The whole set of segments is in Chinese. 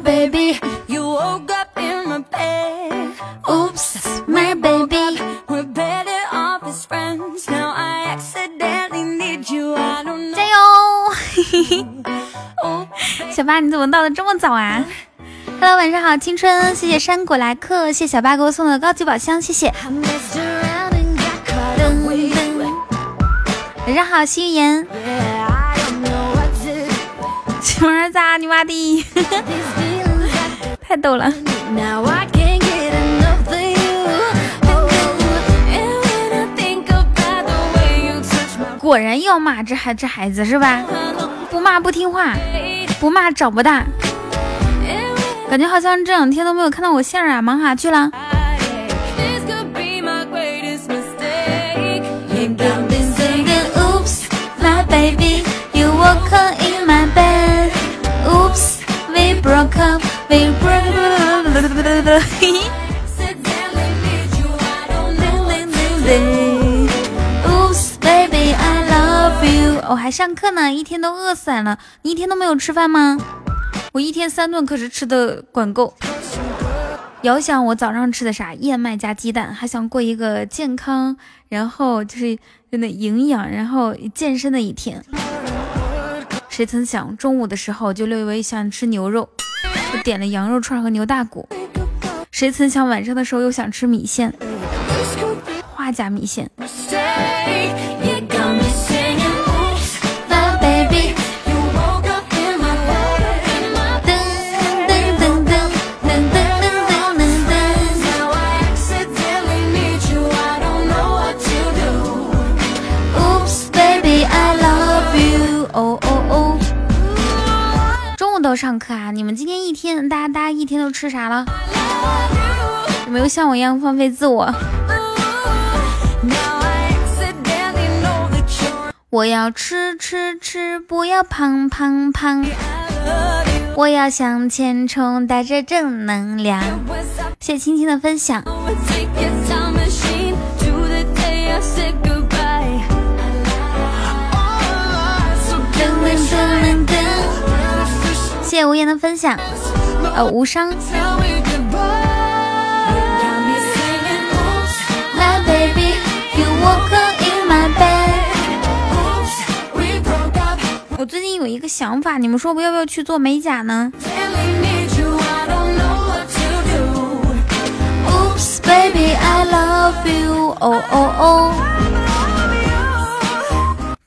my baby. You woke up in my bed. Oops, my baby. We're better off as friends. Now I accidentally need you. I don't know. 加油！小八，你怎么到的这么早啊？Hello，晚上好，青春，谢谢山果来客，谢谢小八给我送的高级宝箱，谢谢。晚上好，心言。青儿咋你妈的？太逗了。果然要骂这孩这孩子是吧？不骂不听话，不骂长不大。感觉好像这两天都没有看到我线儿啊，忙啥去了？Baby, you woke up in my bed. Oops, we broke up. We broke up. Oops, baby, I love you. 我还上课呢，一天都饿死了。你一天都没有吃饭吗？我一天三顿可是吃的管够。遥想我早上吃的啥？燕麦加鸡蛋，还想过一个健康，然后就是真的营养，然后健身的一天。谁曾想中午的时候就略微想吃牛肉，我点了羊肉串和牛大骨。谁曾想晚上的时候又想吃米线，花甲米线。上课啊！你们今天一天，大家大家一天都吃啥了？有没有像我一样放飞自我？我要吃吃吃，不要胖胖胖。我要向前冲，带着正能量。谢谢青青的分享。谢谢无言的分享，呃，无伤。我最近有一个想法，你们说我要不要去做美甲呢？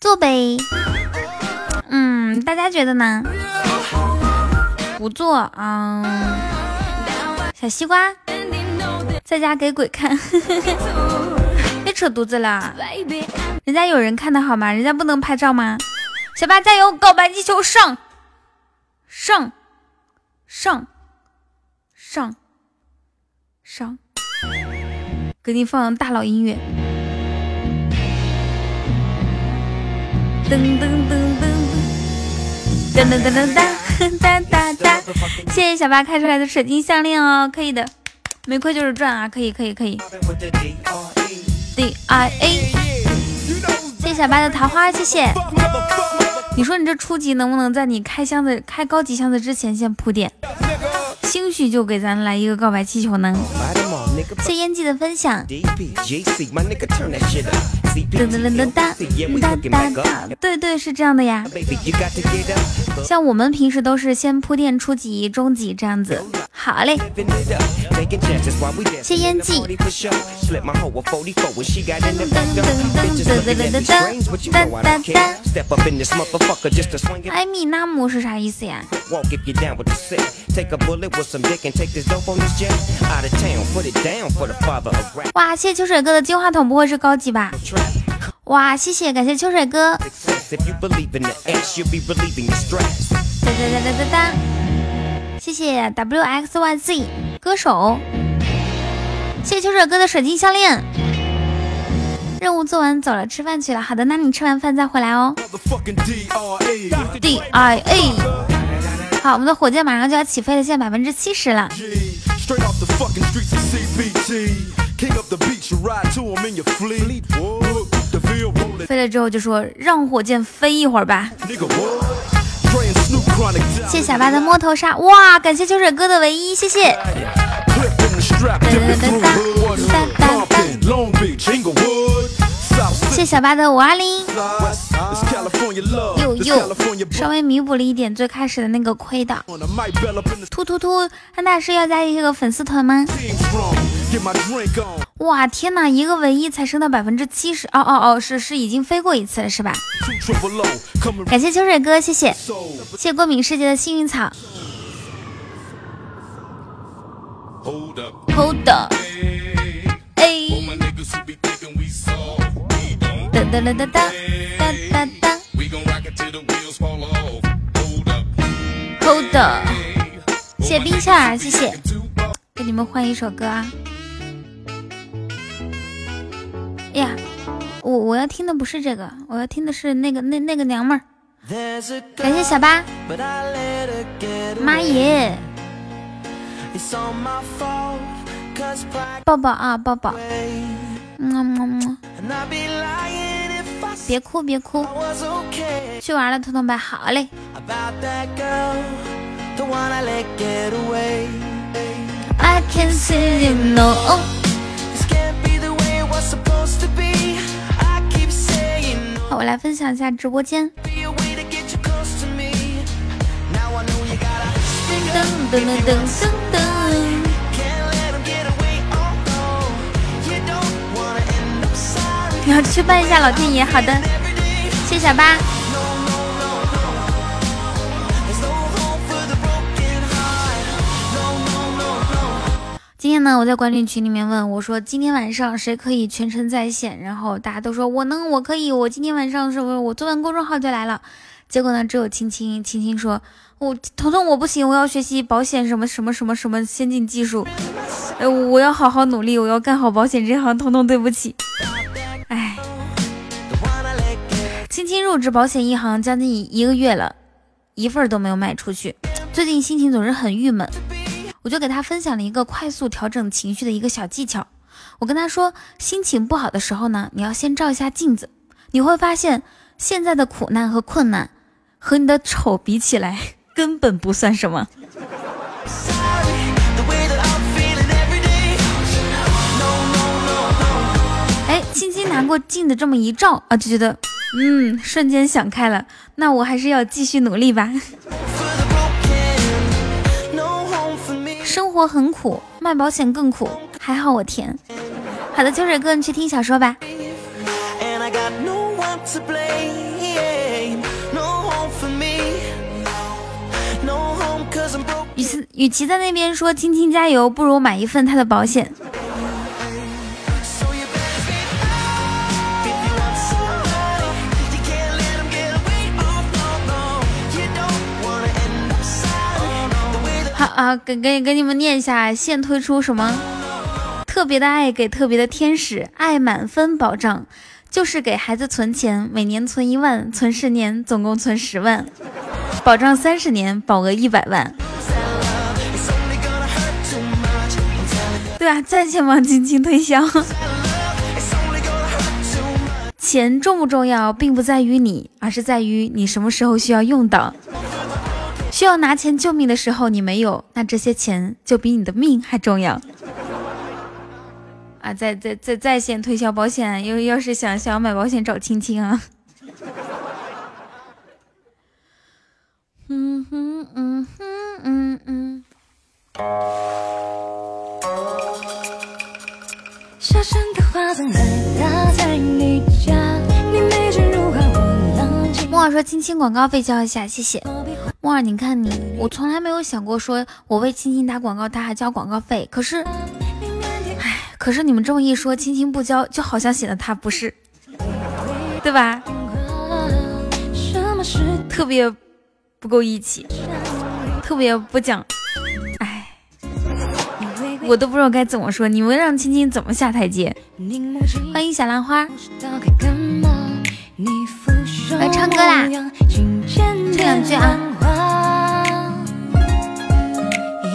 做呗。嗯，大家觉得呢？不做，嗯，小西瓜在家给鬼看，别扯犊子了，人家有人看的好吗？人家不能拍照吗？小八加油，告白气球上上上上上，给你放大佬音乐，噔噔噔噔噔噔噔噔噔。哒哒哒！谢谢小八开出来的水晶项链哦，可以的，没亏就是赚啊，可以可以可以。D I A，谢谢小八的桃花，谢谢。你说你这初级能不能在你开箱子、开高级箱子之前先铺垫？兴许就给咱来一个告白气球呢。谢烟记的分享。噔噔噔噔哒哒哒哒，对对是这样的呀。像我们平时都是先铺垫初级、中级这样子。好嘞。谢烟记。噔噔噔噔噔哒哒。艾米纳姆是啥意思呀？哇，谢谢秋水哥的金话筒，不会是高级吧？哇，谢谢，感谢秋水哥。哒哒哒哒哒哒，谢谢 W X Y Z 歌手，谢谢秋水哥的水晶项链。任务做完走了，吃饭去了。好的，那你吃完饭再回来哦。D I A，好，我们的火箭马上就要起飞了，现在百分之七十了。飞了之后就说：“让火箭飞一会儿吧。”谢谢小八的摸头杀，哇！感谢秋水哥的唯一，谢谢。噔噔噔噔噔噔。谢小八的五二零，又又稍微弥补了一点最开始的那个亏的。突突突，安大师要加一个粉丝团吗？哇天哪，一个唯一才升到百分之七十，哦哦哦，是是已经飞过一次了是吧？感谢秋水哥，谢谢，谢谢过敏世界的幸运草。Hold up，哎。哒哒哒哒哒哒哒。Hold，谢谢冰倩儿，谢谢，给你们换一首歌啊！哎呀，我我要听的不是这个，我要听的是那个那那个娘们儿。感谢小八，妈耶！抱抱啊，抱抱。么么么。别哭别哭，去玩了，彤彤白，好嘞。好，我来分享一下直播间。噔噔噔噔噔噔。你要去拜一下老天爷，好的，谢小八。今天呢，我在管理群里面问我说，今天晚上谁可以全程在线？然后大家都说我能，我可以，我今天晚上是不是我做完公众号就来了？结果呢，只有青青青青说，我彤彤我不行，我要学习保险什么什么什么什么先进技术，呃，我要好好努力，我要干好保险这行。彤彤对不起。新入职保险一行将近一个月了，一份都没有卖出去。最近心情总是很郁闷，我就给他分享了一个快速调整情绪的一个小技巧。我跟他说，心情不好的时候呢，你要先照一下镜子，你会发现现在的苦难和困难和你的丑比起来根本不算什么。哎，轻轻拿过镜子这么一照啊，就觉得。嗯，瞬间想开了，那我还是要继续努力吧。生活很苦，卖保险更苦，还好我甜。好的，秋水哥，你去听小说吧。与其与其在那边说青青加油，不如买一份他的保险。啊，给给给你们念一下，现推出什么特别的爱给特别的天使，爱满分保障，就是给孩子存钱，每年存一万，存十年，总共存十万，保障三十年，保额一百万。对啊，在线帮晶晶推销。钱重不重要，并不在于你，而是在于你什么时候需要用到。需要拿钱救命的时候你没有，那这些钱就比你的命还重要啊！在在在在线推销保险，要要是想想要买保险找青青啊！嗯哼嗯哼嗯嗯。说：“青青广告费交一下，谢谢。”木耳，你看你，我从来没有想过说我为青青打广告，他还交广告费。可是，唉，可是你们这么一说，青青不交，就好像显得他不是，对吧？特别不够义气，特别不讲，唉，我都不知道该怎么说。你们让青青怎么下台阶？欢迎小兰花，来唱歌啦！唱两句啊！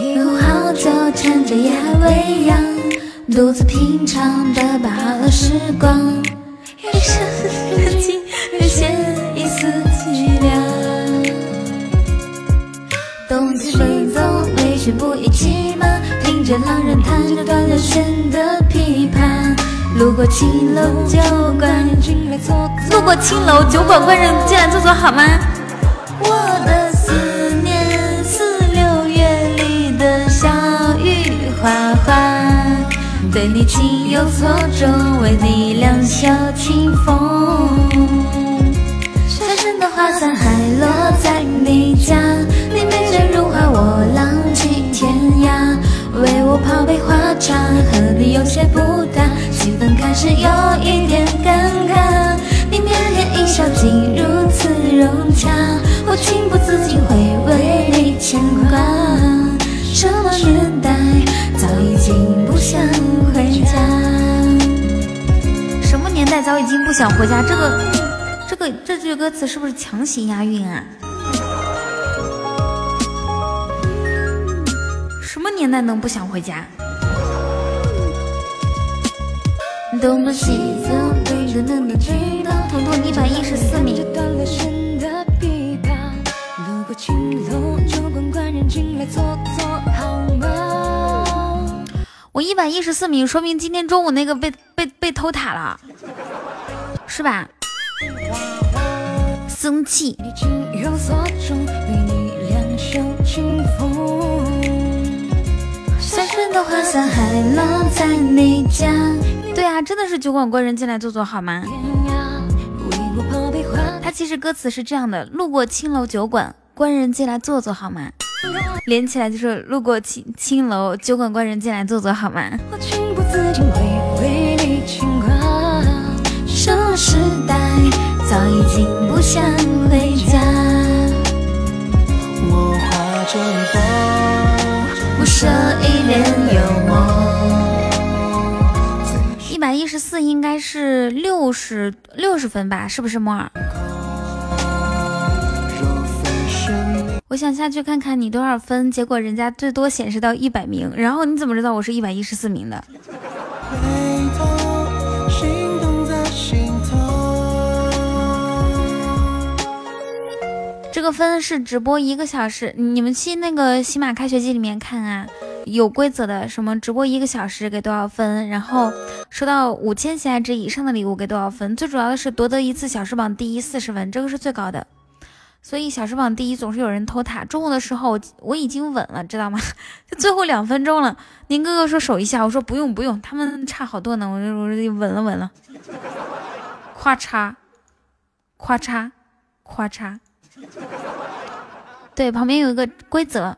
一好，趁着夜还未央，独自品尝这把好时光。夜深人静，浮显一丝凄凉。东西本走，为君不一骑马，听狼人弹着断了弦的琵琶。路过青楼酒馆，路过青楼酒馆，官人进来坐坐好吗？我的思念似六月里的小雨哗哗，对你情有错钟，为你两袖清风。深深的花伞还落在你家，你美眷如花，我浪迹天涯。为我泡杯花茶，和你有些不搭。气氛开始有一点尴尬，你腼腆一笑，竟如此融洽，我情不自禁会为你牵挂。什么年代，早已经不想回家。什么年代，早已经不想回家？这个，这个，这句歌词是不是强行押韵啊？什么年代能不想回家？彤彤一百一十四名。我一百一十四名，说明今天中午那个被被被偷塔了，是吧？生气。的花伞还落在你家。对啊，真的是酒馆官人进来坐坐好吗？他其实歌词是这样的：路过青楼酒馆，官人进来坐坐好吗？连起来就是路过青青楼酒馆，官人进来坐坐好吗？什么时代，早已经不想回家。我不舍，一帘幽梦。一百一十四应该是六十六十分吧？是不是摩尔？我想下去看看你多少分，结果人家最多显示到一百名，然后你怎么知道我是一百一十四名的？这个分是直播一个小时，你们去那个喜马开学季里面看啊，有规则的，什么直播一个小时给多少分，然后收到五千喜爱值以上的礼物给多少分，最主要的是夺得一次小时榜第一四十分，这个是最高的。所以小时榜第一总是有人偷塔。中午的时候我已经稳了，知道吗？就最后两分钟了，宁哥哥说守一下，我说不用不用，他们差好多呢，我就我就稳了稳了，咔嚓，咔嚓，咔嚓。对，旁边有一个规则。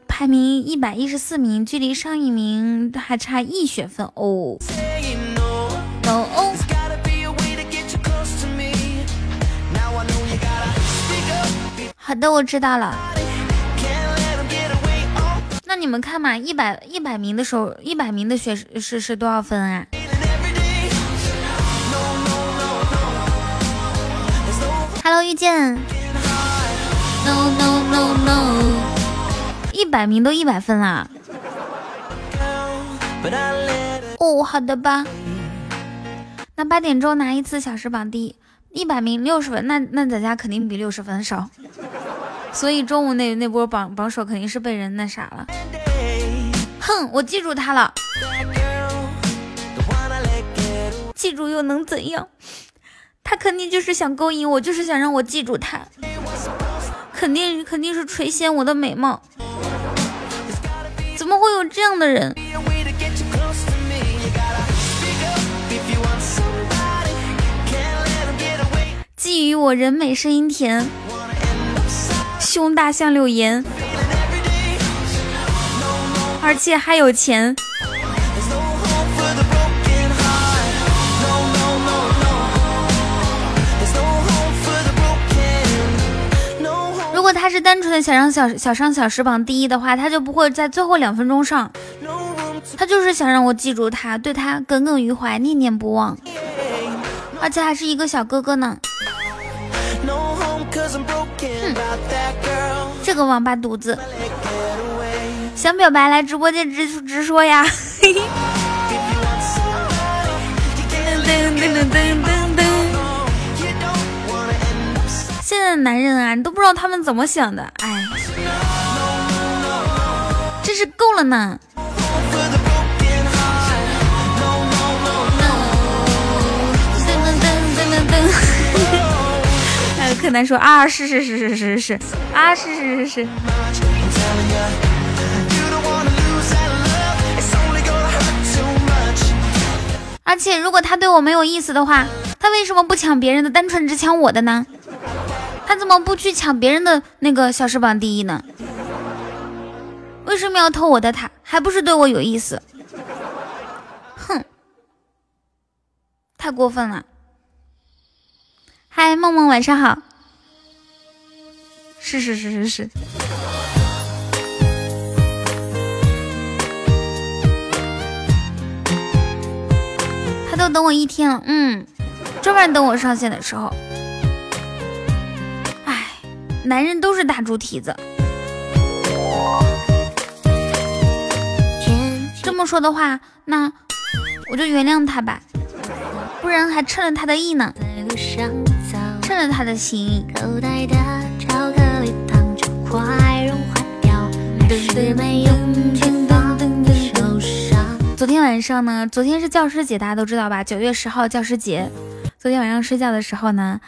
排名一百一十四名，距离上一名还差一血分哦。好的，我知道了。那你们看嘛，一百一百名的时候，一百名的血是是多少分啊？Hello，遇见。No no no no。一百名都一百分啦！哦，好的吧。那八点钟拿一次小时榜第一，一百名六十分，那那咱家肯定比六十分少。所以中午那那波榜榜首肯定是被人那啥了。哼，我记住他了。记住又能怎样？他肯定就是想勾引我，就是想让我记住他。肯定肯定是垂涎我的美貌。会有这样的人？觊觎我人美声音甜，胸大像柳岩，而且还有钱。果他是单纯的想让小小上小时榜第一的话，他就不会在最后两分钟上。他就是想让我记住他，对他耿耿于怀，念念不忘，而且还是一个小哥哥呢。哼，这个王八犊子，想表白来直播间直直说呀！现在的男人啊，你都不知道他们怎么想的，哎，真是够了呢。哎，柯南说啊，是是是是是是啊，是是是是。而且，如果他对我没有意思的话，他为什么不抢别人的，单纯只抢我的呢？他怎么不去抢别人的那个小时榜第一呢？为什么要偷我的塔？还不是对我有意思？哼，太过分了！嗨，梦梦，晚上好。是是是是是。他都等我一天了，嗯，专门等我上线的时候。哎，男人都是大猪蹄子。这么说的话，那我就原谅他吧，不然还趁了他的意呢，趁了他的心。昨天晚上呢，昨天是教师节，大家都知道吧？九月十号教师节。昨天晚上睡觉的时候呢，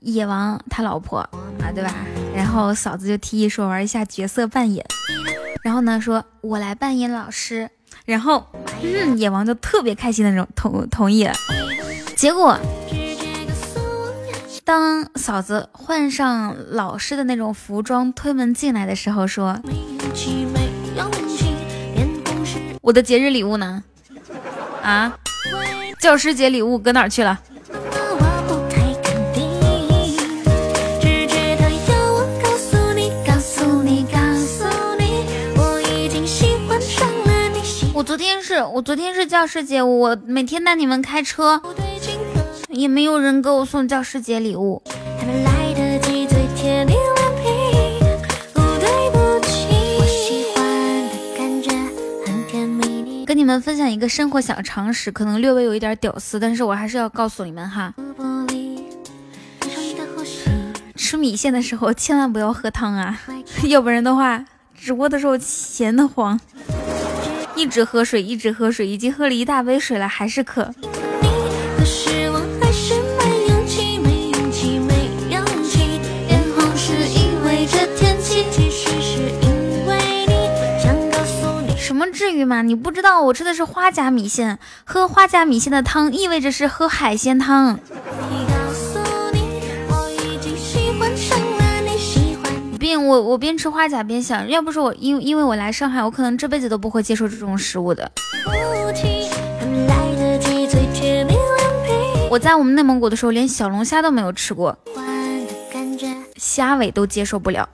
野王他老婆啊，对吧？然后嫂子就提议说玩一下角色扮演，然后呢说我来扮演老师，然后嗯，野王就特别开心的那种同同意了。结果当嫂子换上老师的那种服装推门进来的时候，说。我的节日礼物呢？啊，教师节礼物搁哪去了？我昨天是我昨天是教师节，我每天带你们开车，也没有人给我送教师节礼物。跟你们分享一个生活小常识，可能略微有一点屌丝，但是我还是要告诉你们哈。吃米线的时候千万不要喝汤啊，要不然的话，直播的时候咸得慌。一直喝水，一直喝水，已经喝了一大杯水了，还是渴。什么至于吗？你不知道我吃的是花甲米线，喝花甲米线的汤意味着是喝海鲜汤。我我边吃花甲边想，要不是我因因为我来上海，我可能这辈子都不会接受这种食物的。我在我们内蒙古的时候，连小龙虾都没有吃过，虾尾都接受不了。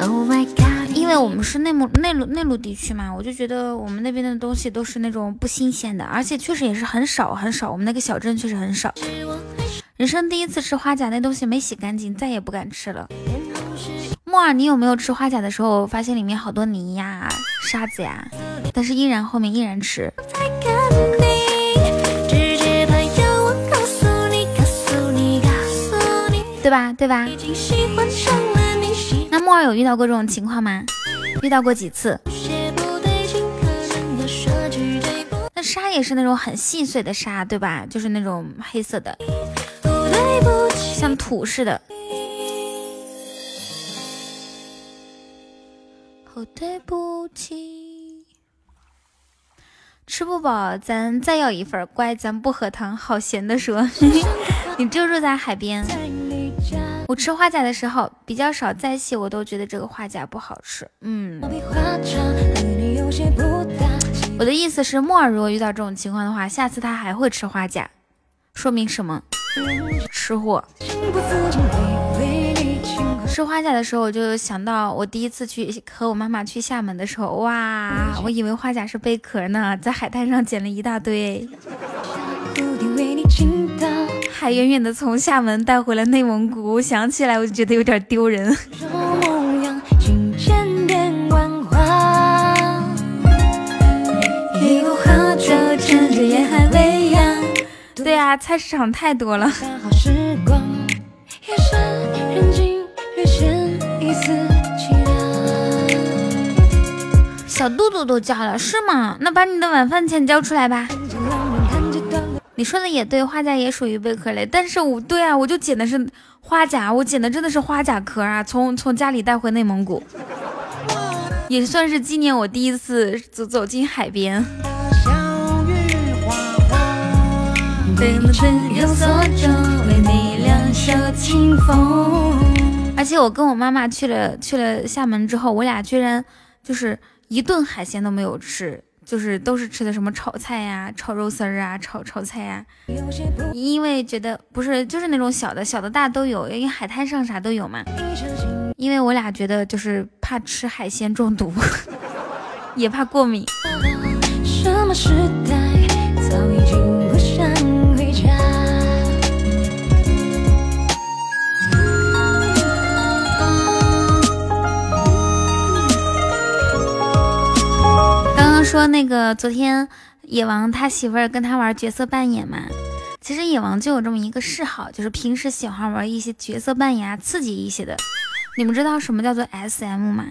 Oh my god！因为我们是内蒙内陆内陆地区嘛，我就觉得我们那边的东西都是那种不新鲜的，而且确实也是很少很少。我们那个小镇确实很少。人生第一次吃花甲，那东西没洗干净，再也不敢吃了。木耳，你有没有吃花甲的时候发现里面好多泥呀、沙子呀？但是依然后面依然吃。对吧？对吧？木耳有遇到过这种情况吗？遇到过几次？那沙也是那种很细碎的沙，对吧？就是那种黑色的，像土似的。哦，对不起，吃不饱，咱再要一份。乖，咱不喝汤。好咸的说，你就住在海边。我吃花甲的时候比较少，再细我都觉得这个花甲不好吃。嗯，我的意思是，木耳如果遇到这种情况的话，下次他还会吃花甲，说明什么？吃货。吃花甲的时候，我就想到我第一次去和我妈妈去厦门的时候，哇，我以为花甲是贝壳呢，在海滩上捡了一大堆，还远远的从厦门带回了内蒙古。我想起来我就觉得有点丢人。对啊，菜市场太多了。小肚肚都叫了，是吗？那把你的晚饭钱交出来吧。你说的也对，花甲也属于贝壳类，但是我对啊，我就捡的是花甲，我捡的真的是花甲壳啊，从从家里带回内蒙古，也算是纪念我第一次走走进海边。而且我跟我妈妈去了去了厦门之后，我俩居然就是一顿海鲜都没有吃，就是都是吃的什么炒菜呀、炒肉丝儿啊、炒炒菜呀。因为觉得不是就是那种小的小的大都有，因为海滩上啥都有嘛。因为我俩觉得就是怕吃海鲜中毒，也怕过敏。说那个昨天野王他媳妇儿跟他玩角色扮演嘛，其实野王就有这么一个嗜好，就是平时喜欢玩一些角色扮演啊，刺激一些的。你们知道什么叫做 S M 吗？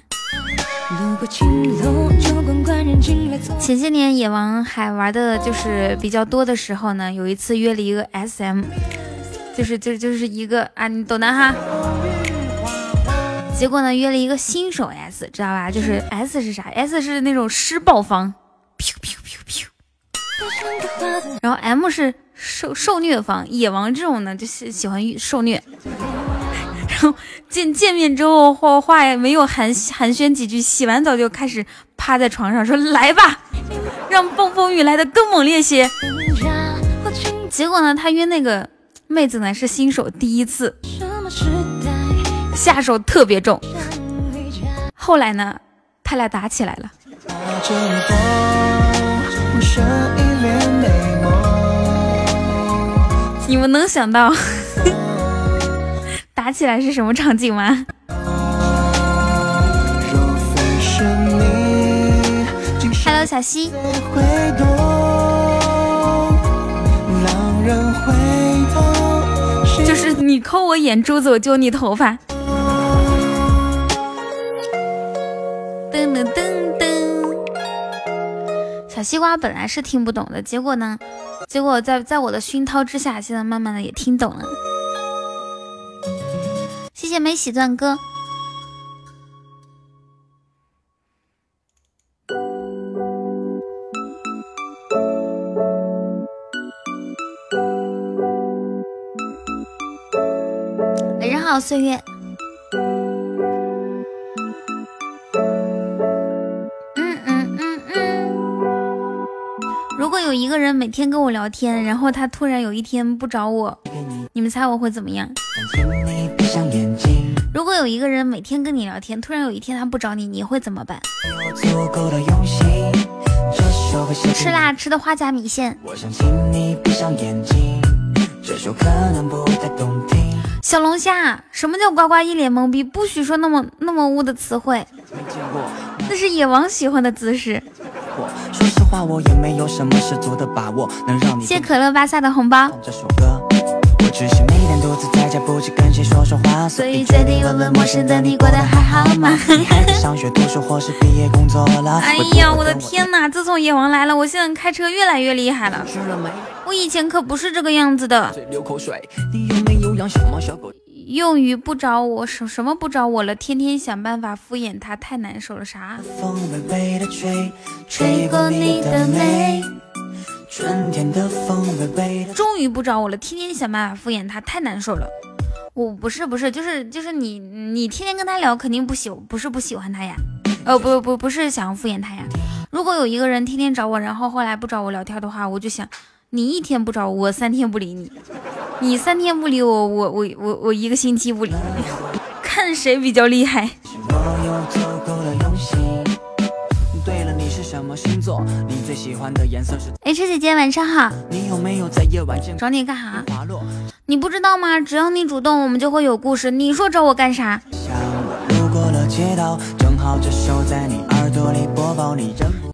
前些年野王还玩的就是比较多的时候呢，有一次约了一个 S M，就是就就是一个啊，你懂的哈。结果呢，约了一个新手 S，知道吧？就是 S 是啥？S 是那种施暴方，然后 M 是受受虐方，野王这种呢，就喜喜欢受虐。然后见见面之后，话话也没有寒寒暄几句，洗完澡就开始趴在床上说：“来吧，让暴风雨来的更猛烈些。”结果呢，他约那个妹子呢是新手第一次。下手特别重，后来呢，他俩打起来了。你们能想到 打起来是什么场景吗？Hello，小溪。就是你抠我眼珠子，我揪你头发。噔噔噔噔，小西瓜本来是听不懂的，结果呢，结果在在我的熏陶之下，现在慢慢的也听懂了。谢谢梅喜钻哥。晚上好，岁月。如果有一个人每天跟我聊天，然后他突然有一天不找我，你们猜我会怎么样？如果有一个人每天跟你聊天，突然有一天他不找你，你会怎么办？吃辣，吃的花甲米线。小龙虾，什么叫呱呱一脸懵逼？不许说那么那么污的词汇。那是野王喜欢的姿势。谢可乐巴萨的红包。所以决定问问陌生的你过得还好吗？上学读书或是毕业工作了 哎呀，我的天哪！自从野王来了，我现在开车越来越厉害了。我以前可不是这个样子的。用于不找我什什么不找我了，天天想办法敷衍他，太难受了。啥？终于不找我了，天天想办法敷衍他，太难受了。我不是不是，就是就是你你天天跟他聊，肯定不喜不是不喜欢他呀？呃不不不是想要敷衍他呀。如果有一个人天天找我，然后后来不找我聊天的话，我就想你一天不找我，三天不理你。你三天不理我，我我我我一个星期不理，看谁比较厉害。哎，车姐姐晚上好。找你干啥？你不知道吗？只要你主动，我们就会有故事。你说找我干啥？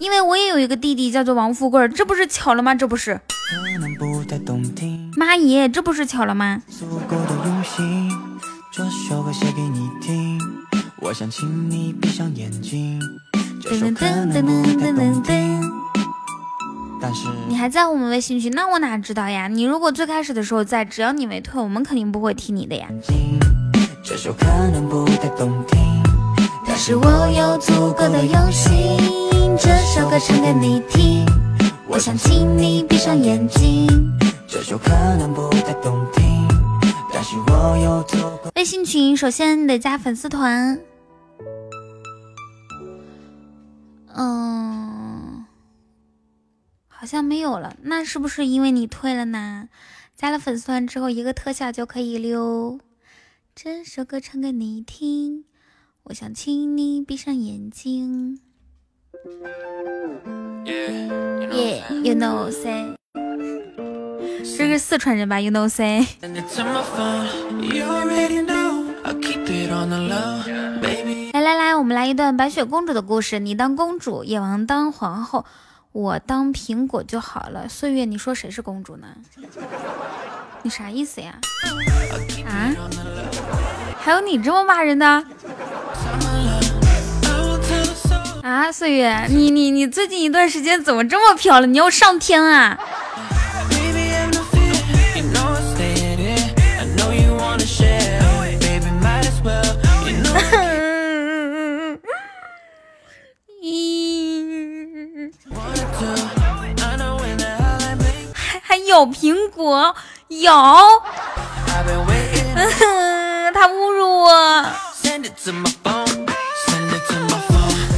因为我也有一个弟弟叫做王富贵，这不是巧了吗？这不是。妈耶，这不是巧了吗？你还在我们微信群？那我哪知道呀？你如果最开始的时候在，只要你没退，我们肯定不会踢你的呀。但是我有足够的用心，这首歌唱给你听。我想请你闭上眼睛。这首可能不太动听，但是我有足够。微信群首先你得加粉丝团。嗯，好像没有了，那是不是因为你退了呢？加了粉丝团之后，一个特效就可以溜。这首歌唱给你听，我想请你闭上眼睛。Yeah，you know say，这是四川人吧？You know say。来来来，我们来一段白雪公主的故事。你当公主，野王当皇后，我当苹果就好了。岁月，你说谁是公主呢？你啥意思呀？啊？还有你这么骂人的？啊，岁月，你你你最近一段时间怎么这么飘了？你要上天啊？还还咬苹果，咬，他侮辱我。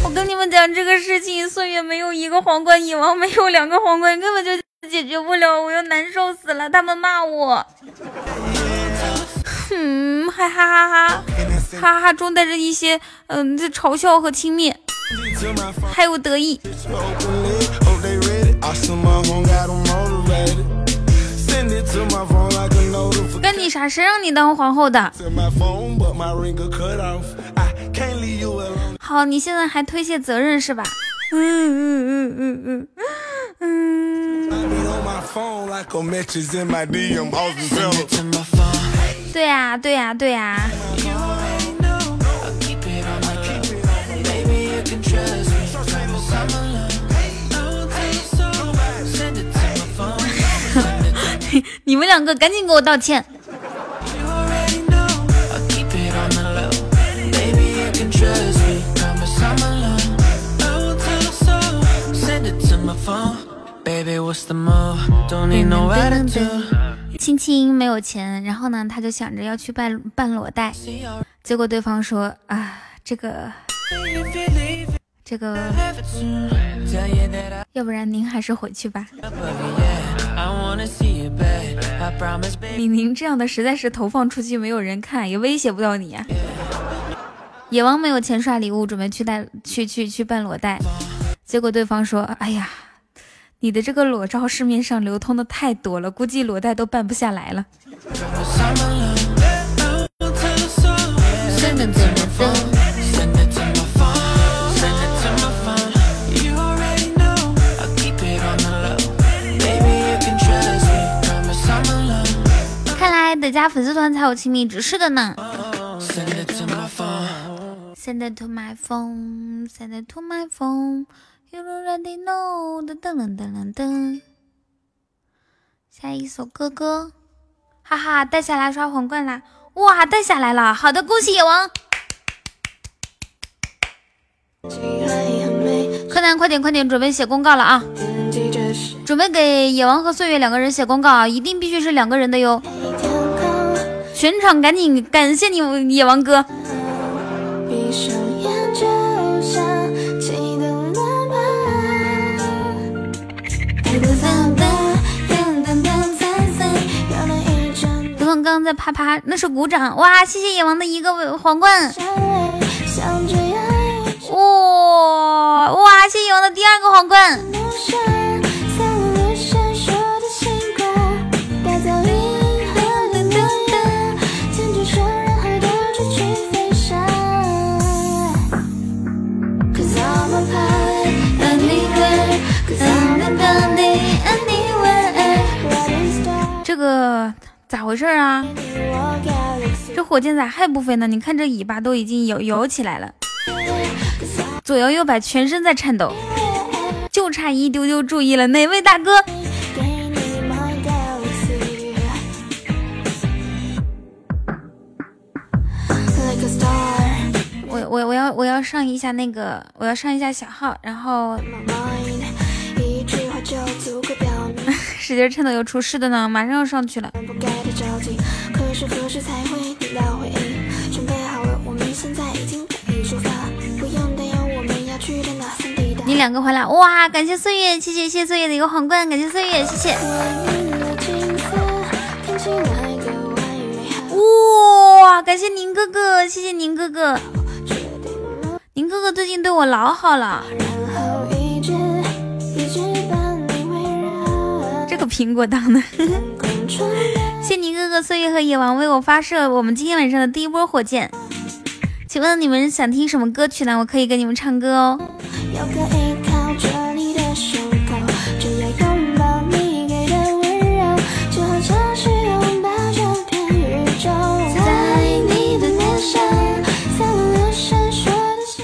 我跟你们讲这个事情，岁月没有一个皇冠，野王没有两个皇冠，根本就解决不了，我要难受死了。他们骂我，哼，还哈哈哈，哈哈中带着一些嗯这嘲笑和轻蔑。还有得意，跟你啥？谁让你当皇后的？好，你现在还推卸责任是吧？嗯嗯嗯嗯嗯嗯。对呀对呀对呀。你们两个赶紧给我道歉！青青 没有钱，然后呢，他就想着要去办办裸贷，结果对方说啊，这个。这个，要不然您还是回去吧。李宁这样的实在是投放出去没有人看，也威胁不到你啊。野王没有钱刷礼物，准备去带去去去办裸贷，结果对方说：“哎呀，你的这个裸照市面上流通的太多了，估计裸贷都办不下来了。”得加粉丝团才有亲密指示的呢。Send it to my phone, send it to my phone. You already know. 噔噔噔噔噔。下一首哥哥，哈哈，带下来刷皇冠啦！哇，带下来了，好的，恭喜野王。柯南，快点快点，准备写公告了啊！准备给野王和岁月两个人写公告啊，一定必须是两个人的哟。全场赶紧感谢你，野王哥。刚刚在啪啪，那是鼓掌哇！谢谢野王的一个皇冠，哇哇！谢谢野王的第二个皇冠。个。咋回事啊？这火箭咋还不飞呢？你看这尾巴都已经摇摇起来了，左摇右摆，全身在颤抖，就差一丢丢注意了。哪位大哥？我我我要我要上一下那个，我要上一下小号，然后。使劲颤抖又出事的呢，马上要上去了。你两个回来，哇！感谢岁月，谢谢谢谢岁月的一个皇冠，感谢岁月，谢谢。哇！感谢宁哥哥，谢谢宁哥哥，宁哥哥最近对我老好了。苹果党的，谢宁哥哥岁月和野王为我发射我们今天晚上的第一波火箭。请问你们想听什么歌曲呢？我可以给你们唱歌哦。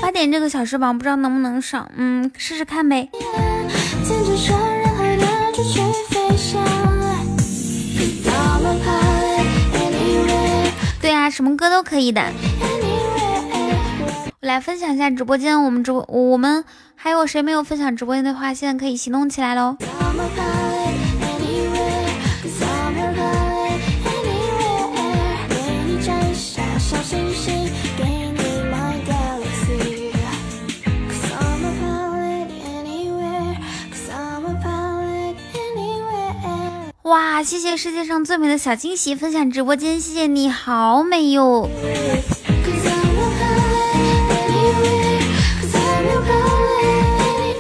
八点这个小时榜不知道能不能上，嗯，试试看呗。对啊，什么歌都可以的。我来分享一下直播间，我们直播，我们还有谁没有分享直播间的话，现在可以行动起来喽。哇，谢谢世界上最美的小惊喜分享直播间，谢谢你好美哟。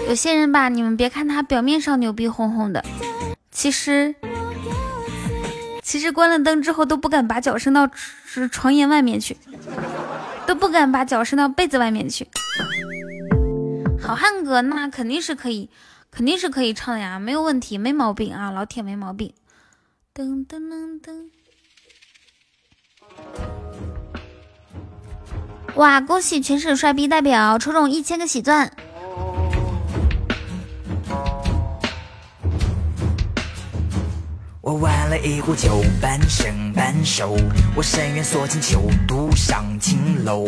有些人吧，你们别看他表面上牛逼哄哄的，其实其实关了灯之后都不敢把脚伸到床沿外面去，都不敢把脚伸到被子外面去。好汉歌那肯定是可以，肯定是可以唱的呀，没有问题，没毛病啊，老铁没毛病。噔噔噔噔！哇，恭喜全省帅逼代表抽中一千个喜钻！我玩了一壶酒，半生半熟。我深渊锁进秋独上青楼，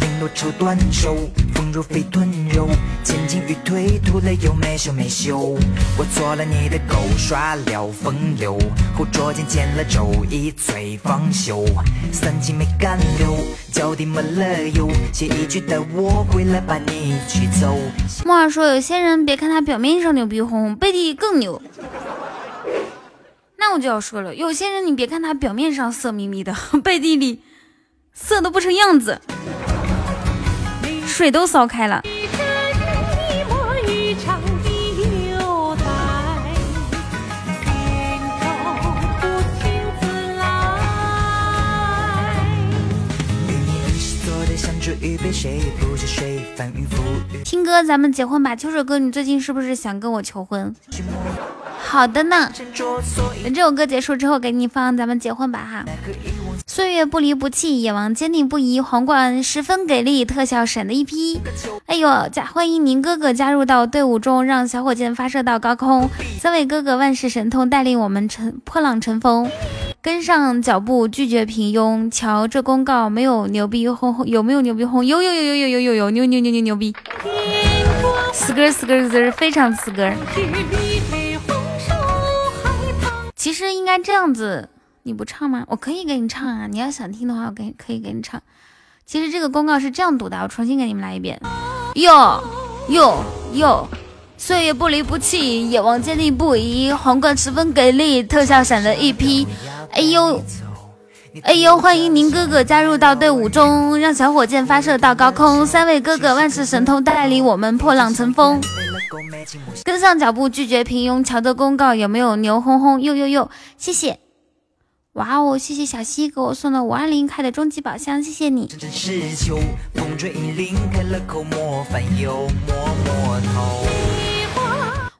绫罗绸缎手，丰乳肥臀肉，前进与退，徒了又没羞没羞。我做了你的狗，耍了风流，后捉奸见了周，一醉方休。三斤没干流，脚底抹了油，写一句带我回来把你娶走。莫儿说，有些人别看他表面上牛逼哄哄，背地更牛。那我就要说了，有些人你别看他表面上色眯眯的，背地里色的不成样子，水都烧开了。听歌，咱们结婚吧。秋水哥，你最近是不是想跟我求婚？好的呢，等这首歌结束之后给你放，咱们结婚吧哈。岁月不离不弃，野王坚定不移，皇冠十分给力，特效闪的一批。哎呦，加欢迎您哥哥加入到队伍中，让小火箭发射到高空。三位哥哥万事神通，带领我们乘破浪乘风。跟上脚步，拒绝平庸。瞧这公告，没有牛逼哄哄，有没有牛逼哄？有有有有有有有有牛牛牛牛牛逼！死歌死歌死歌，非常死歌。其实应该这样子，你不唱吗？我可以给你唱啊！你要想听的话，我给可以给你唱。其实这个公告是这样读的，我重新给你们来一遍。哟哟哟！岁月不离不弃，野望坚定不移，皇冠十分给力，特效闪了一批。哎呦哎呦！欢迎宁哥哥加入到队伍中，让小火箭发射到高空。三位哥哥万事神通，带领我们破浪乘风。跟上脚步，拒绝平庸。乔的公告有没有牛哄哄？呦呦呦！谢谢！哇哦，谢谢小西给我送的五二零开的终极宝箱，谢谢你。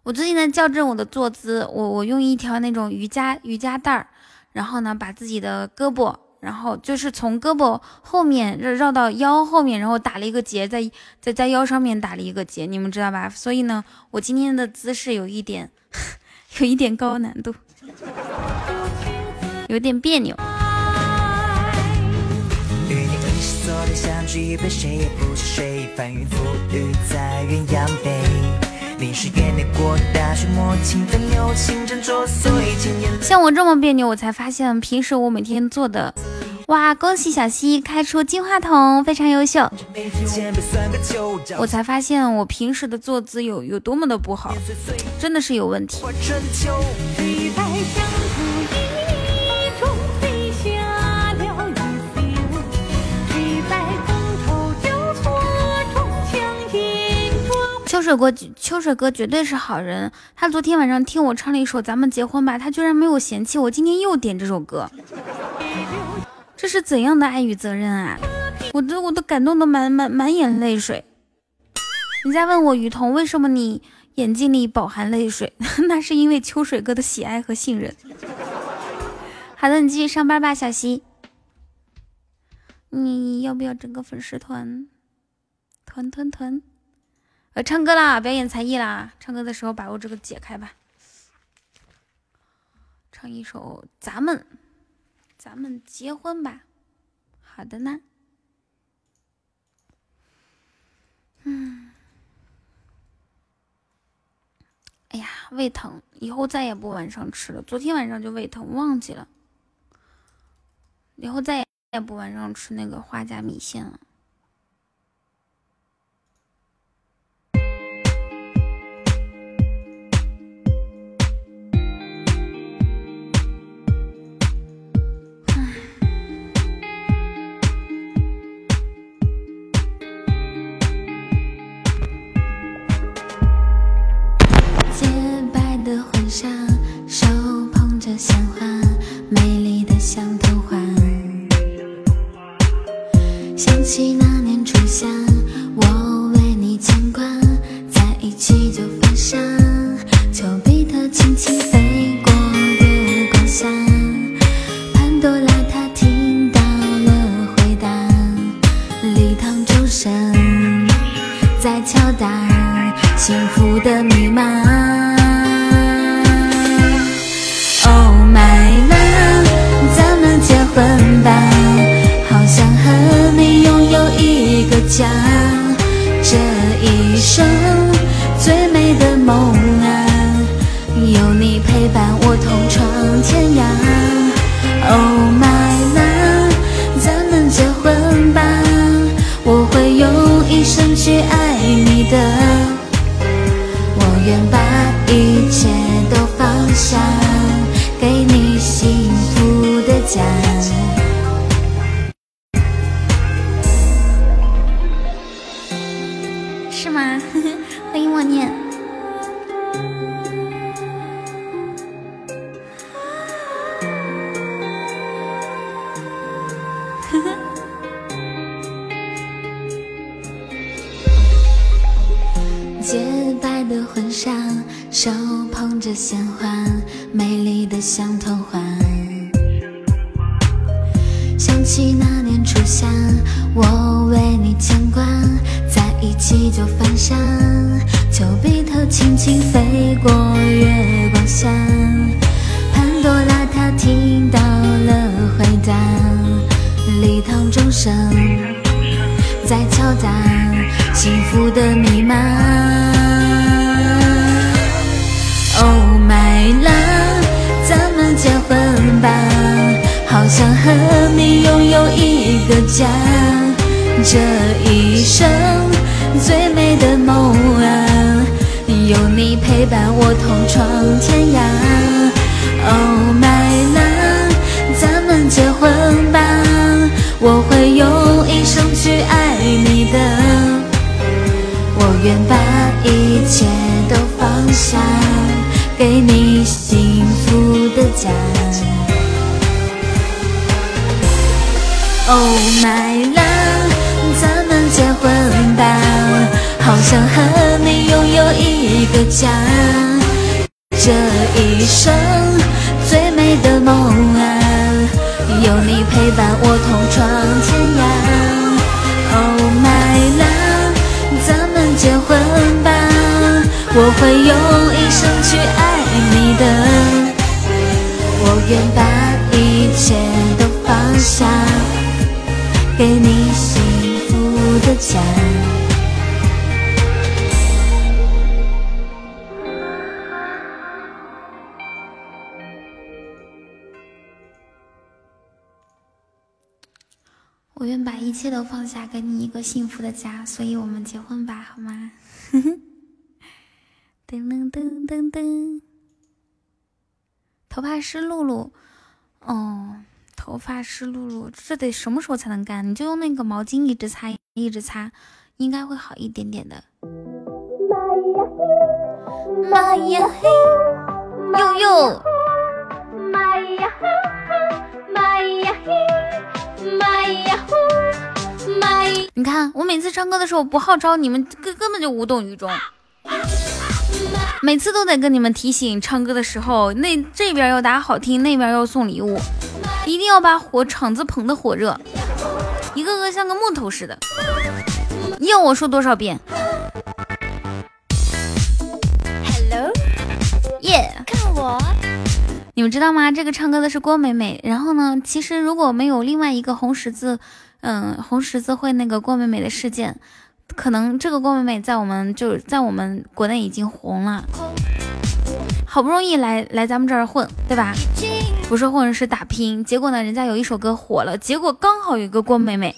我最近在校正我的坐姿，我我用一条那种瑜伽瑜伽带儿，然后呢，把自己的胳膊。然后就是从胳膊后面绕绕到腰后面，然后打了一个结，在在在腰上面打了一个结，你们知道吧？所以呢，我今天的姿势有一点，有一点高难度，有点别扭。像我这么别扭，我才发现平时我每天做的，哇！恭喜小西开出金话筒，非常优秀。我才发现我平时的坐姿有有多么的不好，真的是有问题。秋水哥，秋水哥绝对是好人。他昨天晚上听我唱了一首《咱们结婚吧》，他居然没有嫌弃我。今天又点这首歌，这是怎样的爱与责任啊！我都我都感动的满满满眼泪水。人家问我雨桐，为什么你眼睛里饱含泪水？那是因为秋水哥的喜爱和信任。好的，你继续上班吧，小溪。你要不要整个粉丝团？团团团。呃，唱歌啦，表演才艺啦！唱歌的时候把我这个解开吧。唱一首《咱们咱们结婚吧》。好的呢。嗯。哎呀，胃疼，以后再也不晚上吃了。昨天晚上就胃疼，忘记了。以后再也不晚上吃那个花甲米线了。发湿漉漉，哦，头发湿漉漉，这得什么时候才能干？你就用那个毛巾一直擦，一直擦，应该会好一点点的。妈呀嘿，呦呦，妈呀嘿，妈呀嘿，妈呀呼，妈呀！你看，我每次唱歌的时候不号召你们，根根本就无动于衷。每次都得跟你们提醒，唱歌的时候那这边要打好听，那边要送礼物，一定要把火场子捧得火热，一个个像个木头似的。要我说多少遍？Hello，耶！看我，你们知道吗？这个唱歌的是郭美美。然后呢，其实如果没有另外一个红十字，嗯，红十字会那个郭美美的事件。可能这个郭美美在我们就是在我们国内已经红了，好不容易来来咱们这儿混，对吧？不是混是打拼。结果呢，人家有一首歌火了，结果刚好有一个郭美美，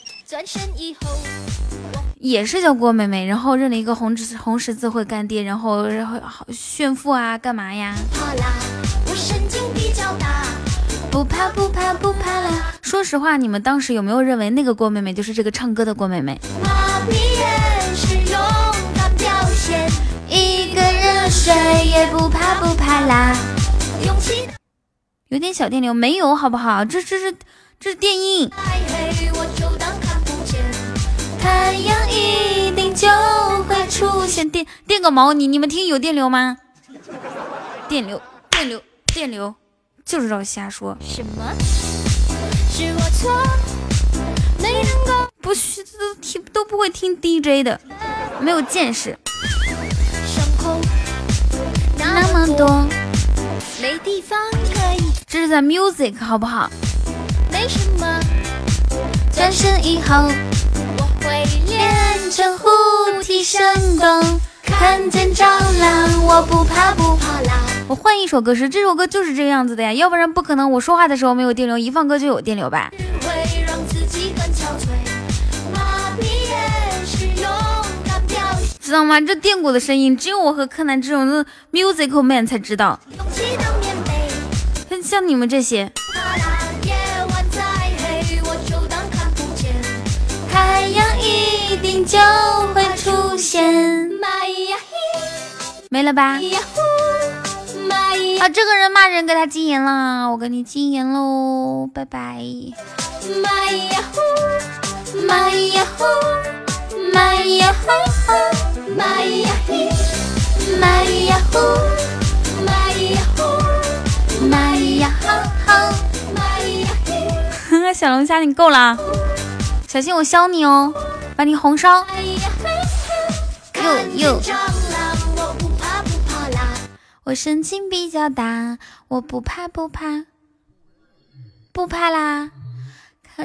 也是叫郭美美，然后认了一个红十红十字会干爹，然后然后炫富啊，干嘛呀？不怕不怕不怕啦！说实话，你们当时有没有认为那个郭美美就是这个唱歌的郭美美？一个人睡也不怕不怕啦。有点小电流没有好不好？这这是这是电音。太阳一定就会出现电电个毛你你们听有电流吗？电流电流电流，就知道瞎说。什么？是我错？没能够不许都听都不会听 DJ 的，没有见识。那么多，没地方可以。这是在 music 好不好？没什么。转身以后，我会练成护体神功。看见蟑螂，我不怕不怕啦。我换一首歌时，这首歌就是这个样子的呀，要不然不可能。我说话的时候没有电流，一放歌就有电流吧？知道吗？这电鼓的声音，只有我和柯南这种 musical man 才知道。像你们这些，太阳一定就会出现。没了吧？啊，这个人骂人，给他禁言了，我给你禁言喽，拜拜。妈呀嘿，妈呀呼，妈呀呼，妈呀吼吼，妈呀嘿。小龙虾，你够了，小心我削你哦，把你红烧。又又。我神经比较大，我不怕不怕，不怕啦。可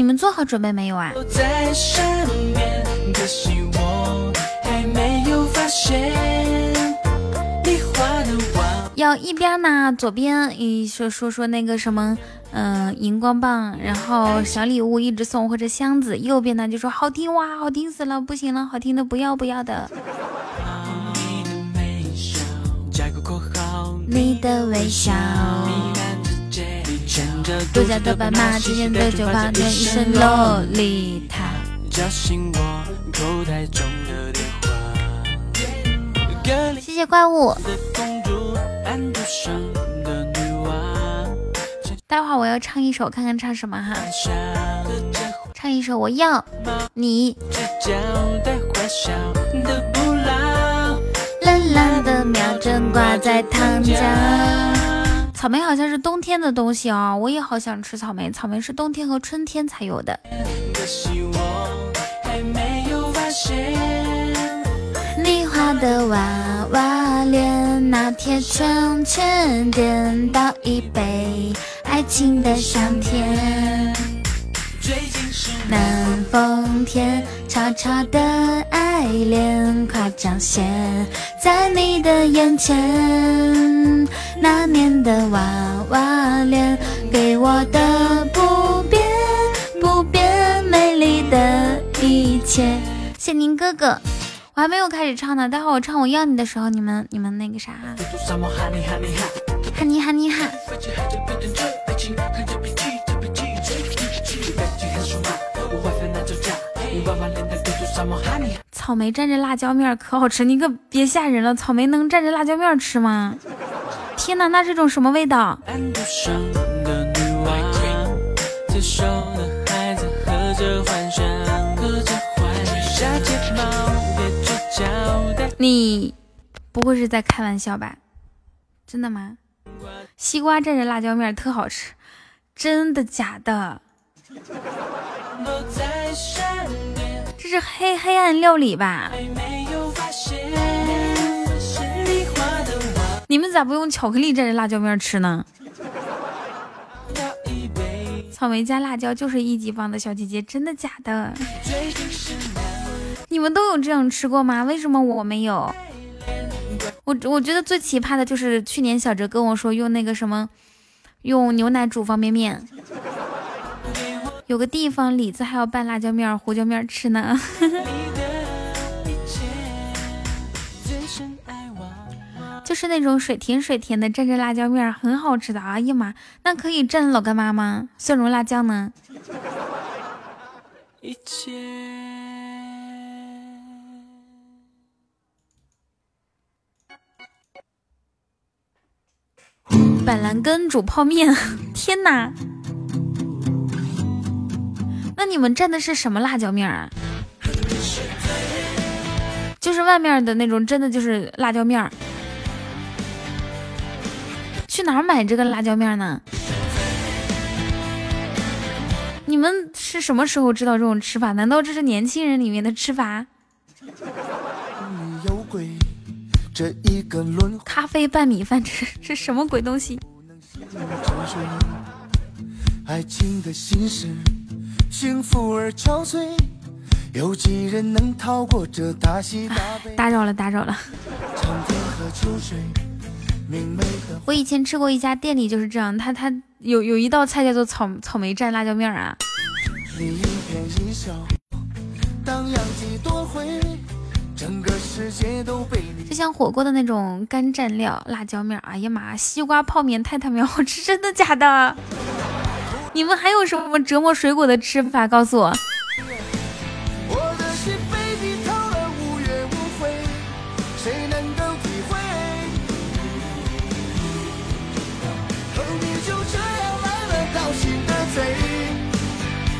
你们做好准备没有啊？要一边呢，左边一说说说那个什么。嗯，荧光棒，然后小礼物一直送或者箱子。右边呢就说好听哇，好听死了，不行了，好听的不要不要的。你的微笑，独家的白马，今天的酒吧，变一身洛丽塔。谢谢怪物。待会儿我要唱一首，看看唱什么哈。唱一首，我要你。蓝蓝的秒针挂在糖浆。草莓好像是冬天的东西哦，我也好想吃草莓。草莓是冬天和春天才有的。你画的娃娃脸，拿铁圈圈颠倒一杯。爱情的香甜，南风天，悄悄的爱恋，夸张现，在你的眼前。那年的娃娃脸，给我的不变不变美丽的一切。谢宁哥哥，我还没有开始唱呢，待会儿我唱我要你的时候，你们你们那个啥哈，哈尼哈尼哈。草莓蘸着辣椒面可好吃，你可别吓人了。草莓能蘸着辣椒面吃吗？天哪，那是种什么味道？你不会是在开玩笑吧？真的吗？西瓜蘸着辣椒面特好吃，真的假的？是黑黑暗料理吧？你们咋不用巧克力蘸着辣椒面吃呢？草莓加辣椒就是一级棒的小姐姐，真的假的？你们都有这样吃过吗？为什么我没有？我我觉得最奇葩的就是去年小哲跟我说用那个什么，用牛奶煮方便面，有个地方李子还要拌辣椒面、胡椒面吃呢。就是那种水甜水甜的蘸着辣椒面，很好吃的。哎呀妈，那可以蘸老干妈吗？蒜蓉辣酱呢？一切。板蓝根煮泡面，天哪！那你们蘸的是什么辣椒面儿啊？就是外面的那种，真的就是辣椒面儿。去哪儿买这个辣椒面呢？你们是什么时候知道这种吃法？难道这是年轻人里面的吃法？咖啡拌米饭，这这什么鬼东西？打扰了，打扰了。我以前吃过一家店里就是这样，他他有有一道菜叫做草草莓蘸辣椒面啊。就像火锅的那种干蘸料辣椒面，哎呀妈，西瓜泡面太他喵好吃，真的假的？你们还有什么折磨水果的吃法？告诉我。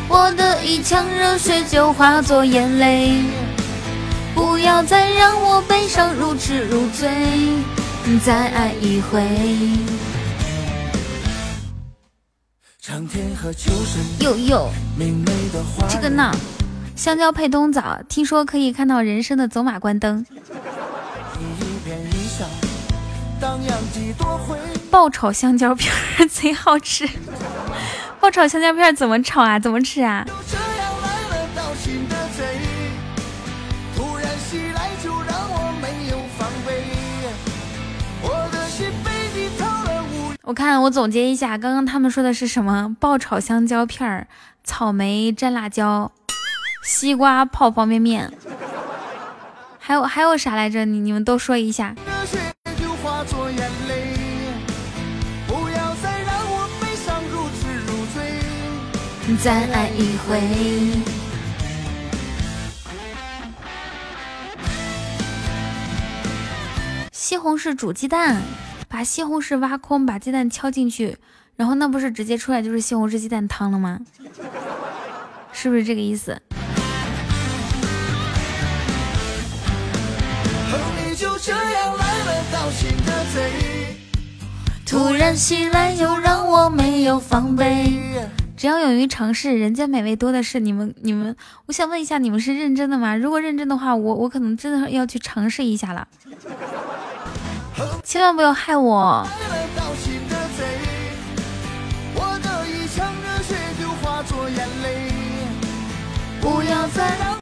我的一腔热血就化作眼泪，不要再让我悲伤如痴如醉，再爱一回。哟哟，这个呢？香蕉配冬枣，听说可以看到人生的走马观灯。爆炒香蕉片儿 贼好吃，爆炒香蕉片怎么炒啊？怎么吃啊？我看我总结一下，刚刚他们说的是什么？爆炒香蕉片儿，草莓蘸辣椒。西瓜泡方便面，还有还有啥来着？你你们都说一下。再爱一回。西红柿煮鸡蛋，把西红柿挖空，把鸡蛋敲进去，然后那不是直接出来就是西红柿鸡蛋汤了吗？是不是这个意思？突然袭来，又让我没有防备。只要勇于尝试，人间美味多的是。你们，你们，我想问一下，你们是认真的吗？如果认真的话，我我可能真的要去尝试一下了。千万不要害我！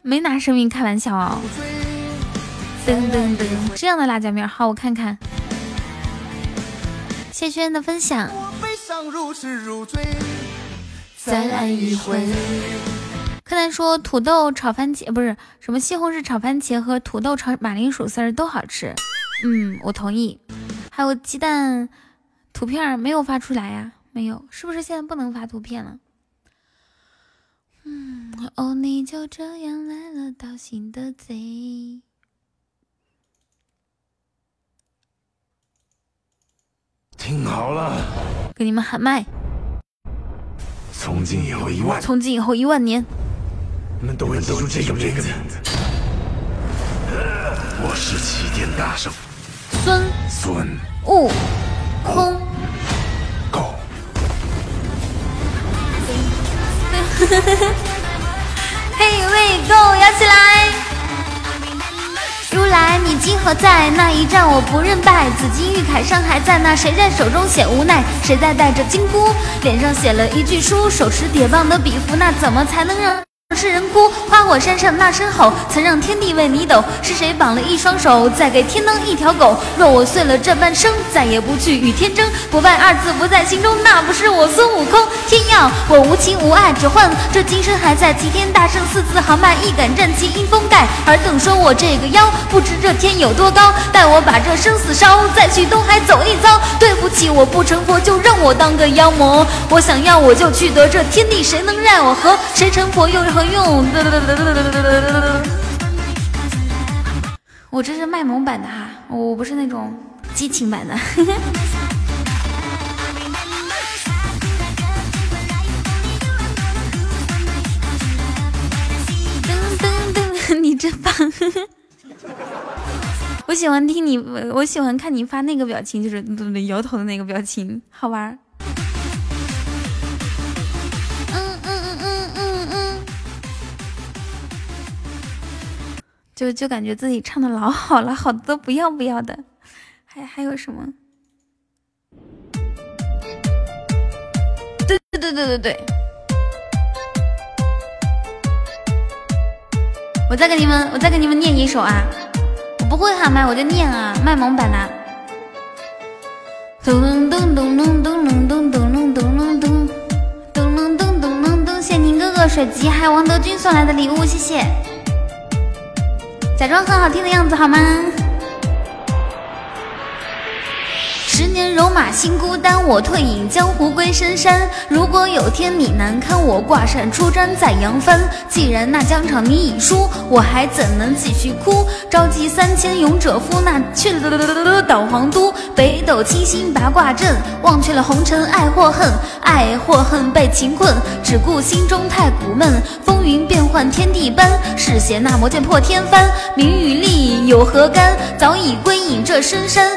没拿生命开玩笑啊！噔噔噔，这样的辣椒面，好，我看看。谢轩的分享。再来一回。柯南说土豆炒番茄不是什么西红柿炒番茄和土豆炒马铃薯丝儿都好吃。嗯，我同意。还有鸡蛋图片没有发出来呀？没有，是不是现在不能发图片了？嗯，哦，你就这样来了，盗心的贼。听好了，给你们喊麦。从今以后一万，从今以后一万年，你们都会记住这个名字。我是齐天大圣孙孙悟空。，Go！。嘿喂，Go，摇起来！如来，你今何在？那一战我不认败。紫金玉铠伤还在，那谁在手中写无奈？谁在带着金箍，脸上写了一句书？手持铁棒的比夫，那怎么才能让？是人哭，花果山上那声吼，曾让天地为你抖。是谁绑了一双手，再给天当一条狗？若我碎了这半生，再也不去与天争。不败二字不在心中，那不是我孙悟空。天要我无情无爱，只换这今生还在。齐天大圣四字豪迈，一杆战旗迎风盖。尔等说我这个妖，不知这天有多高。待我把这生死烧，再去东海走一遭。对不起，我不成佛，就让我当个妖魔。我想要，我就去得这天地，谁能奈我何？谁成佛又？何用？我这是卖萌版的哈，我不是那种激情版的。噔噔噔，你真棒！我喜欢听你，我喜欢看你发那个表情，就是摇头的那个表情，好玩。就就感觉自己唱的老好了，好的都不要不要的，还还有什么？对对对对对对，我再给你们，我再给你们念一首啊！我不会喊麦，我就念啊，卖萌版的。咚咚咚咚咚咚咚咚咚咚咚咚咚咚咚咚咚，谢宁哥哥、水吉还有王德军送来的礼物，谢谢。假装很好听的样子好吗？十年戎马。心孤单，我退隐江湖归深山。如果有天你难堪，我挂扇出征再扬帆。既然那疆场你已输，我还怎能继续哭？召集三千勇者赴那去导皇都，北斗七星八卦阵，忘却了红尘爱或恨，爱或恨被情困，只顾心中太苦闷。风云变幻天地般，嗜血那魔剑破天翻。名与利有何干？早已归隐这深山。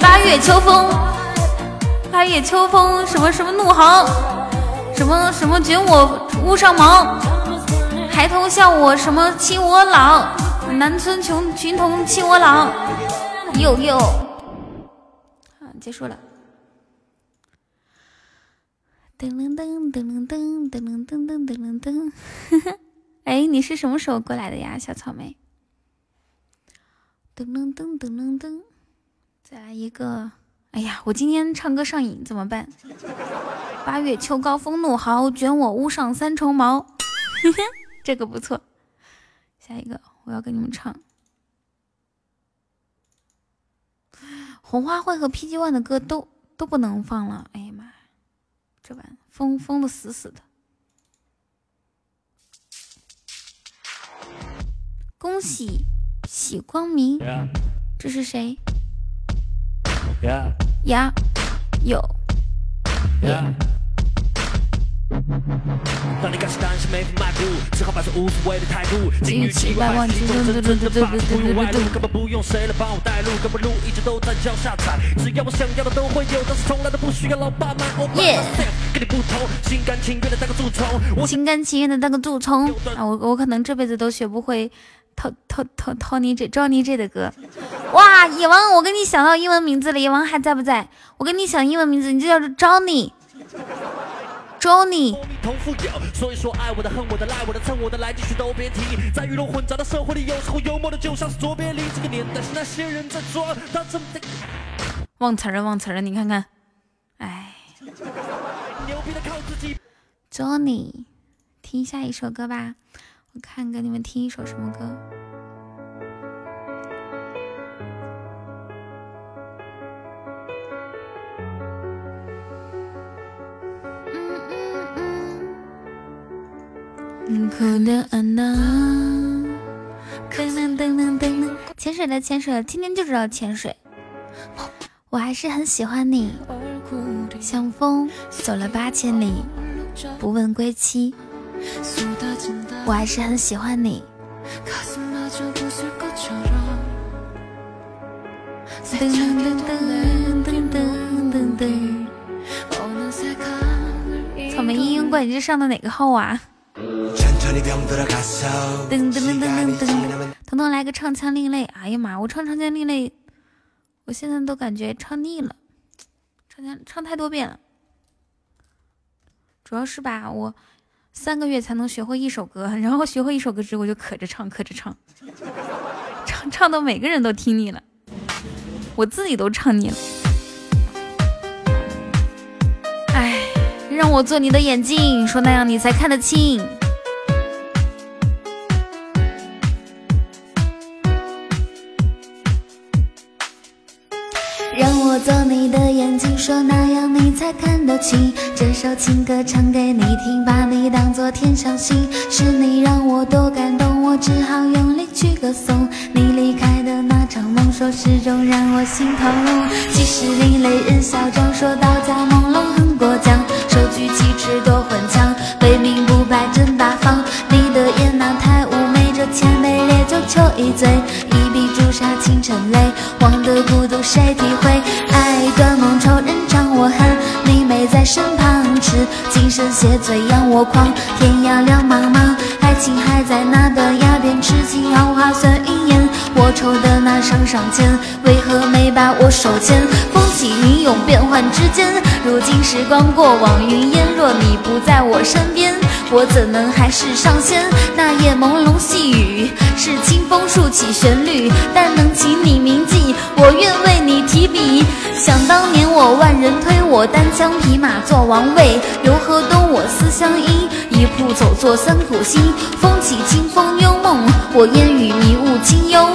八月秋风，八月秋风，什么什么怒号，什么什么卷我屋上毛，抬头笑我什么欺我老，南村穷群童欺我老，又又，啊，结束了。噔噔噔噔噔噔噔噔噔噔噔，哎，你是什么时候过来的呀，小草莓？噔噔噔噔噔噔。再来一个，哎呀，我今天唱歌上瘾，怎么办？八月秋高风怒号，卷我屋上三重茅。这个不错。下一个，我要给你们唱红花会和 PG One 的歌都都不能放了。哎呀妈，这晚封封的死死的。恭喜喜光明，这是谁？呀呀，有。金玉其外，万金重，重重重重不入外路，根本不用谁来帮我带路，根本路一直都在脚下踩。只要我想要的都会有，但是从来都不需要老爸买。耶，跟你不同，心甘情愿的当个蛀虫。我心甘情愿的当个蛀虫啊！我我可能这辈子都学不会。偷偷偷偷你这招你这的歌，哇！野王，我给你想到英文名字了，野王还在不在？我给你想英文名字，你就叫做 Johnny。Johnny。所以说爱我的恨我的赖我的蹭我的来继续都别提。在鱼龙混杂的社会里，有时候幽默的就像是卓别林。这个年代是那些人在做，他怎么的？忘词了忘词了，你看看，哎。牛逼的靠自己。Johnny，听下一首歌吧。我看给你们听一首什么歌？嗯嗯嗯。噔噔噔噔噔，潜水的潜水的，天天就知道潜水。我还是很喜欢你，像风走了八千里，不问归期。我还是很喜欢你。噔噔噔噔噔噔草莓嘤嘤怪，你这上的哪个号啊？噔噔噔噔噔噔，彤彤来个唱腔另类。哎呀妈，我唱唱腔另类，我现在都感觉唱腻了，唱腔唱太多遍了，主要是吧我。三个月才能学会一首歌，然后学会一首歌之后，我就可着唱，可着唱，唱唱到每个人都听腻了，我自己都唱腻了。哎，让我做你的眼睛，说那样你才看得清。让我做你的，说那样你才看得清。这首情歌唱给你听，把你当作天上星。是你让我多感动，我只好用力去歌颂你离开的那场梦，说始终让我心痛。其实另类人嚣张，说到家朦胧很过奖，手举七尺多混枪，威名不败真八方。你的眼那太妩媚，这千杯烈酒求一醉。一笔朱砂倾城泪，望得孤独谁体会？爱断梦愁，人唱我恨，你没在身旁，痴今生谢罪让我狂。天涯两茫茫，爱情还在那断崖边，痴情浪花算云烟。我愁的上上签，为何没把我手牵？风。起云涌变幻之间。如今时光过往云烟，若你不在我身边，我怎能还是上仙？那夜朦胧细雨，是清风竖起旋律。但能请你铭记，我愿为你提笔。想当年我万人推，我单枪匹马做王位。游河东我思乡音，一铺走坐三苦心。风起清风幽梦，我烟雨迷雾清幽。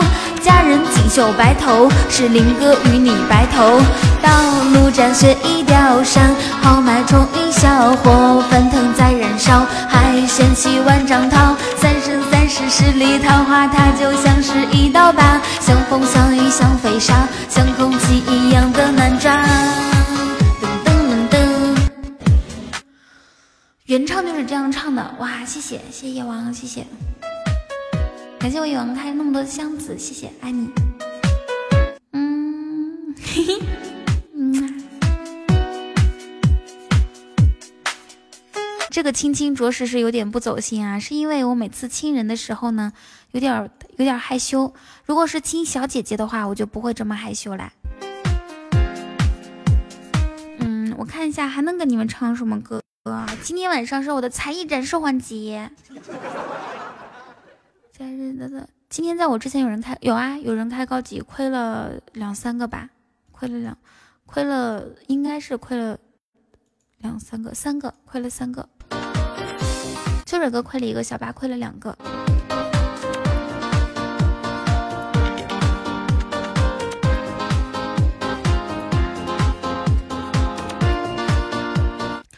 佳人锦绣白头，是林哥与你白头。道路斩雪已凋山，豪迈冲云霄，火翻腾在燃烧，还掀起万丈涛。三生三世十里桃花，它就像是一道疤，像风像雨像飞沙，像空气一样的难抓。噔噔噔噔，原唱就是这样唱的，哇，谢谢谢谢夜王，谢谢。感谢我野王开那么多箱子，谢谢爱你。嗯，嘿嘿，嗯。这个亲亲着实是有点不走心啊，是因为我每次亲人的时候呢，有点有点害羞。如果是亲小姐姐的话，我就不会这么害羞啦。嗯，我看一下还能跟你们唱什么歌啊？今天晚上是我的才艺展示环节。在日的的，今天在我之前有人开有啊，有人开高级，亏了两三个吧，亏了两，亏了应该是亏了两三个，三个亏了三个，秋水哥亏了一个，小八亏了两个。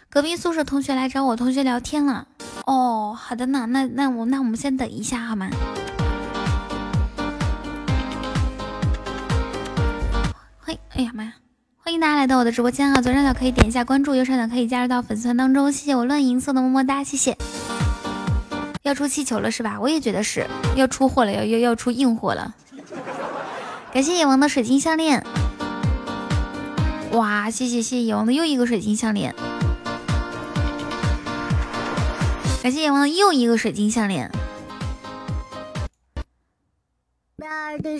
隔壁宿舍同学来找我同学聊天了。哦，好的呢，那那我那我们先等一下好吗？欢，哎呀妈呀！欢迎大家来到我的直播间啊！左上角可以点一下关注，右上角可以加入到粉丝团当中。谢谢我乱银送的么么哒，谢谢。要出气球了是吧？我也觉得是要出货了，要要要出硬货了。感谢野王的水晶项链，哇！谢谢谢谢野王的又一个水晶项链。感谢野王的又一个水晶项链。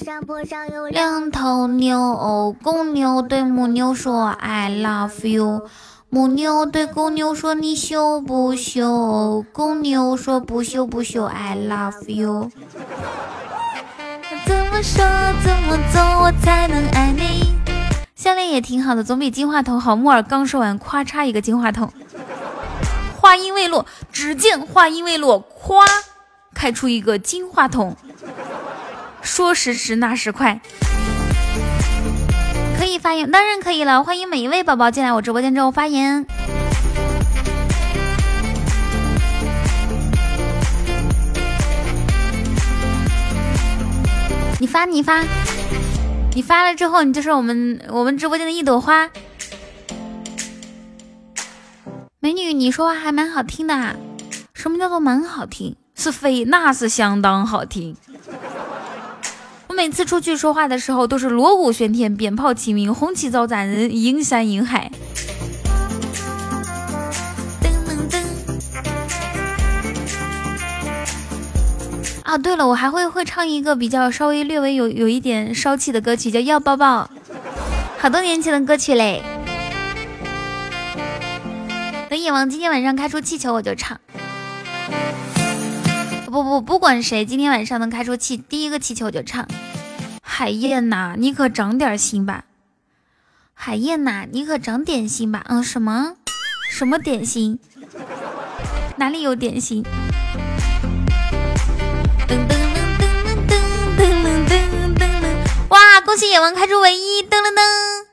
山坡上有两头牛，公牛对母牛说 “I love you”，母牛对公牛说“你羞不羞”，公牛说“不羞不羞 ”，I love you。怎么说怎么做我才能爱你？项链也挺好的，总比金话筒好。木耳刚说完，咔嚓一个金话筒。话音未落，只见话音未落，咵，开出一个金话筒。说时迟，那时快，可以发言，当然可以了。欢迎每一位宝宝进来我直播间之后发言。你发，你发，你发了之后，你就是我们我们直播间的一朵花。美女，你说话还蛮好听的啊！什么叫做蛮好听？是非那是相当好听。我每次出去说话的时候，都是锣鼓喧天，鞭炮齐鸣，红旗招展人，迎山迎海。噔噔噔。啊，对了，我还会会唱一个比较稍微略微有有一点骚气的歌曲，叫《要抱抱》，好多年前的歌曲嘞。野王今天晚上开出气球，我就唱。不不，不管谁今天晚上能开出气第一个气球，我就唱。海燕呐，你可长点心吧。海燕呐，你可长点心吧。嗯，什么什么点心？哪里有点心？噔噔噔噔噔噔噔噔噔！哇，恭喜野王开出唯一！噔噔噔。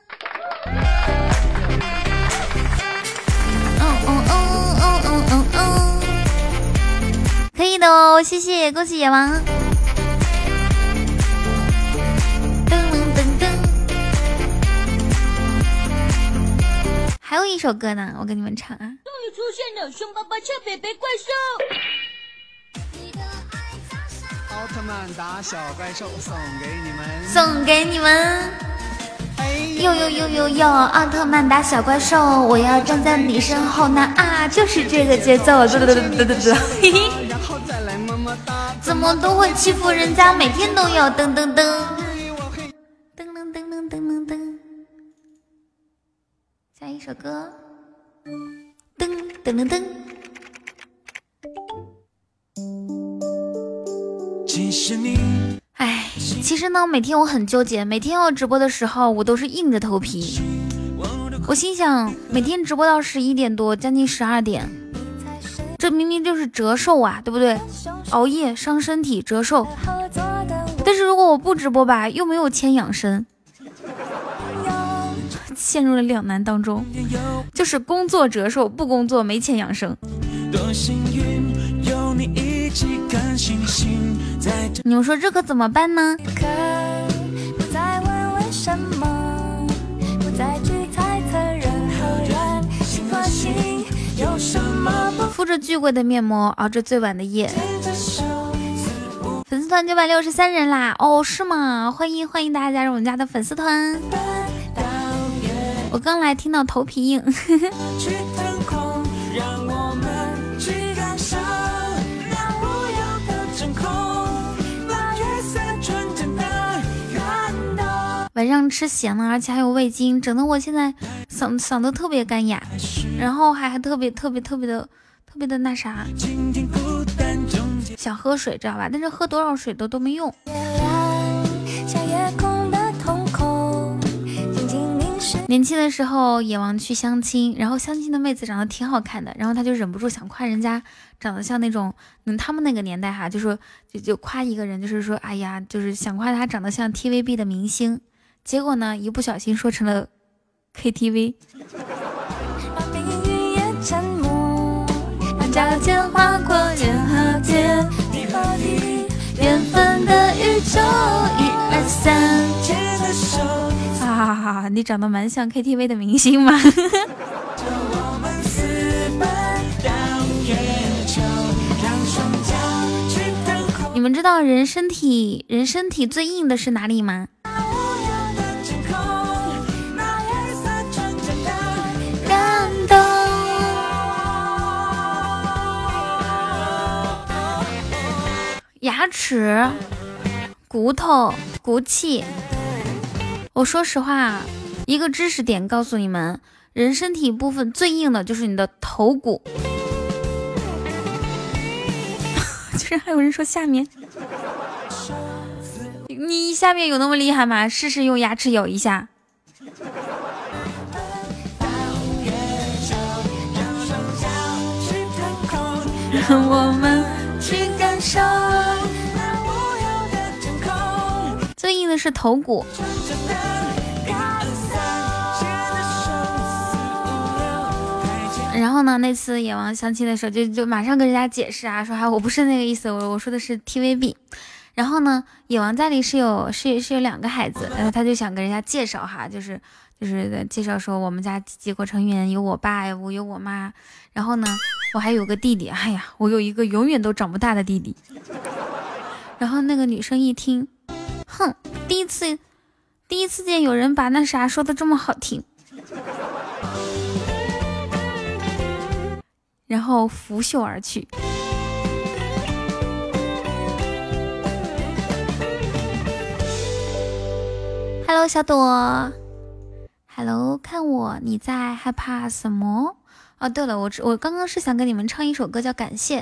可以的哦，谢谢，恭喜野王。噔噔噔噔，还有一首歌呢，我给你们唱啊。终于出现了，熊宝宝俏北北怪兽。奥特曼打小怪兽，送给你们，送给你们。呦呦呦呦呦，奥特曼打小怪兽，我要站在你身后呢啊，就是这个节奏，噔噔噔噔噔噔，嘿嘿。怎么都会欺负人家？每天都要噔噔噔，噔噔噔噔噔噔噔。下一首歌，噔噔噔噔。其实你，哎，其实呢，每天我很纠结，每天要直播的时候，我都是硬着头皮。我心想，每天直播到十一点多，将近十二点，这明明就是折寿啊，对不对？熬夜伤身体，折寿。但是如果我不直播吧，又没有钱养生，陷入了两难当中，就是工作折寿，不工作没钱养生。的幸运有你一们说这可怎么办呢？敷着巨贵的面膜，熬着最晚的夜。粉丝团九百六十三人啦！哦，是吗？欢迎欢迎大家加入我们家的粉丝团。我刚来听到头皮硬。晚上吃咸了，而且还有味精，整得我现在嗓嗓子特别干哑，然后还还特别特别特别的特别的那啥，想喝水知道吧？但是喝多少水都都没用。年轻的时候，野王去相亲，然后相亲的妹子长得挺好看的，然后他就忍不住想夸人家长得像那种，嗯，他们那个年代哈，就说就就夸一个人，就是说，哎呀，就是想夸他长得像 TVB 的明星。结果呢，一不小心说成了 KTV。哈哈哈！你长得蛮像 KTV 的明星嘛。你们知道人身体人身体最硬的是哪里吗？牙齿、骨头、骨气。我说实话，一个知识点告诉你们：人身体部分最硬的就是你的头骨。居然还有人说下面，你下面有那么厉害吗？试试用牙齿咬一下。让 我们去感受。最硬的是头骨。然后呢，那次野王相亲的时候，就就马上跟人家解释啊，说啊，我不是那个意思，我我说的是 TVB。然后呢，野王家里是有是是有两个孩子，然后他就想跟人家介绍哈，就是就是在介绍说我们家几个成员有我爸，我有我妈，然后呢，我还有个弟弟，哎呀，我有一个永远都长不大的弟弟。然后那个女生一听。哼，第一次，第一次见有人把那啥说的这么好听，然后拂袖而去。Hello，小朵，Hello，看我，你在害怕什么？哦，对了，我我刚刚是想跟你们唱一首歌，叫《感谢》，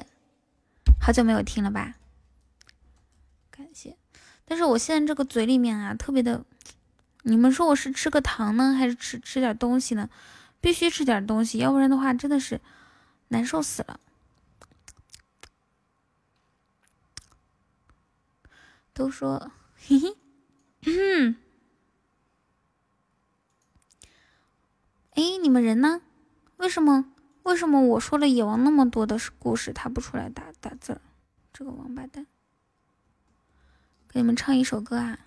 好久没有听了吧？感谢。但是我现在这个嘴里面啊，特别的，你们说我是吃个糖呢，还是吃吃点东西呢？必须吃点东西，要不然的话真的是难受死了。都说，嘿嘿，嗯，哎，你们人呢？为什么？为什么我说了野王那么多的故事，他不出来打打字？这个王八蛋！给你们唱一首歌啊！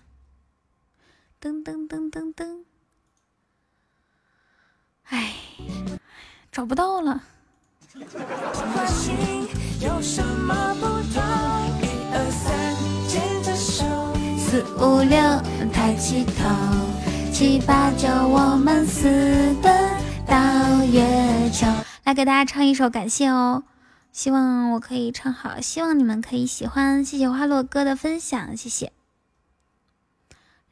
噔噔噔噔噔，哎，找不到了。四五六，抬起头，七八九，我们私奔到月球。来给大家唱一首，感谢哦。希望我可以唱好，希望你们可以喜欢。谢谢花落哥的分享，谢谢。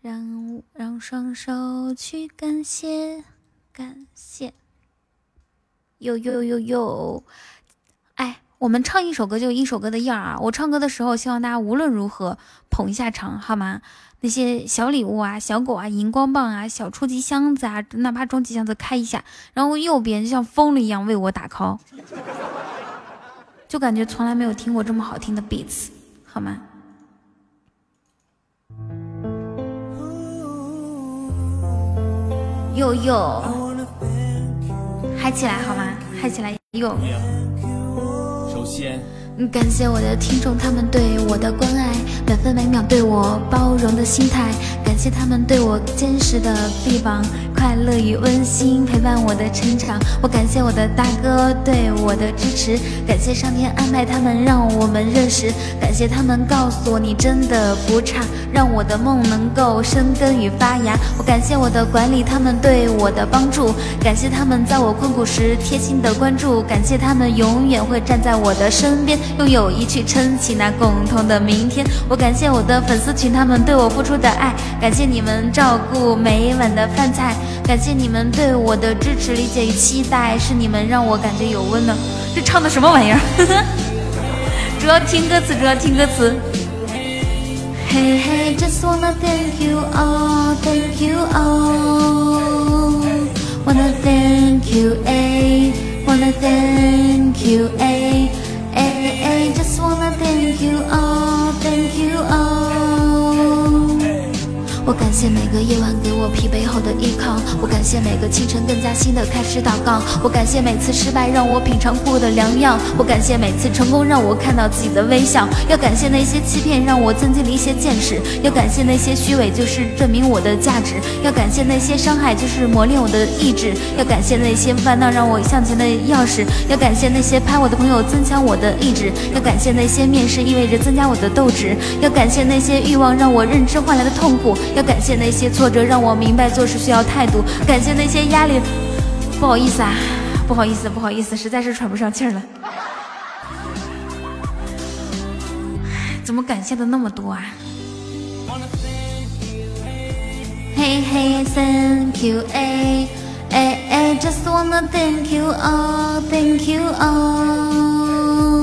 让让双手去感谢，感谢。哟哟哟哟，哎，我们唱一首歌就一首歌的样儿啊！我唱歌的时候，希望大家无论如何捧一下场，好吗？那些小礼物啊，小狗啊，荧光棒啊，小初级箱子啊，哪怕终极箱子开一下，然后右边就像疯了一样为我打 call，就感觉从来没有听过这么好听的 beats，好吗？哟哟，嗨起来好吗？嗨起来哟！首先。感谢我的听众，他们对我的关爱，每分每秒对我包容的心态。感谢他们对我坚实的臂膀，快乐与温馨陪伴我的成长。我感谢我的大哥对我的支持，感谢上天安排他们让我们认识，感谢他们告诉我你真的不差，让我的梦能够生根与发芽。我感谢我的管理，他们对我的帮助，感谢他们在我困苦时贴心的关注，感谢他们永远会站在我的身边。用友谊去撑起那共同的明天。我感谢我的粉丝群，他们对我付出的爱，感谢你们照顾每一碗的饭菜，感谢你们对我的支持、理解与期待，是你们让我感觉有温暖。这唱的什么玩意儿？主要听歌词，主要听歌词。Hey hey, just wanna thank you all, thank you all. Wanna thank you, a, wanna thank you, a. I just wanna thank you all, thank you all. 我感谢每个夜晚给我疲惫后的依靠，我感谢每个清晨更加新的开始祷告，我感谢每次失败让我品尝过的良药，我感谢每次成功让我看到自己的微笑，要感谢那些欺骗让我增进了一些见识，要感谢那些虚伪就是证明我的价值，要感谢那些伤害就是磨练我的意志，要感谢那些烦恼让我向前的钥匙，要感谢那些拍我的朋友增强我的意志，要感谢那些面试意味着增加我的斗志，要感谢那些欲望让我认知换来的痛苦。要感谢那些挫折，让我明白做事需要态度；感谢那些压力，不好意思啊，不好意思，不好意思，实在是喘不上气了。怎么感谢的那么多啊？嘿嘿，Thank you，哎哎哎，Just wanna thank you all，Thank you all，Wanna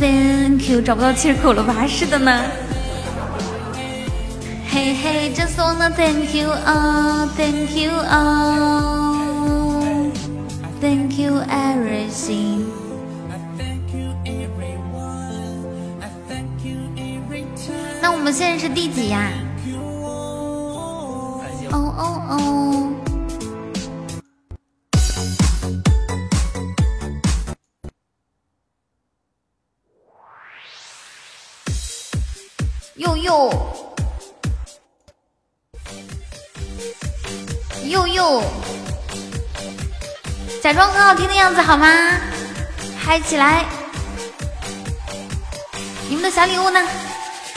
thank you，找不到气口了吧？是的呢。Hey hey, just wanna thank you all, thank you all, thank you everything. 那我们现在是第几呀？哦哦哦！哟哟！又又，假装很好听的样子好吗？嗨起来！你们的小礼物呢？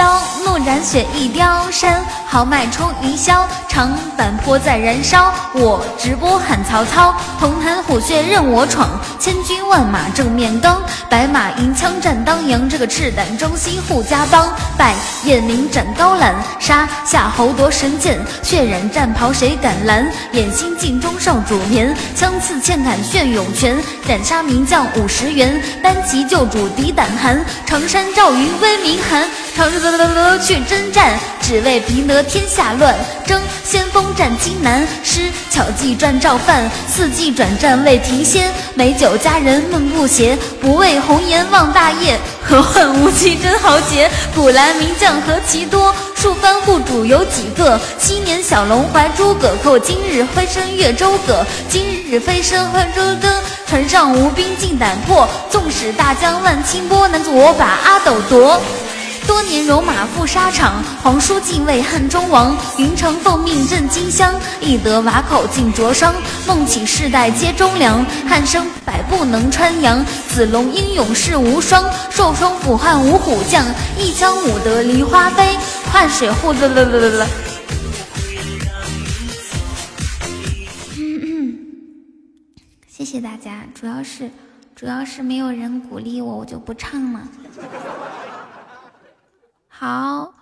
刀怒斩雪一雕山，豪迈冲云霄，长坂坡在燃烧。我直播喊曹操，铜潭虎穴任我闯，千军万马正面刚，白马银枪战当阳。这个赤胆忠心护家邦，拜雁鸣斩高览，杀夏侯夺神剑，血染战袍谁敢拦？眼心镜中少主眠，枪刺欠砍炫涌泉，斩杀名将五十员，单骑救主敌胆寒，常山赵云威名寒，长日得得得去征战，只为平得天下乱。争先锋战荆南，施巧计赚赵范，四季转战为停仙。美酒佳人梦不闲，不为红颜忘大业。何患无妻真豪杰？古来名将何其多，数番护主有几个？昔年小龙怀诸葛寇，今日飞身越州葛。今日飞身换州登，船上无兵尽胆破。纵使大江万顷波，难阻我把阿斗夺。多年戎马赴沙场，皇叔敬畏汉中王。云长奉命镇荆襄，翼得瓦口尽灼伤。梦起世代皆忠良，汉生百步能穿杨。子龙英勇世无双，寿双辅汉五虎将。一枪舞得梨花飞，换水护了了了了了。谢谢大家，主要是主要是没有人鼓励我，我就不唱了。好，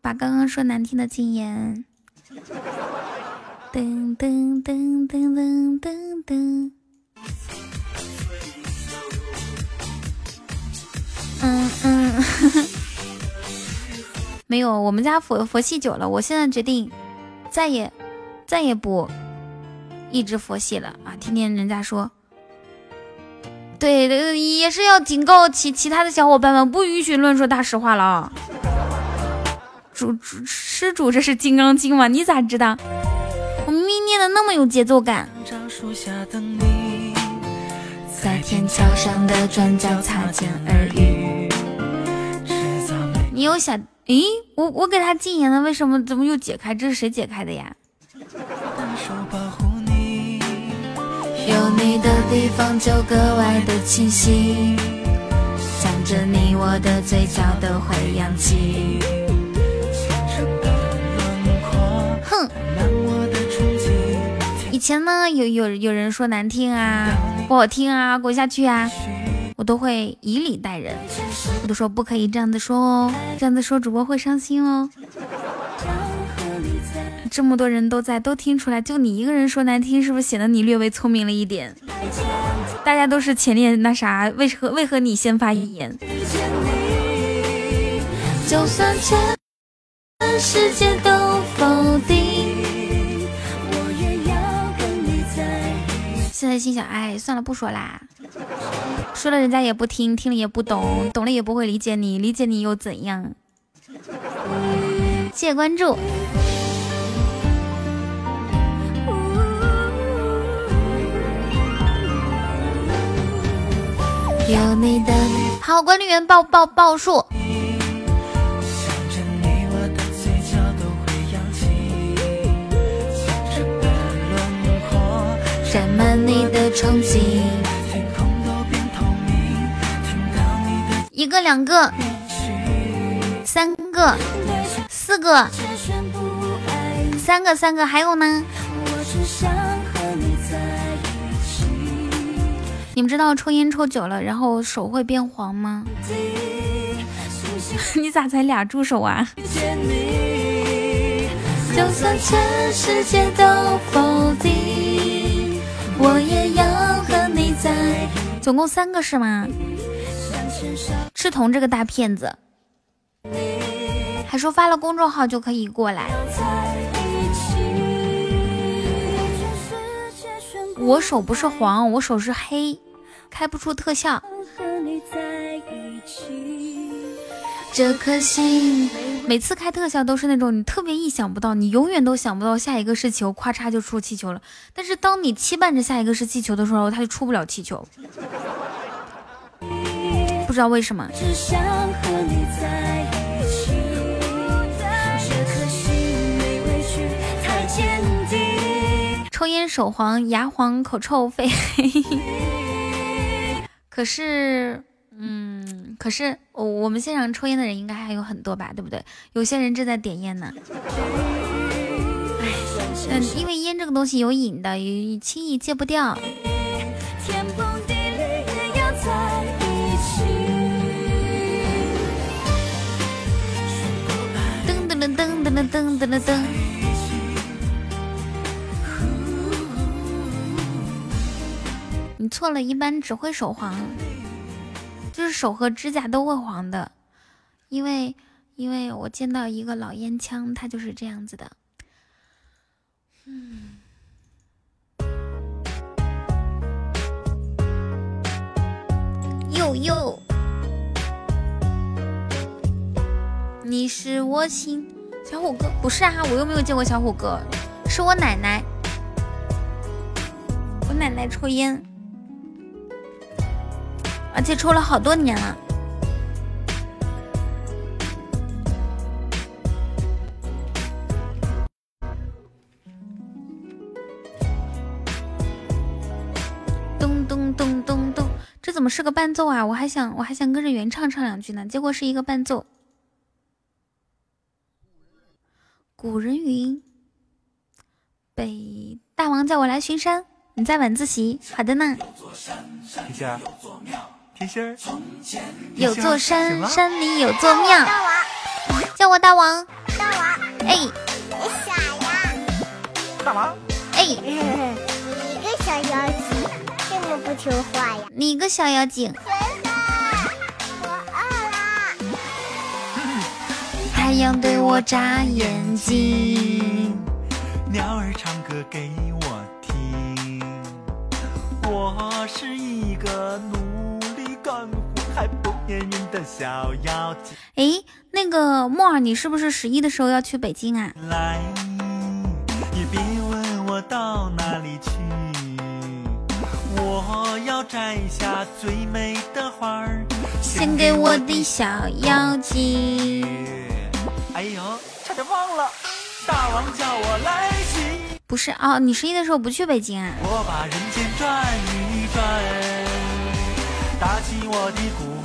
把刚刚说难听的禁言。噔噔噔噔噔噔噔。嗯嗯，没有，我们家佛佛系久了，我现在决定再也再也不一直佛系了啊！天天人家说，对，也是要警告其其他的小伙伴们，不允许乱说大实话了啊！主主施主，这是《金刚经》吗？你咋知道？我明明念的那么有节奏感。在天桥上的转角擦肩而遇。你有想？咦，我我给他禁言了，为什么？怎么又解开？这是谁解开的呀？有你的地方就格外的清新，想着你，我的嘴角都会扬起。哼。以前呢，有有有人说难听啊，不好听啊，滚下去啊，我都会以礼待人，我都说不可以这样子说哦，这样子说主播会伤心哦。这么多人都在，都听出来，就你一个人说难听，是不是显得你略微聪明了一点？大家都是前列那啥，为何为何你先发一言？就算全世界都否定。现在心想，哎，算了，不说啦。说了人家也不听，听了也不懂，懂了也不会理解你，理解你又怎样？谢谢关注。有你的好，管理员报报报数。沾满你的憧憬，一个两个，三个，四个，三个三个，还有呢？你们知道抽烟抽久了，然后手会变黄吗？你咋才俩助手啊？就算全世界都否定。我也要和你在。总共三个是吗？赤瞳这个大骗子，还说发了公众号就可以过来。我手不是黄，我手是黑，开不出特效。这颗心。每次开特效都是那种你特别意想不到，你永远都想不到下一个是球，咔嚓就出气球了。但是当你期盼着下一个是气球的时候，它就出不了气球，不知道为什么。抽烟手黄牙黄口臭肺黑，可是。嗯，可是我我们现场抽烟的人应该还有很多吧，对不对？有些人正在点烟呢。哎，嗯，因为烟这个东西有瘾的，轻易戒不掉。噔噔噔噔噔噔噔噔噔。你错了，一般只会手黄。就是手和指甲都会黄的，因为因为我见到一个老烟枪，他就是这样子的。嗯，呦呦，你是我心小虎哥，不是啊，我又没有见过小虎哥，是我奶奶，我奶奶抽烟。而且抽了好多年了。咚咚咚咚咚，这怎么是个伴奏啊？我还想我还想跟着原唱唱两句呢，结果是一个伴奏。古人云：“北大王叫我来巡山，你在晚自习。”好的呢。有座山，山里有座庙。大王，叫我大王。大王，哎，你傻呀？大王，哎，你个小妖精，这么不听话呀？你个小妖精！真的，我饿了。太阳对我眨眼睛。鸟儿唱歌给我听。我是一个努还不粘人的小妖精。哎，那个木耳，你是不是十一的时候要去北京啊？来，也别问我到哪里去。我要摘下最美的花儿，献给我的小妖精。哎呦，差点忘了，大王叫我来袭。不是哦，你十一的时候不去北京啊？我把人间转一转，打起我的鼓，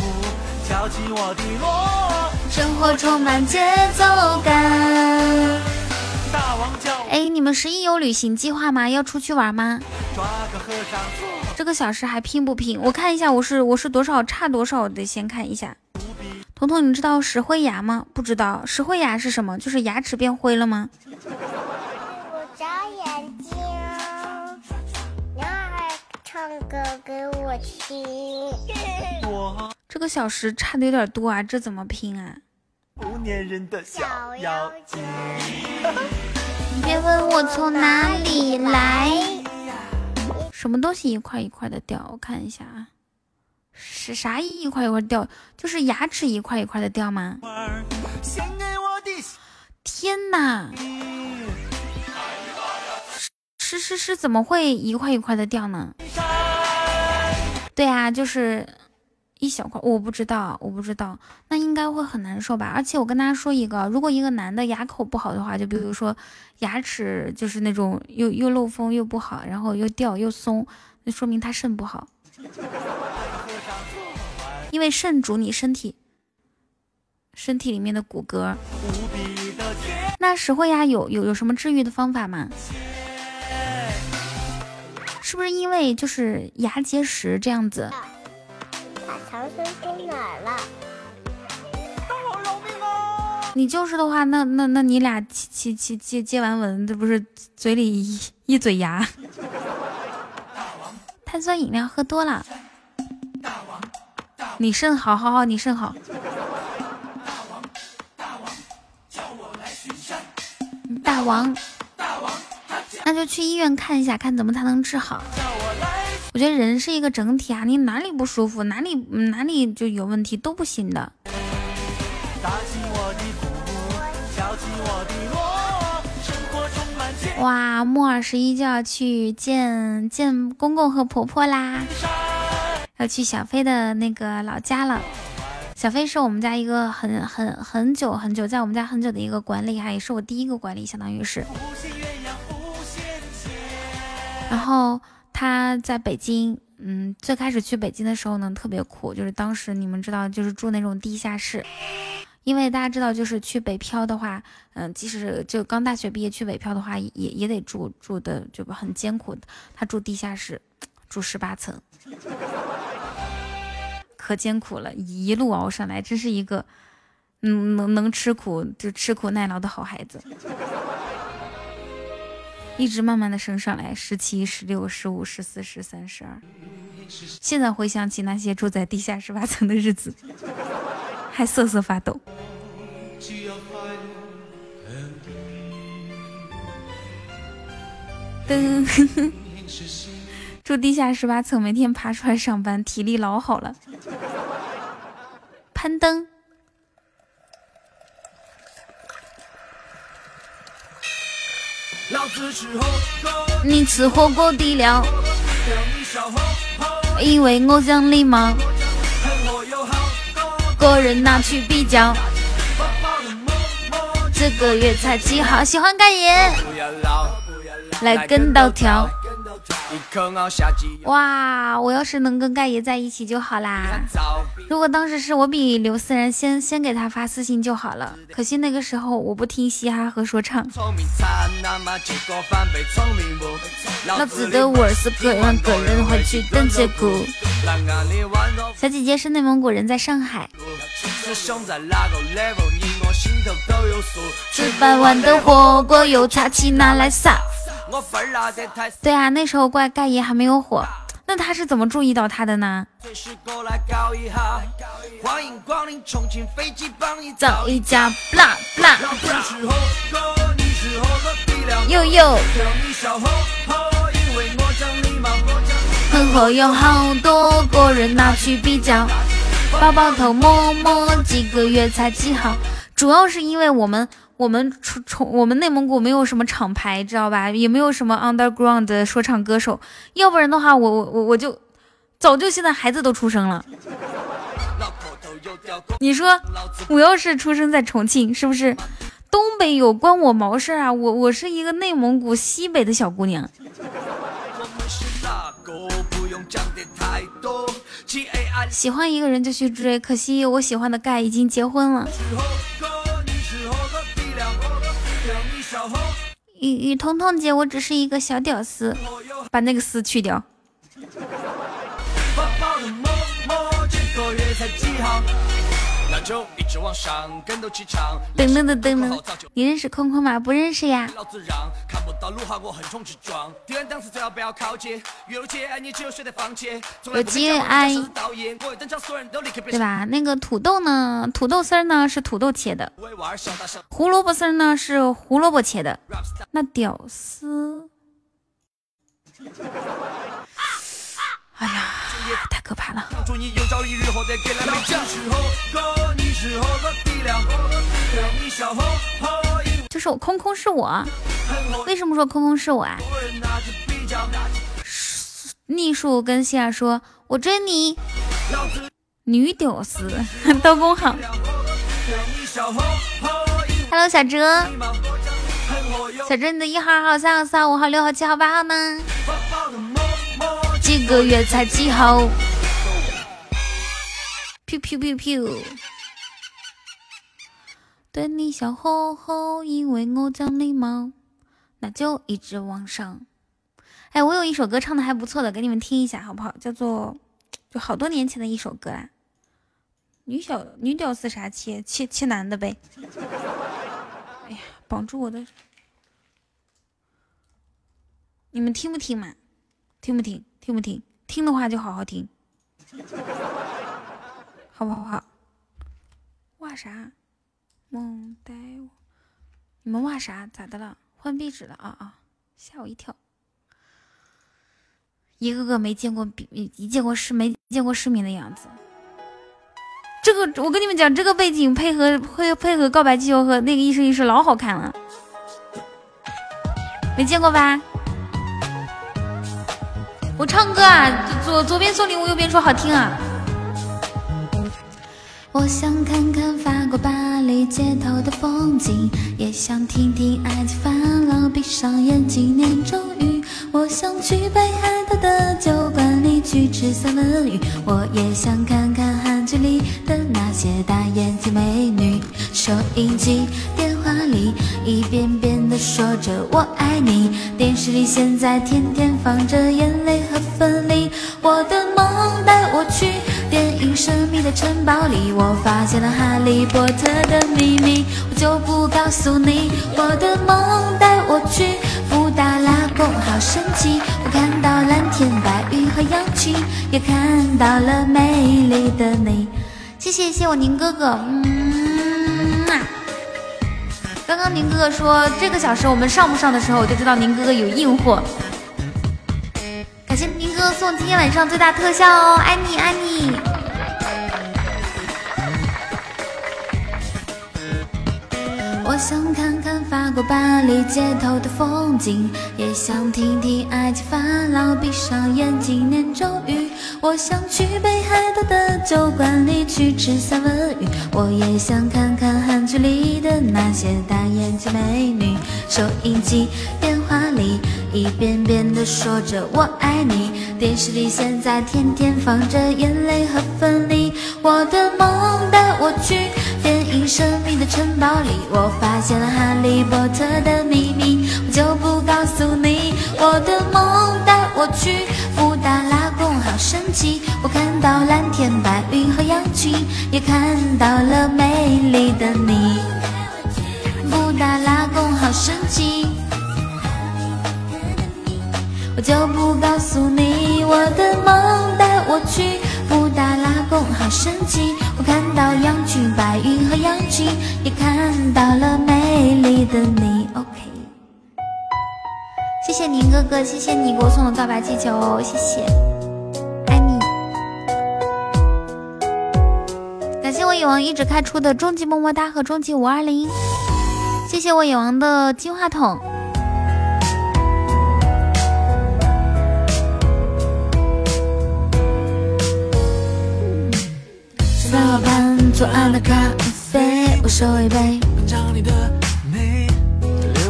敲起我的锣。生活充满节奏感。大王叫我哎，你们十一有旅行计划吗？要出去玩吗？抓个和尚。这个小时还拼不拼？我看一下，我是我是多少差多少我得，先看一下。彤彤，你知道石灰牙吗？不知道，石灰牙是什么？就是牙齿变灰了吗？唱歌给我听。我这个小时差的有点多啊，这怎么拼啊？不粘人的小妖精。别问我从哪里来，什么东西一块一块的掉？我看一下啊，是啥一块一块掉？就是牙齿一块一块的掉吗？天哪，是是是，怎么会一块一块的掉呢？对啊，就是一小块，我不知道，我不知道，那应该会很难受吧？而且我跟大家说一个，如果一个男的牙口不好的话，就比如说牙齿就是那种又又漏风又不好，然后又掉又松，那说明他肾不好，因为肾主你身体身体里面的骨骼。那石灰牙有有有什么治愈的方法吗？是不是因为就是牙结石这样子？把唐僧丢哪儿了？大王饶命啊！你就是的话，那那那你俩接接接接接完吻，这不是嘴里一一嘴牙？碳酸饮料喝多了，你肾好，好好，你肾好。大王大王，那就去医院看一下，看怎么才能治好。我觉得人是一个整体啊，你哪里不舒服，哪里哪里就有问题都不行的。哇，木二十一就要去见见公公和婆婆啦，要去小飞的那个老家了。小飞是我们家一个很很很久很久，在我们家很久的一个管理哈，也是我第一个管理，相当于是。然后他在北京，嗯，最开始去北京的时候呢，特别苦，就是当时你们知道，就是住那种地下室，因为大家知道，就是去北漂的话，嗯，即使就刚大学毕业去北漂的话，也也得住住的就很艰苦。他住地下室，住十八层，可艰苦了，一路熬上来，真是一个，嗯，能能吃苦就吃苦耐劳的好孩子。一直慢慢的升上来，十七、十六、十五、十四、十三、十二。现在回想起那些住在地下十八层的日子，还瑟瑟发抖。噔，住地下十八层，每天爬出来上班，体力老好了。攀登，你吃火锅底料，因为我讲礼貌，个人拿去比较，这个粤菜几好，喜欢改言。来跟到跳。哇！我要是能跟盖爷在一起就好啦。如果当时是我比刘思然先先给他发私信就好了，可惜那个时候我不听嘻哈和说唱。老子的味儿是个人个人会去等结果。小姐姐是内蒙古人，在上海。吃饭碗的火锅，有茶起拿来撒。对啊，那时候怪盖爷还没有火，那他是怎么注意到他的呢？走一家，啦啦。悠悠。很火有好多个人拿去比较，包包头摸摸几个月才记好。主要是因为我们我们从从我们内蒙古没有什么厂牌，知道吧？也没有什么 underground 的说唱歌手，要不然的话，我我我我就早就现在孩子都出生了。你说我要是出生在重庆，是不是东北有关我毛事啊？我我是一个内蒙古西北的小姑娘。喜欢一个人就去追，可惜我喜欢的盖已经结婚了。雨雨彤彤姐，我只是一个小屌丝，把那个丝去掉。噔噔噔噔噔，你认识空空吗？不认识呀。有机爱，对吧？那个土豆呢？土豆丝儿呢是土豆切的，胡萝卜丝儿呢是胡萝卜切的。那屌丝，哎呀，太可怕了。就是我空空是我，为什么说空空是我啊？逆数跟西尔说：“我追你，女屌丝。”刀工好，Hello 小哲，小哲你的一号、二号、三号、四号、五号、六号、七号、八号呢？一个月才几号？噗噗噗噗。对你笑吼吼，因为我讲礼貌，那就一直往上。哎，我有一首歌唱的还不错的，给你们听一下好不好？叫做就好多年前的一首歌啦。女小女屌丝啥切切切男的呗。哎呀，绑住我的！你们听不听嘛？听不听？听不听？听的话就好好听，好不好？好。哇啥？梦呆我，你们哇啥？咋的了？换壁纸了啊啊！吓我一跳，一个个没见过比一见过世没见过世面的样子。这个我跟你们讲，这个背景配合配配合告白气球和那个一生一世老好看了，没见过吧？我唱歌啊，左左边送礼物，右边说好听啊。我想看看法国巴黎街头的风景，也想听听爱情烦恼，闭上眼睛念咒语。我想去北海道的酒馆里去吃三文鱼，我也想看看海剧里的那些大眼睛美女。收音机、电话里一遍遍地说着我爱你，电视里现在天天放着眼泪和分离。我的梦带我去。电影《神秘的城堡》里，我发现了哈利波特的秘密，我就不告诉你。我的梦带我去布达拉宫，好神奇！我看到蓝天白云和氧气，也看到了美丽的你。谢谢谢我宁哥哥，嗯啊。刚刚宁哥哥说这个小时我们上不上的时候，我就知道宁哥哥有硬货。感谢宁哥送今天晚上最大特效哦，爱你爱你。想看看法国巴黎街头的风景，也想听听埃及法老，闭上眼睛念咒语。我想去北海道的酒馆里去吃三文鱼，我也想看看韩剧里的那些大眼睛美女。收音机、电话里一遍遍地说着我爱你，电视里现在天天放着眼泪和分离。我的梦带我去电影《神秘的城堡》里，我发现了哈利波特的秘密，我就不告诉你。我的梦带我去布达拉宫，好神奇！我看到蓝天白云和羊群，也看到了美丽的你。布达拉宫好神奇！我就不告诉你我的梦带我去布达拉宫，好神奇！我看到羊群、白云和羊群，也看到了美丽的你。OK，谢谢宁哥哥，谢谢你给我送的告白气球，谢谢，爱你。感谢我野王一直开出的终极么么哒和终极五二零，谢谢我野王的金话筒。在河畔左岸的咖啡，我手一杯。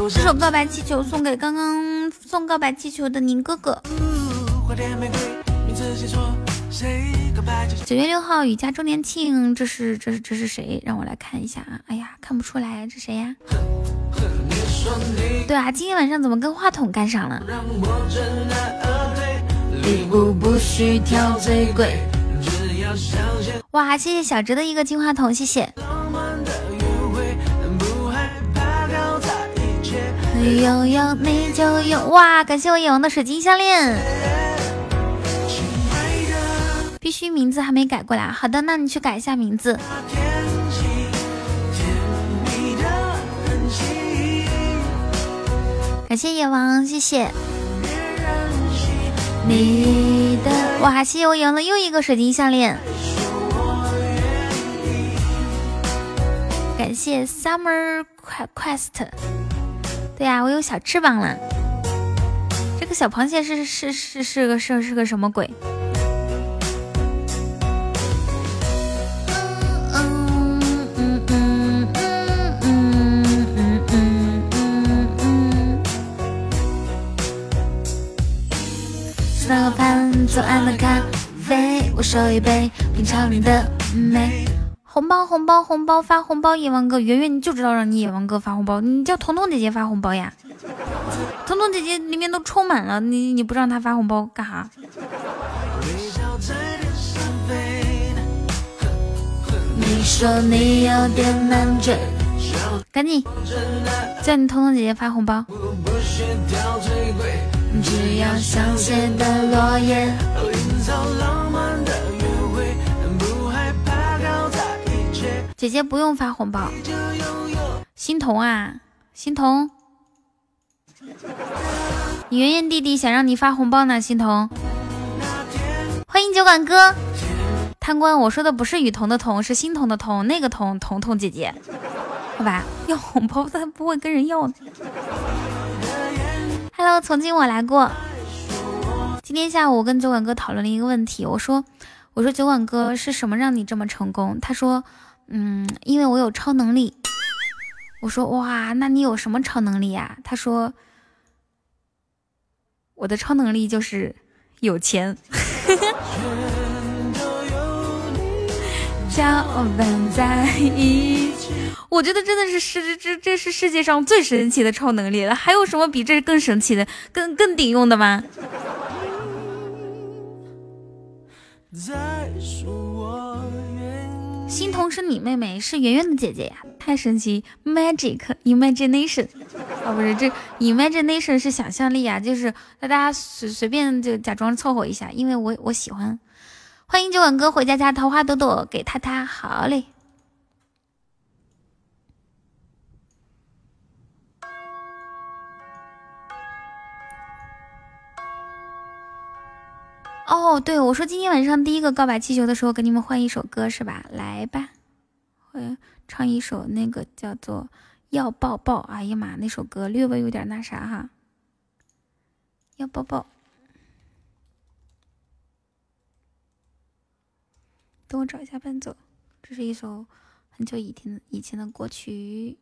这首告白气球送给刚刚送告白气球的宁哥哥。九月六号雨家周年庆，这是这是这是谁？让我来看一下啊！哎呀，看不出来，这谁呀？对啊，今天晚上怎么跟话筒干上了？礼物不需挑最贵。哇，谢谢小哲的一个金话筒，谢谢。拥有你就有哇！感谢我野王的水晶项链，必须名字还没改过来。好的，那你去改一下名字。感谢野王，谢谢你的哇！谢谢我赢了又一个水晶项链。感谢 Summer Quest。对呀，我有小翅膀了。这个小螃蟹是是是是个是是个什么鬼？手一杯，品尝你的美。红包红包红包发红包，野王哥，圆圆你就知道让你野王哥发红包，你叫彤彤姐姐发红包呀？彤彤姐姐里面都充满了，你你不让她发红包干啥？你说你有点难追，赶紧叫你彤彤姐姐发红包。只要香榭的落叶。姐姐不用发红包，欣桐啊，欣桐，你圆圆弟弟想让你发红包呢，欣桐，欢迎酒馆哥，贪官，我说的不是雨桐的桐，是欣桐的桐，那个桐，彤彤姐姐，好吧，要红包他不会跟人要的。Hello，曾经我来过，今天下午我跟酒馆哥讨论了一个问题，我说，我说酒馆哥是什么让你这么成功？他说。嗯，因为我有超能力。我说哇，那你有什么超能力呀？他说，我的超能力就是有钱。交伴在一起，我觉得真的是世这这是世界上最神奇的超能力了。还有什么比这更神奇的、更更顶用的吗？再说我。欣桐是你妹妹，是圆圆的姐姐呀，太神奇！Magic imagination，啊不是，这 imagination 是想象力啊，就是那大家随随便就假装凑合一下，因为我我喜欢。欢迎酒馆哥回家家桃花朵朵给他他，好嘞。哦，对，我说今天晚上第一个告白气球的时候，给你们换一首歌是吧？来吧，会唱一首那个叫做《要抱抱》。哎呀妈，那首歌略微有点那啥哈。要抱抱，等我找一下伴奏。这是一首很久以前以前的歌曲，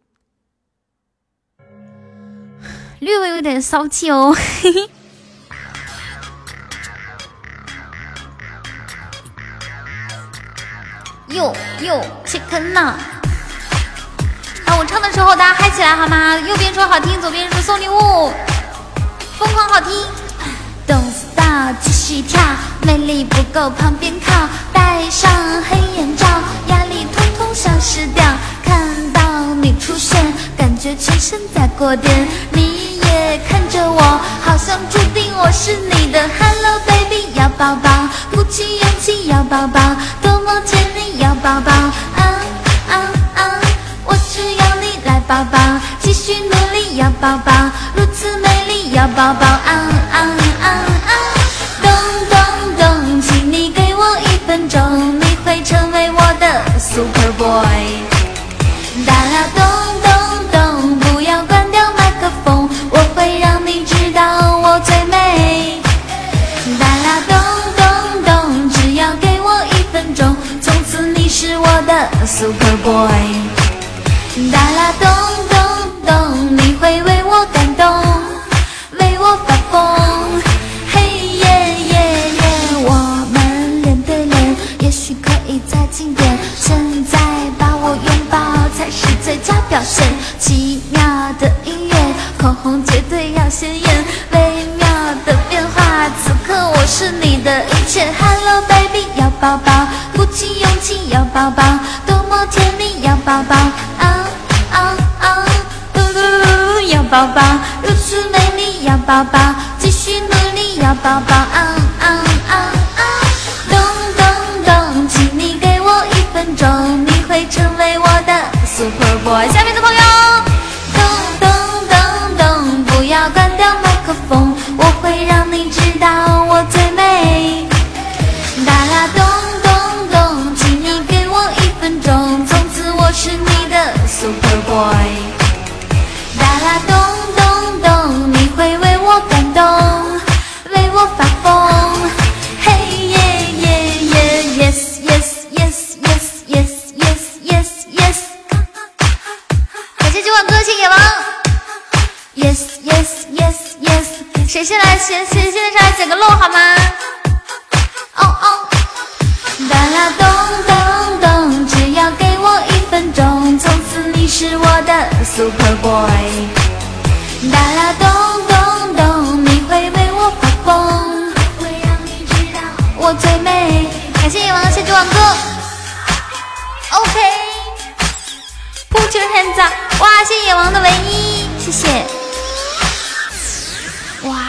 略微有点骚气哦。嘿嘿。哟哟，切克闹！啊，我唱的时候大家嗨起来好吗？右边说好听，左边说送礼物，疯狂好听。Don't stop，继续跳，魅力不够旁边靠，戴上黑眼罩，压力通通消失掉。看到你出现，感觉全身在过电，你看着我，好像注定我是你。的 Hello baby 要抱抱，鼓起勇气要抱抱，多么甜蜜要抱抱，啊啊啊！我只要你来抱抱，继续努力要抱抱，如此美丽要抱抱，啊 Boy。哒啦咚咚咚，你会为我感动，为我发疯。嘿耶耶耶，我们脸对脸，也许可以再近点。现在把我拥抱才是最佳表现。奇妙的音乐，口红绝对要鲜艳，微妙的变化，此刻我是你的一切。Hello baby，要抱抱，鼓起勇气要抱抱，宝宝，啊啊啊，嘟嘟噜噜要宝宝，如此美丽要宝宝，继续努力要宝宝啊。谁先来谁谁先上来捡个漏好吗？哦哦。哒啦咚咚咚，只要给我一分钟，从此你是我的 Super Boy。哒啦咚咚咚，你会为我发疯，会让你知道我最美。感谢野王的谢主网哥。OK，Put your hands up！哇，谢野王的唯一，谢谢。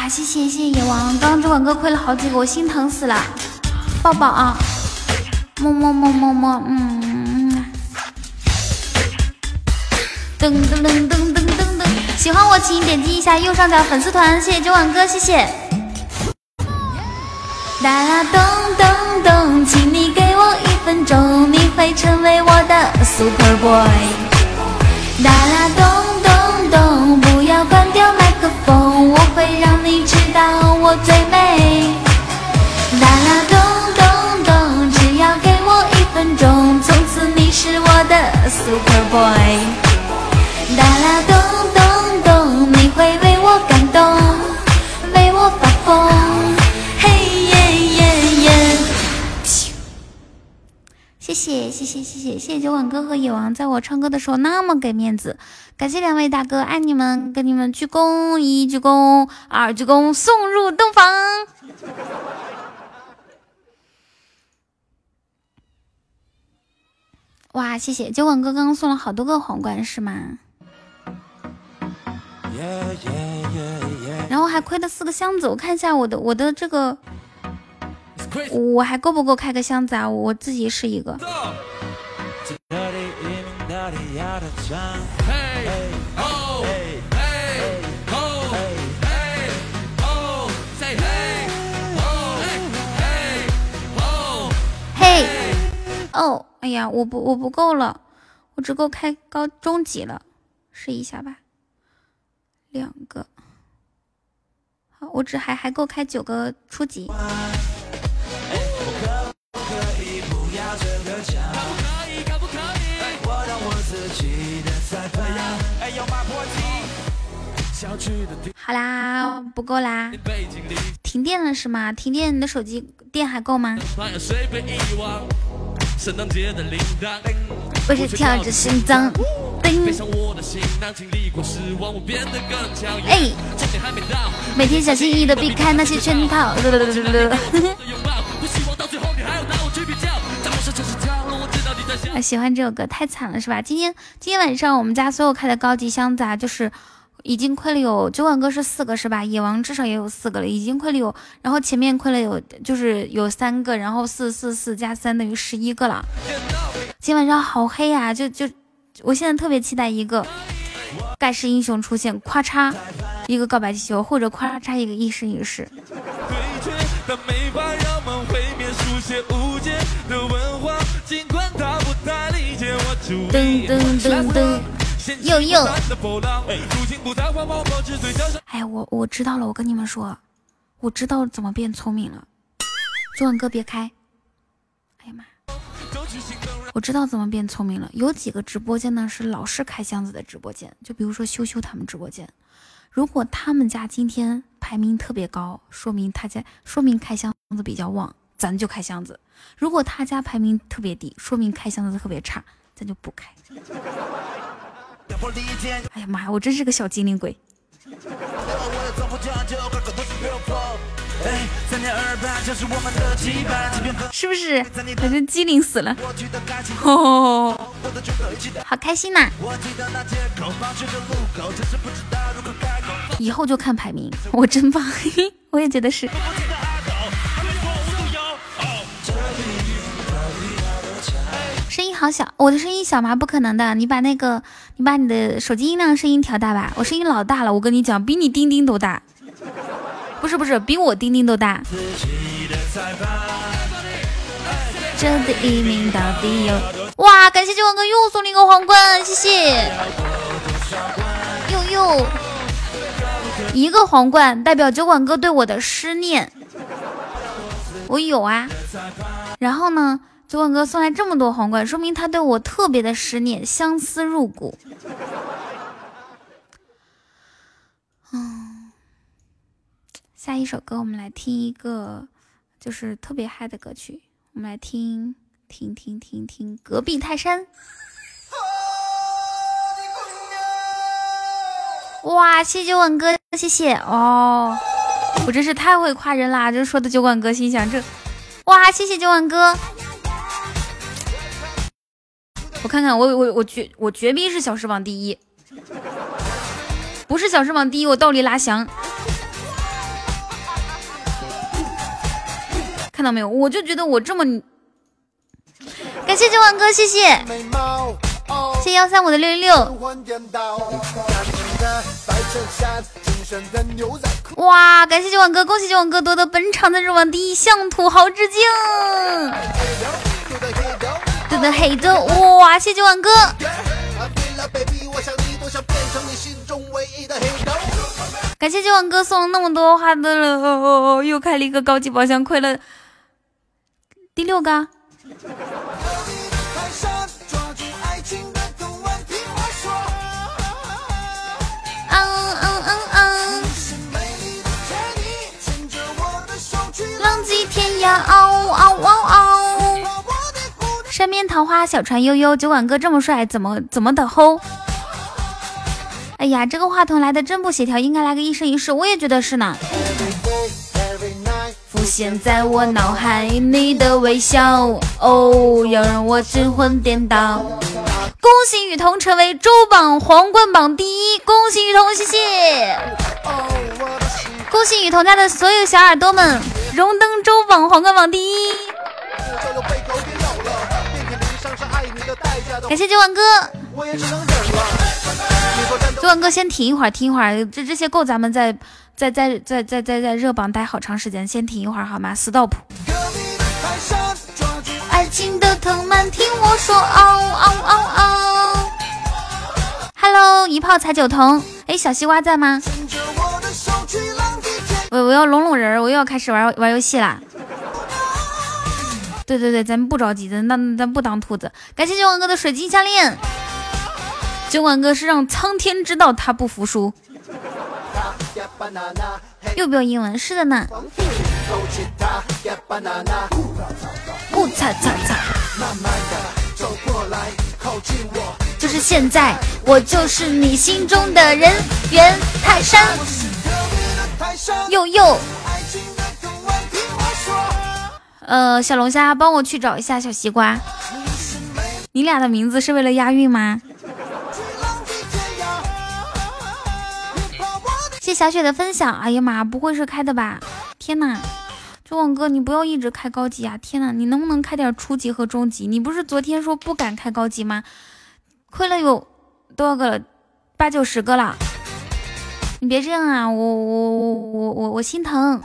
谢谢谢谢野王，刚刚这晚歌亏了好几个，我心疼死了。抱抱啊！么么么么么，嗯。噔噔噔噔噔噔噔，喜欢我请点击一下右上角粉丝团，谢谢九晚哥，谢谢。哒啦咚咚咚，请你给我一分钟，你会成为我的 Super Boy。哒啦咚 day 谢谢，谢谢，谢谢，谢谢。酒馆哥和野王在我唱歌的时候那么给面子，感谢两位大哥，爱你们，跟你们鞠躬，一鞠躬，二鞠躬，送入洞房。哇，谢谢酒馆哥，刚刚送了好多个皇冠，是吗？然后还亏了四个箱子。我看一下我的，我的这个。我还够不够开个箱子啊？我自己试一个。嘿，哦，哎呀，我不我不够了，我只够开高中级了，试一下吧。两个，好，我只还还够开九个初级。好啦，不够啦，停电了是吗？停电，你的手机电还够吗？我是跳着心脏，叮。哎，每天小心翼翼的避开那些圈套。啊，喜欢这首歌太惨了是吧？今天今天晚上我们家所有开的高级箱子啊，就是已经亏了有酒馆哥是四个是吧？野王至少也有四个了，已经亏了有，然后前面亏了有就是有三个，然后四四四加三等于十一个了。今晚上好黑呀，就就我现在特别期待一个盖世英雄出现，咔嚓一个告白气球，或者咔嚓一个一生一世。噔噔噔噔，又又，哎，我我知道了，我跟你们说，我知道怎么变聪明了。昨晚哥别开，哎呀妈，我知道怎么变聪明了。有几个直播间呢是老是开箱子的直播间，就比如说羞羞他们直播间，如果他们家今天排名特别高，说明他家说明开箱子比较旺，咱就开箱子；如果他家排名特别低，说明开箱子特别差。咱就不开。哎呀妈呀，我真是个小精灵鬼。是不是？反正机灵死了。哦，好开心呐！以后就看排名，我真棒，我也觉得是。好小，我的声音小吗？不可能的，你把那个，你把你的手机音量声音调大吧。我声音老大了，我跟你讲，比你钉钉都大。不是不是，比我钉钉都大。这第一名到底有？哇，感谢九万哥又送了一个皇冠，谢谢。又又一个皇冠，代表酒馆哥对我的思念。我有啊，然后呢？九万哥送来这么多皇冠，说明他对我特别的思念，相思入骨。嗯，下一首歌我们来听一个，就是特别嗨的歌曲，我们来听听听听听隔壁泰山。哇，谢谢九万哥，谢谢哦，我真是太会夸人啦！这说的酒馆哥心想这，哇，谢谢九万哥。我看看，我我我绝我绝逼是小时榜第一，不是小时榜第一，我倒立拉翔。看到没有？我就觉得我这么，感谢九万哥，谢谢，谢幺三五的六六六。哇，感谢九万哥，恭喜九万哥夺得本场的日榜第一，向土豪致敬。的黑的哇，谢谢万哥！感谢九万哥送了那么多花的了，又开了一个高级宝箱，亏了第六个。嗯嗯嗯嗯，浪迹天涯，嗷嗷嗷。山边桃花，小船悠悠。酒馆哥这么帅，怎么怎么的齁？哎呀，这个话筒来的真不协调，应该来个一生一世。我也觉得是呢。浮现在我脑海你的微笑，哦，要让我神魂颠倒。恭喜雨桐成为周榜皇冠榜第一，恭喜雨桐，谢谢。恭喜雨桐家的所有小耳朵们荣登周榜皇冠榜第一。感谢九万哥，九万哥先停一会儿，停一会儿，这这些够咱们在在在在在在在热榜待好长时间，先停一会儿好吗？Stop。爱情的藤蔓，听我说，嗷嗷嗷嗷。Hello，一炮踩九头，哎，小西瓜在吗？我我要拢拢人，我又要开始玩玩游戏啦。对对对，咱们不着急，咱那咱不当兔子。感谢九万哥的水晶项链，九万哥是让苍天知道他不服输。又不要英文，是的呢。不擦擦擦，就是现在，我就是你心中的人猿泰山。又又。呃，小龙虾，帮我去找一下小西瓜。你俩的名字是为了押韵吗？谢小雪的分享。哎呀妈，不会是开的吧？天哪！九网哥，你不要一直开高级啊！天哪，你能不能开点初级和中级？你不是昨天说不敢开高级吗？亏了有多少个了？八九十个了。你别这样啊！我我我我我心疼。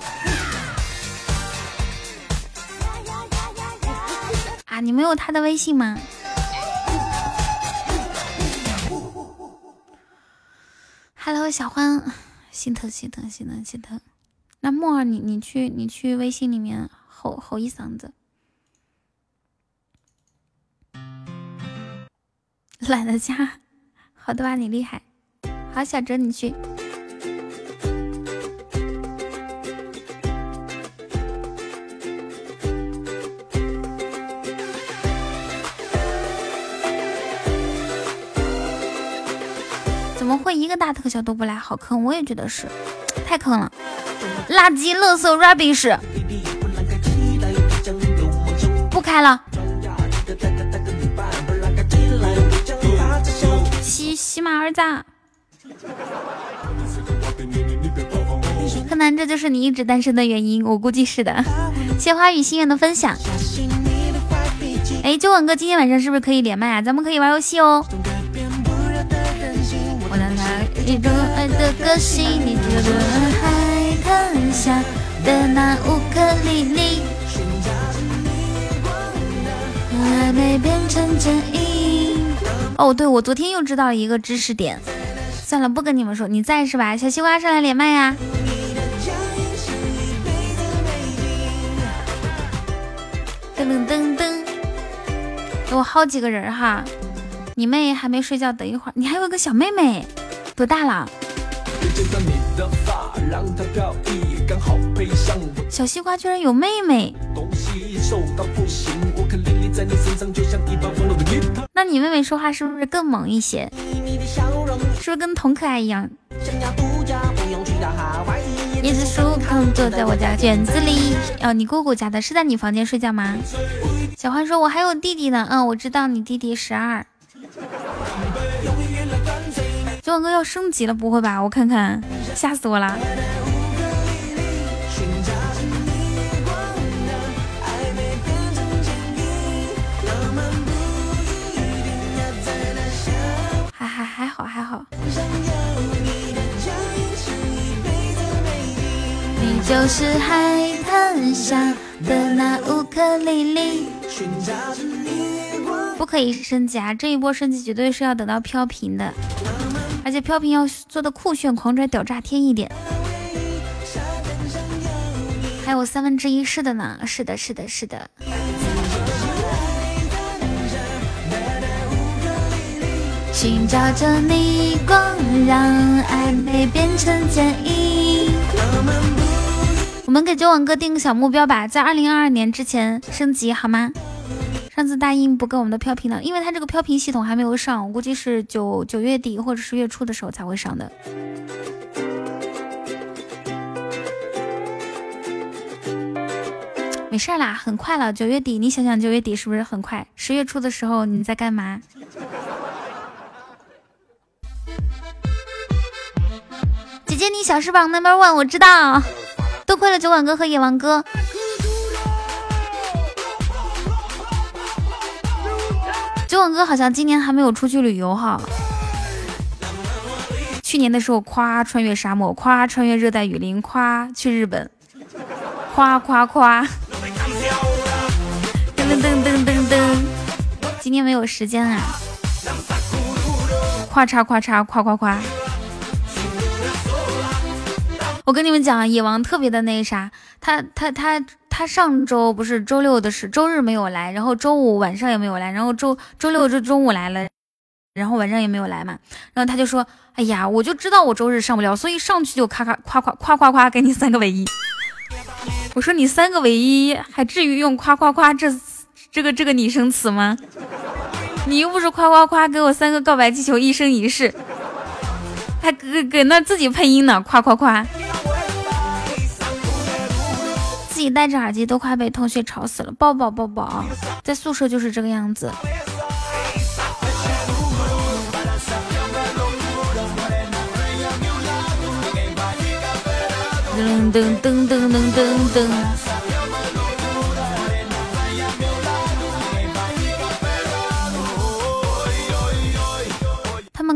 啊，你没有他的微信吗？Hello，小欢，心疼心疼心疼心疼。那沫儿，你你去你去微信里面吼吼一嗓子，懒得加，好的吧？你厉害，好，小哲你去。怎么会一个大特效都不来？好坑，我也觉得是，太坑了。垃圾、垃圾、rubbish，不开了。喜喜马儿子，柯南，这就是你一直单身的原因，我估计是的。谢花语心愿的分享。哎，九吻哥，今天晚上是不是可以连麦啊？咱们可以玩游戏哦。我让他一种爱的个性，你觉得？很像的那乌克丽丽，还没变成剪影。哦，对，我昨天又知道了一个知识点。算了，不跟你们说，你在是吧？小西瓜上来连麦呀！噔噔噔噔，给我好几个人哈。你妹还没睡觉，等一会儿。你还有个小妹妹，多大了？小西瓜居然有妹妹，那你妹妹说话是不是更萌一些？是不是跟童可爱一样？椰子树刚坐在我家卷子里。哦，你姑姑家的是在你房间睡觉吗？小花说：“我还有弟弟呢。”嗯，我知道你弟弟十二。九哥要升级了，不会吧？我看看，吓死我了！还还还好还好。你就是海滩上的那乌克丽丽。不可以升级啊！这一波升级绝对是要等到飘屏的。而且飘屏要做的酷炫、狂拽、屌炸天一点，还有三分之一是的呢，是的，是的，是的。寻找着逆光，让暧昧变成剪影。我们给九网哥定个小目标吧，在二零二二年之前升级好吗？上次大英不跟我们的飘屏了，因为他这个飘屏系统还没有上，我估计是九九月底或者是月初的时候才会上的。没事啦，很快了，九月底，你想想九月底是不是很快？十月初的时候你在干嘛？姐姐，你小时榜 number one，我知道，多亏了酒馆哥和野王哥。九网哥好像今年还没有出去旅游哈。去年的时候，夸穿越沙漠，夸穿越热带雨林，夸去日本，夸夸夸。噔噔噔噔噔噔，今天没有时间啊。夸嚓夸嚓夸夸夸。我跟你们讲，野王特别的那啥，他他他。他上周不是周六的事，周日没有来，然后周五晚上也没有来，然后周周六就中午来了，然后晚上也没有来嘛。然后他就说：“哎呀，我就知道我周日上不了，所以上去就咔咔夸夸夸夸夸给你三个唯一。”我说：“你三个唯一还至于用夸夸夸这这个这个拟声词吗？你又不是夸夸夸给我三个告白气球一生一世，还给给那自己配音呢，夸夸夸。”自己戴着耳机都快被同学吵死了，抱抱抱抱，在宿舍就是这个样子。噔噔噔噔噔噔噔。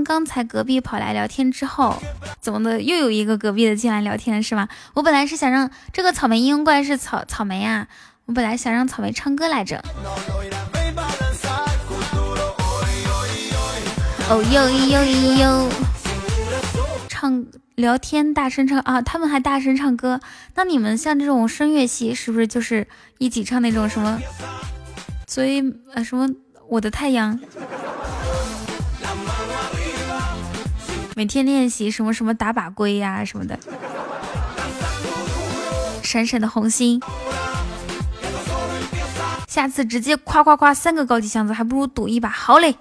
刚才隔壁跑来聊天之后，怎么的又有一个隔壁的进来聊天是吗？我本来是想让这个草莓应用怪是草草莓啊，我本来想让草莓唱歌来着。哦呦呦呦呦，唱聊天大声唱啊，他们还大声唱歌。那你们像这种声乐系，是不是就是一起唱那种什么所以呃什么我的太阳？每天练习什么什么打把龟呀什么的，闪闪的红心，下次直接夸夸夸三个高级箱子，还不如赌一把。好嘞，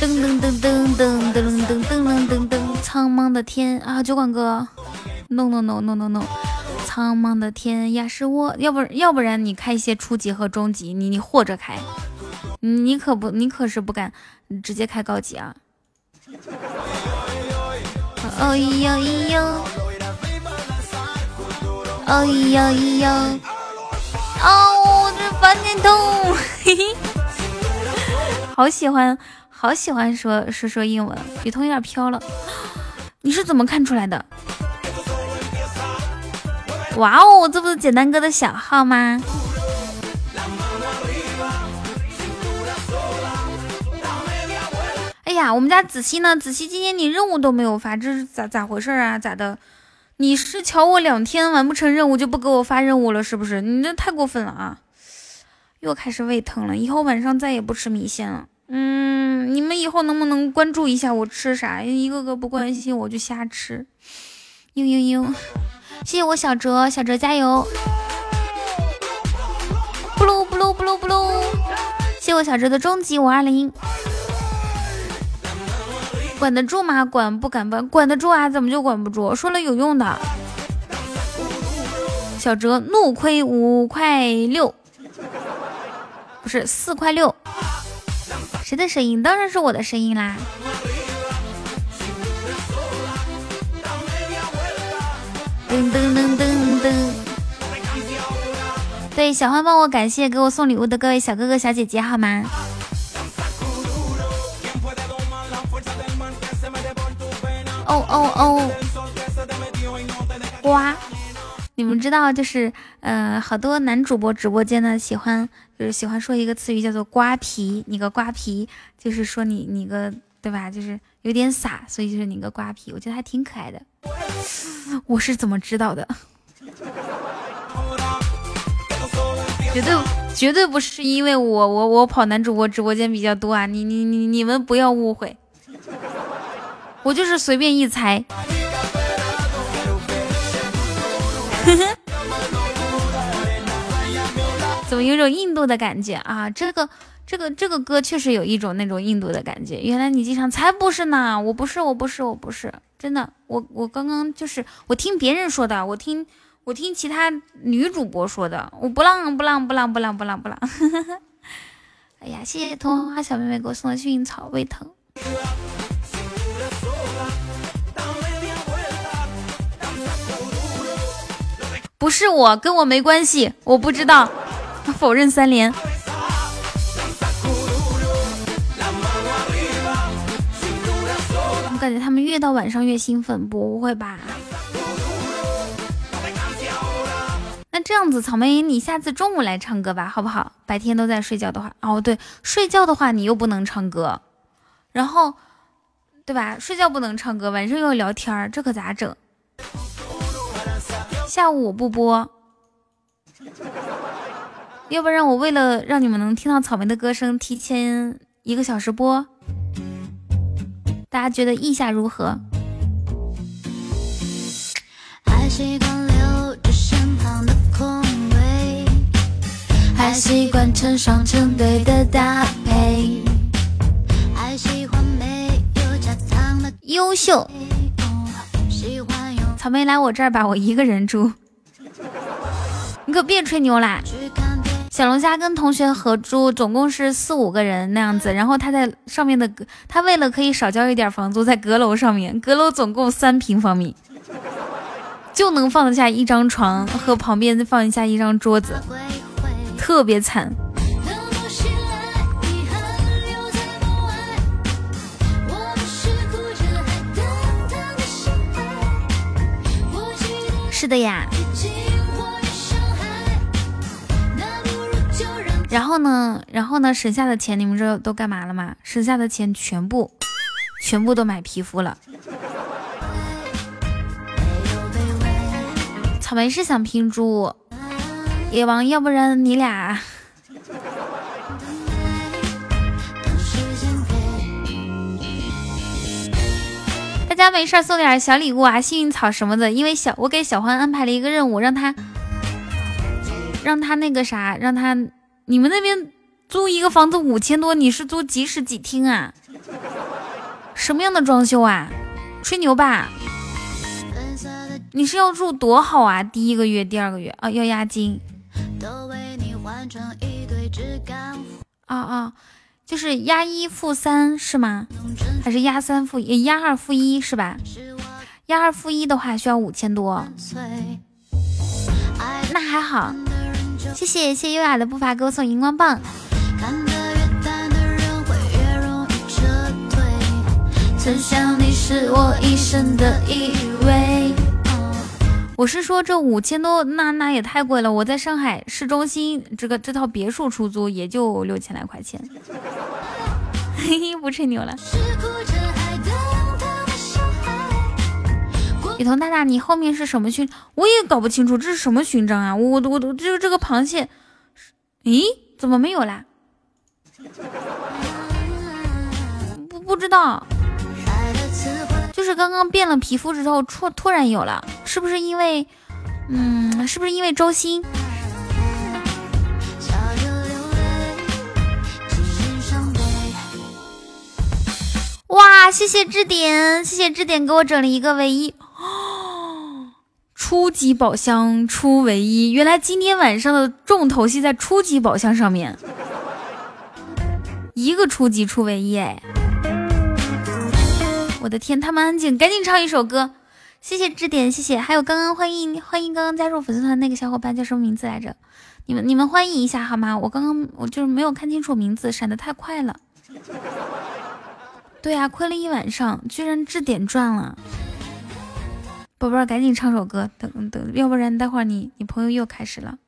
噔噔噔噔噔噔噔噔噔噔，苍茫的天啊，酒馆哥，no no no no no no。苍茫的天涯是我，要不要不然你开一些初级和中级，你你或者开，你可不你可是不敢直接开高级啊！哦咿哟咿哟，哦咿哟咿哟，哦这翻天痛，嘿嘿，好喜欢好喜欢说说说英文，雨桐有点飘了，你是怎么看出来的？哇哦，这不是简单哥的小号吗？哎呀，我们家子熙呢？子熙今天你任务都没有发，这是咋咋回事啊？咋的？你是瞧我两天完不成任务就不给我发任务了是不是？你这太过分了啊！又开始胃疼了，以后晚上再也不吃米线了。嗯，你们以后能不能关注一下我吃啥？一个个不关心我就瞎吃。嘤嘤嘤。谢谢我小哲，小哲加油！布噜布噜布噜布噜！谢谢我小哲的终极五二零，管得住吗？管不敢管，管得住啊？怎么就管不住？说了有用的。小哲怒亏五块六，不是四块六。谁的声音？当然是我的声音啦。噔噔噔噔噔，对，小欢帮我感谢给我送礼物的各位小哥哥小姐姐，好吗？哦哦哦，瓜，你们知道就是，呃，好多男主播直播间呢，喜欢就是喜欢说一个词语叫做瓜皮，你个瓜皮，就是说你你个对吧？就是有点傻，所以就是你个瓜皮，我觉得还挺可爱的。我是怎么知道的？绝对绝对不是因为我我我跑男主播直播间比较多啊！你你你你们不要误会，我就是随便一猜。怎么有种印度的感觉啊？这个这个这个歌确实有一种那种印度的感觉。原来你经常才不是呢！我不是我不是我不是。真的，我我刚刚就是我听别人说的，我听我听其他女主播说的，我不浪不浪不浪不浪不浪不浪。哎呀，谢谢童花小妹妹给我送的幸运草，胃疼。不是我，跟我没关系，我不知道，否认三连。感觉他们越到晚上越兴奋，不会吧？那这样子，草莓，你下次中午来唱歌吧，好不好？白天都在睡觉的话，哦对，睡觉的话你又不能唱歌，然后，对吧？睡觉不能唱歌，晚上又要聊天儿，这可咋整？下午我不播，要不然我为了让你们能听到草莓的歌声，提前一个小时播。大家觉得意下如何？还习惯留着身旁的空位，还习惯成双成对的搭配，还喜欢没有加糖的优秀。草莓来我这儿吧，我一个人住，你可别吹牛啦！小龙虾跟同学合租，总共是四五个人那样子。然后他在上面的阁，他为了可以少交一点房租，在阁楼上面，阁楼总共三平方米，就能放得下一张床和旁边放一下一张桌子，特别惨。是的呀。然后呢，然后呢，省下的钱你们知道都干嘛了吗？省下的钱全部，全部都买皮肤了。草莓是想拼猪，野王，要不然你俩，大家没事送点小礼物啊，幸运草什么的。因为小我给小欢安排了一个任务，让他，让他那个啥，让他。你们那边租一个房子五千多，你是租几室几厅啊？什么样的装修啊？吹牛吧！你是要住多好啊？第一个月、第二个月啊，要押金。啊啊，就是押一付三是吗？还是押三付一？押二付一是吧？押二付一的话需要五千多，那还好。谢谢谢谢优雅的步伐给我送荧光棒。我是说这五千多，那那也太贵了。我在上海市中心，这个这套别墅出租也就六千来块钱。嘿嘿，不吹牛了。雨桐大大，你后面是什么勋？我也搞不清楚这是什么勋章啊！我我我这个这个螃蟹，咦，怎么没有啦？不不知道，就是刚刚变了皮肤之后，突突然有了，是不是因为，嗯，是不是因为周星？哇，谢谢支点，谢谢支点给我整了一个唯一。初级宝箱出唯一，原来今天晚上的重头戏在初级宝箱上面，一个初级出唯一哎！我的天，他们安静，赶紧唱一首歌。谢谢支点，谢谢，还有刚刚欢迎欢迎刚刚加入粉丝团那个小伙伴叫什么名字来着？你们你们欢迎一下好吗？我刚刚我就是没有看清楚名字，闪的太快了。对呀，亏了一晚上，居然支点赚了。宝贝儿，赶紧唱首歌，等等，要不然待会儿你你朋友又开始了，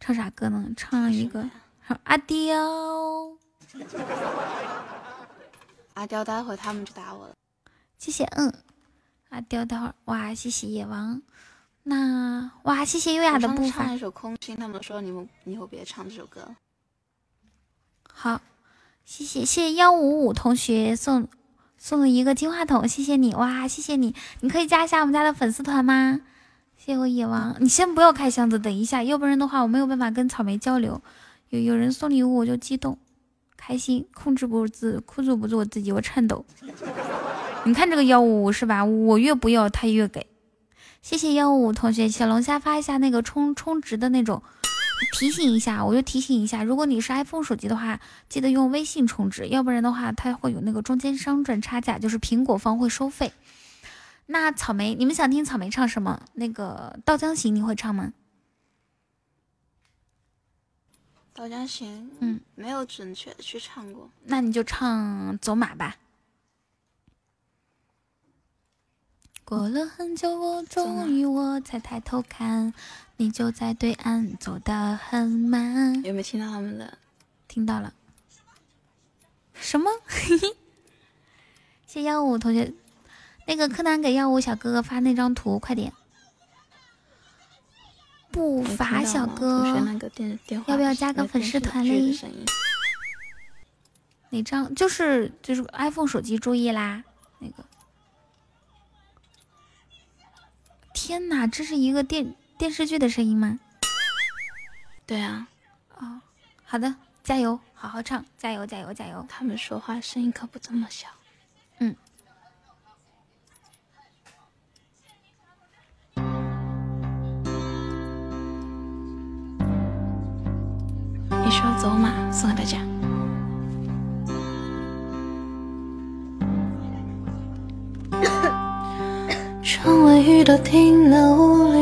唱啥歌呢？唱一个阿刁。阿刁，待会儿他们就打我了。谢谢，嗯，阿刁，待会儿哇，谢谢野王，那哇，谢谢优雅的步伐。唱一首空心，他们说你们以后别唱这首歌。好，谢谢谢谢幺五五同学送。送了一个金话筒，谢谢你哇，谢谢你！你可以加一下我们家的粉丝团吗？谢谢我野王，你先不要开箱子，等一下，要不然的话我没有办法跟草莓交流。有有人送礼物我就激动，开心，控制不住自，控制不住我自己，我颤抖。你看这个幺五五是吧？我越不要他越给。谢谢幺五五同学，小龙虾发一下那个充充值的那种。提醒一下，我就提醒一下，如果你是 iPhone 手机的话，记得用微信充值，要不然的话，它会有那个中间商赚差价，就是苹果方会收费。那草莓，你们想听草莓唱什么？那个《稻江行》你会唱吗？《稻江行》嗯，没有准确的去唱过。那你就唱《走马》吧。过了很久，我终于我才抬头看。你就在对岸，走得很慢。有没有听到他们的？听到了。什么？谢幺五同学，那个柯南给幺五小哥哥发那张图，快点。步伐小哥，要不要加个粉丝团嘞？哪张？就是就是 iPhone 手机，注意啦，那个。天哪，这是一个电。电视剧的声音吗？对啊，哦，好的，加油，好好唱，加油，加油，加油！他们说话声音可不这么小，嗯。一首《走马送给大家。窗外雨都停了，屋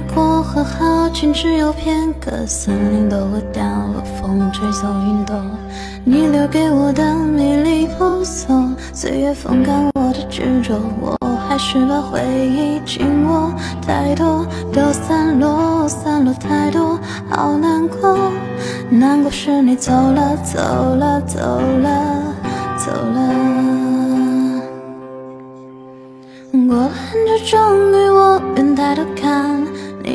过河好景只有片刻，森林都会掉落，风吹走云朵。你留给我的迷离扑朔，岁月风干我的执着，我还是把回忆紧握。太多都散落，散落太多，好难过。难过是你走了，走了，走了，走了。过了很久，终于我愿抬头看，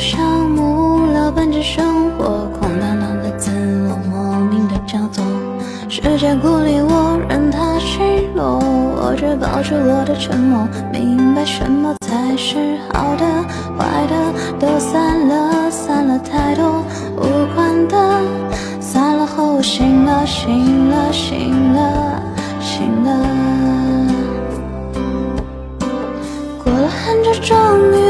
像木无聊本质生活，空荡荡的自我，莫名的焦灼。世界孤立我，任它奚落，我却保持我的沉默，明白什么才是好的，坏的都散了，散了太多无关的，散了后我醒了，醒了，醒了，醒了。过了很久，终于，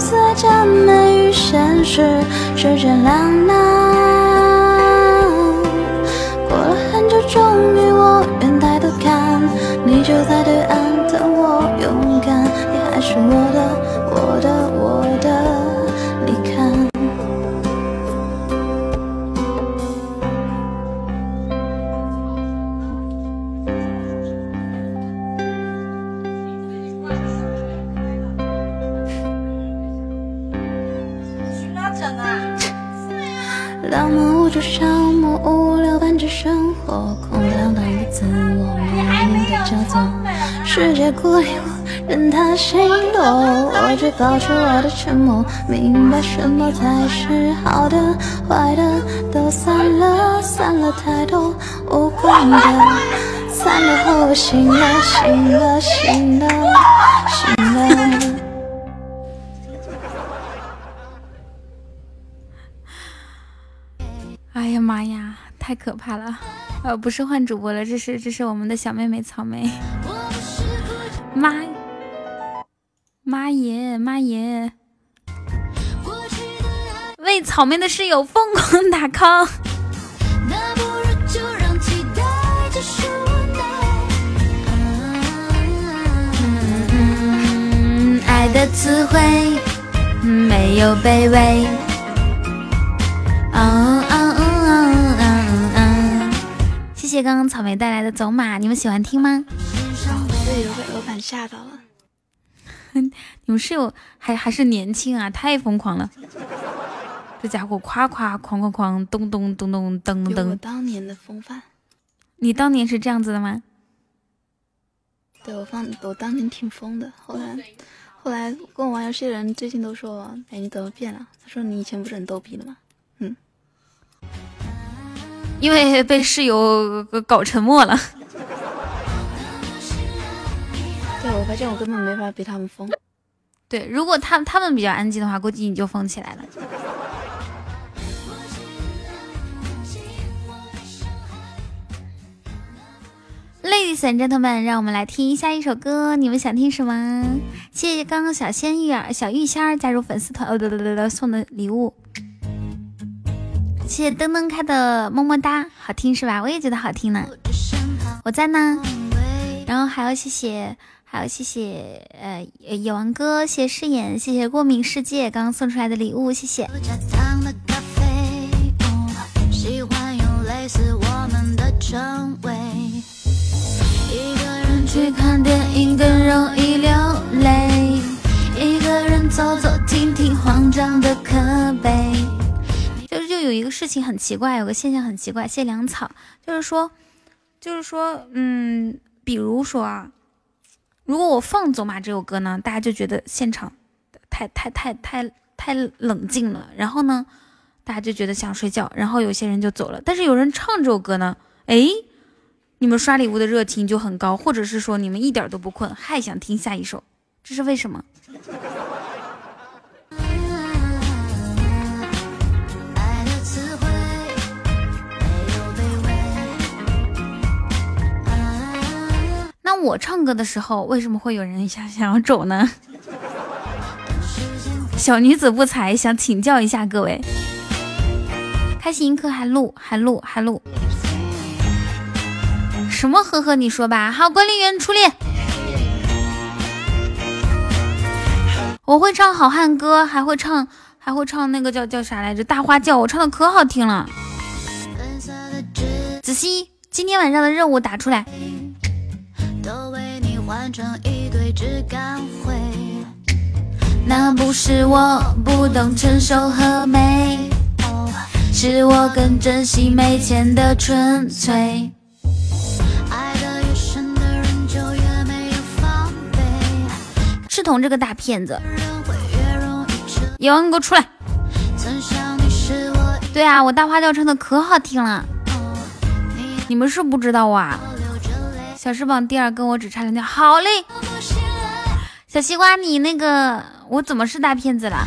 似假寐与现实之间两难。过了很久，终于我愿抬头看，你就在对岸等我勇敢，你还是我的，孤立我，任它奚落，我却保持我的沉默，明白什么才是好的，坏的都散了，散了太多无关的，散了后我醒了，醒了，醒了，醒了。哎呀妈呀，太可怕了！呃，不是换主播了，这是这是我们的小妹妹草莓。妈妈耶妈耶！为草莓的室友疯狂打 call。爱的词汇没有卑微。嗯嗯嗯嗯嗯嗯，谢谢刚刚草莓带来的走马，你们喜欢听吗？吓到了。你们室友还还是年轻啊，太疯狂了！这家伙夸夸哐哐哐，咚咚咚咚噔噔。当年的风范。你当年是这样子的吗？对我放我当年挺疯的，后来后来跟我玩游戏的人最近都说，哎你怎么变了？他说你以前不是很逗逼的吗？嗯因为被室友呃搞沉默了。对我发现我根本没法比他们疯。对，如果他他们比较安静的话，估计你就疯起来了。Ladies and gentlemen，让我们来听下一首歌，你们想听什么？谢谢刚刚小仙玉儿、小玉仙儿加入粉丝团，哦，对对对对，送的礼物。谢谢噔噔开的么么哒，好听是吧？我也觉得好听呢。我在呢。然后还要谢谢，还要谢谢，呃，野王哥，谢谢饰演，谢谢过敏世界刚刚送出来的礼物，谢谢。去看电影更容易流泪，一个人走走停停慌张的可悲。就就有一个事情很奇怪，有个现象很奇怪，谢粮草，就是说，就是说，嗯。比如说啊，如果我放《走马》这首歌呢，大家就觉得现场太太太太太冷静了，然后呢，大家就觉得想睡觉，然后有些人就走了。但是有人唱这首歌呢，哎，你们刷礼物的热情就很高，或者是说你们一点都不困，还想听下一首，这是为什么？那我唱歌的时候，为什么会有人想想要走呢？小女子不才，想请教一下各位。开心一刻还录还录还录，什么呵呵？你说吧。好，管理员出列。我会唱好汉歌，还会唱还会唱那个叫叫啥来着？大花轿，我唱的可好听了。子熙，今天晚上的任务打出来。成一堆质感灰。那不是我不懂成熟和美，是我更珍惜没钱的纯粹。爱得越深的人就越没有防备。赤瞳这个大骗子，野王你给我出来！对啊，我大花轿唱的可好听了，你们是不知道啊。小时榜第二，跟我只差两条。好嘞，小西瓜，你那个我怎么是大骗子了？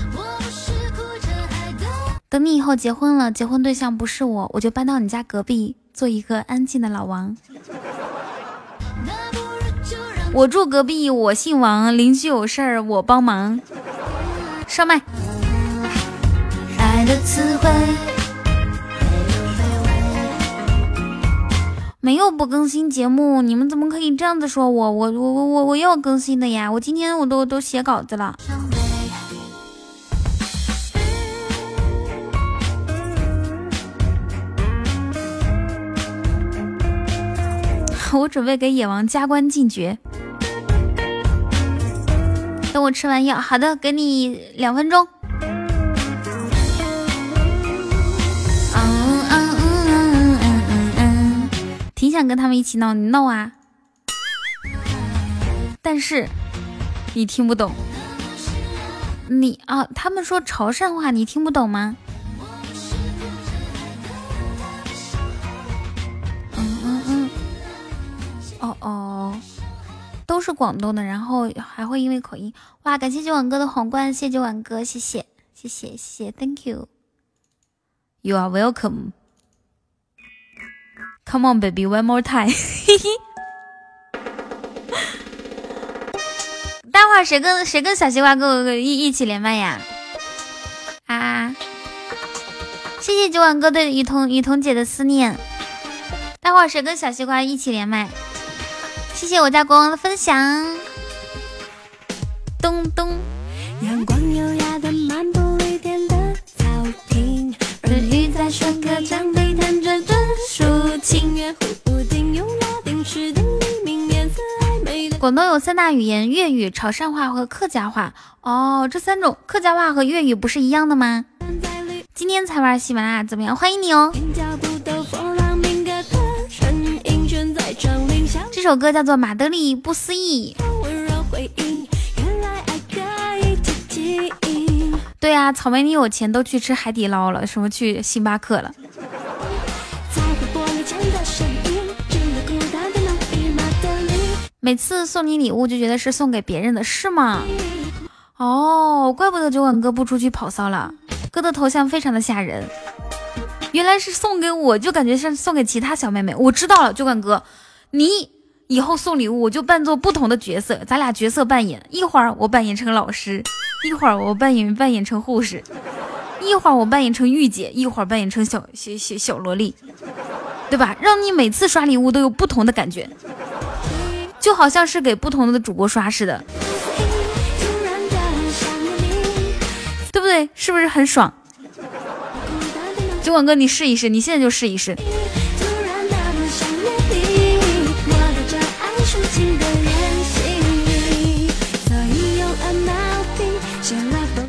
等你以后结婚了，结婚对象不是我，我就搬到你家隔壁，做一个安静的老王。我住隔壁，我姓王，邻居有事儿我帮忙。上麦。爱的词汇。没有不更新节目，你们怎么可以这样子说我？我我我我我要更新的呀！我今天我都都写稿子了。我准备给野王加官进爵。等我吃完药，好的，给你两分钟。挺想跟他们一起闹，你闹啊！但是你听不懂，你啊，他们说潮汕话，你听不懂吗？嗯嗯嗯，哦哦，都是广东的，然后还会因为口音哇！感谢九晚哥的皇冠，谢谢九晚哥，谢谢谢谢谢谢，Thank you，You are welcome。Come on, baby, one more time。嘿嘿。待会儿谁跟谁跟小西瓜哥哥一一起连麦呀？啊！谢谢九碗哥对雨桐雨桐姐的思念。待会儿谁跟小西瓜一起连麦？谢谢我家国王的分享。咚咚。阳光优雅的漫步绿天的草坪，日语在声歌广东有三大语言：粤语、潮汕话和客家话。哦，这三种客家话和粤语不是一样的吗？今天才玩喜马拉雅，怎么样？欢迎你哦！这首歌叫做《马德里不思议》。对啊，草莓，你有钱都去吃海底捞了，什么去星巴克了？每次送你礼物就觉得是送给别人的，是吗？哦，怪不得酒馆哥不出去跑骚了，哥的头像非常的吓人。原来是送给我，就感觉像送给其他小妹妹。我知道了，酒馆哥，你以后送礼物我就扮作不同的角色，咱俩角色扮演。一会儿我扮演成老师，一会儿我扮演扮演成护士，一会儿我扮演成御姐，一会儿扮演成小小小小萝莉，对吧？让你每次刷礼物都有不同的感觉，就好像是给不同的主播刷似的。对不对？是不是很爽？酒馆哥，你试一试，你现在就试一试。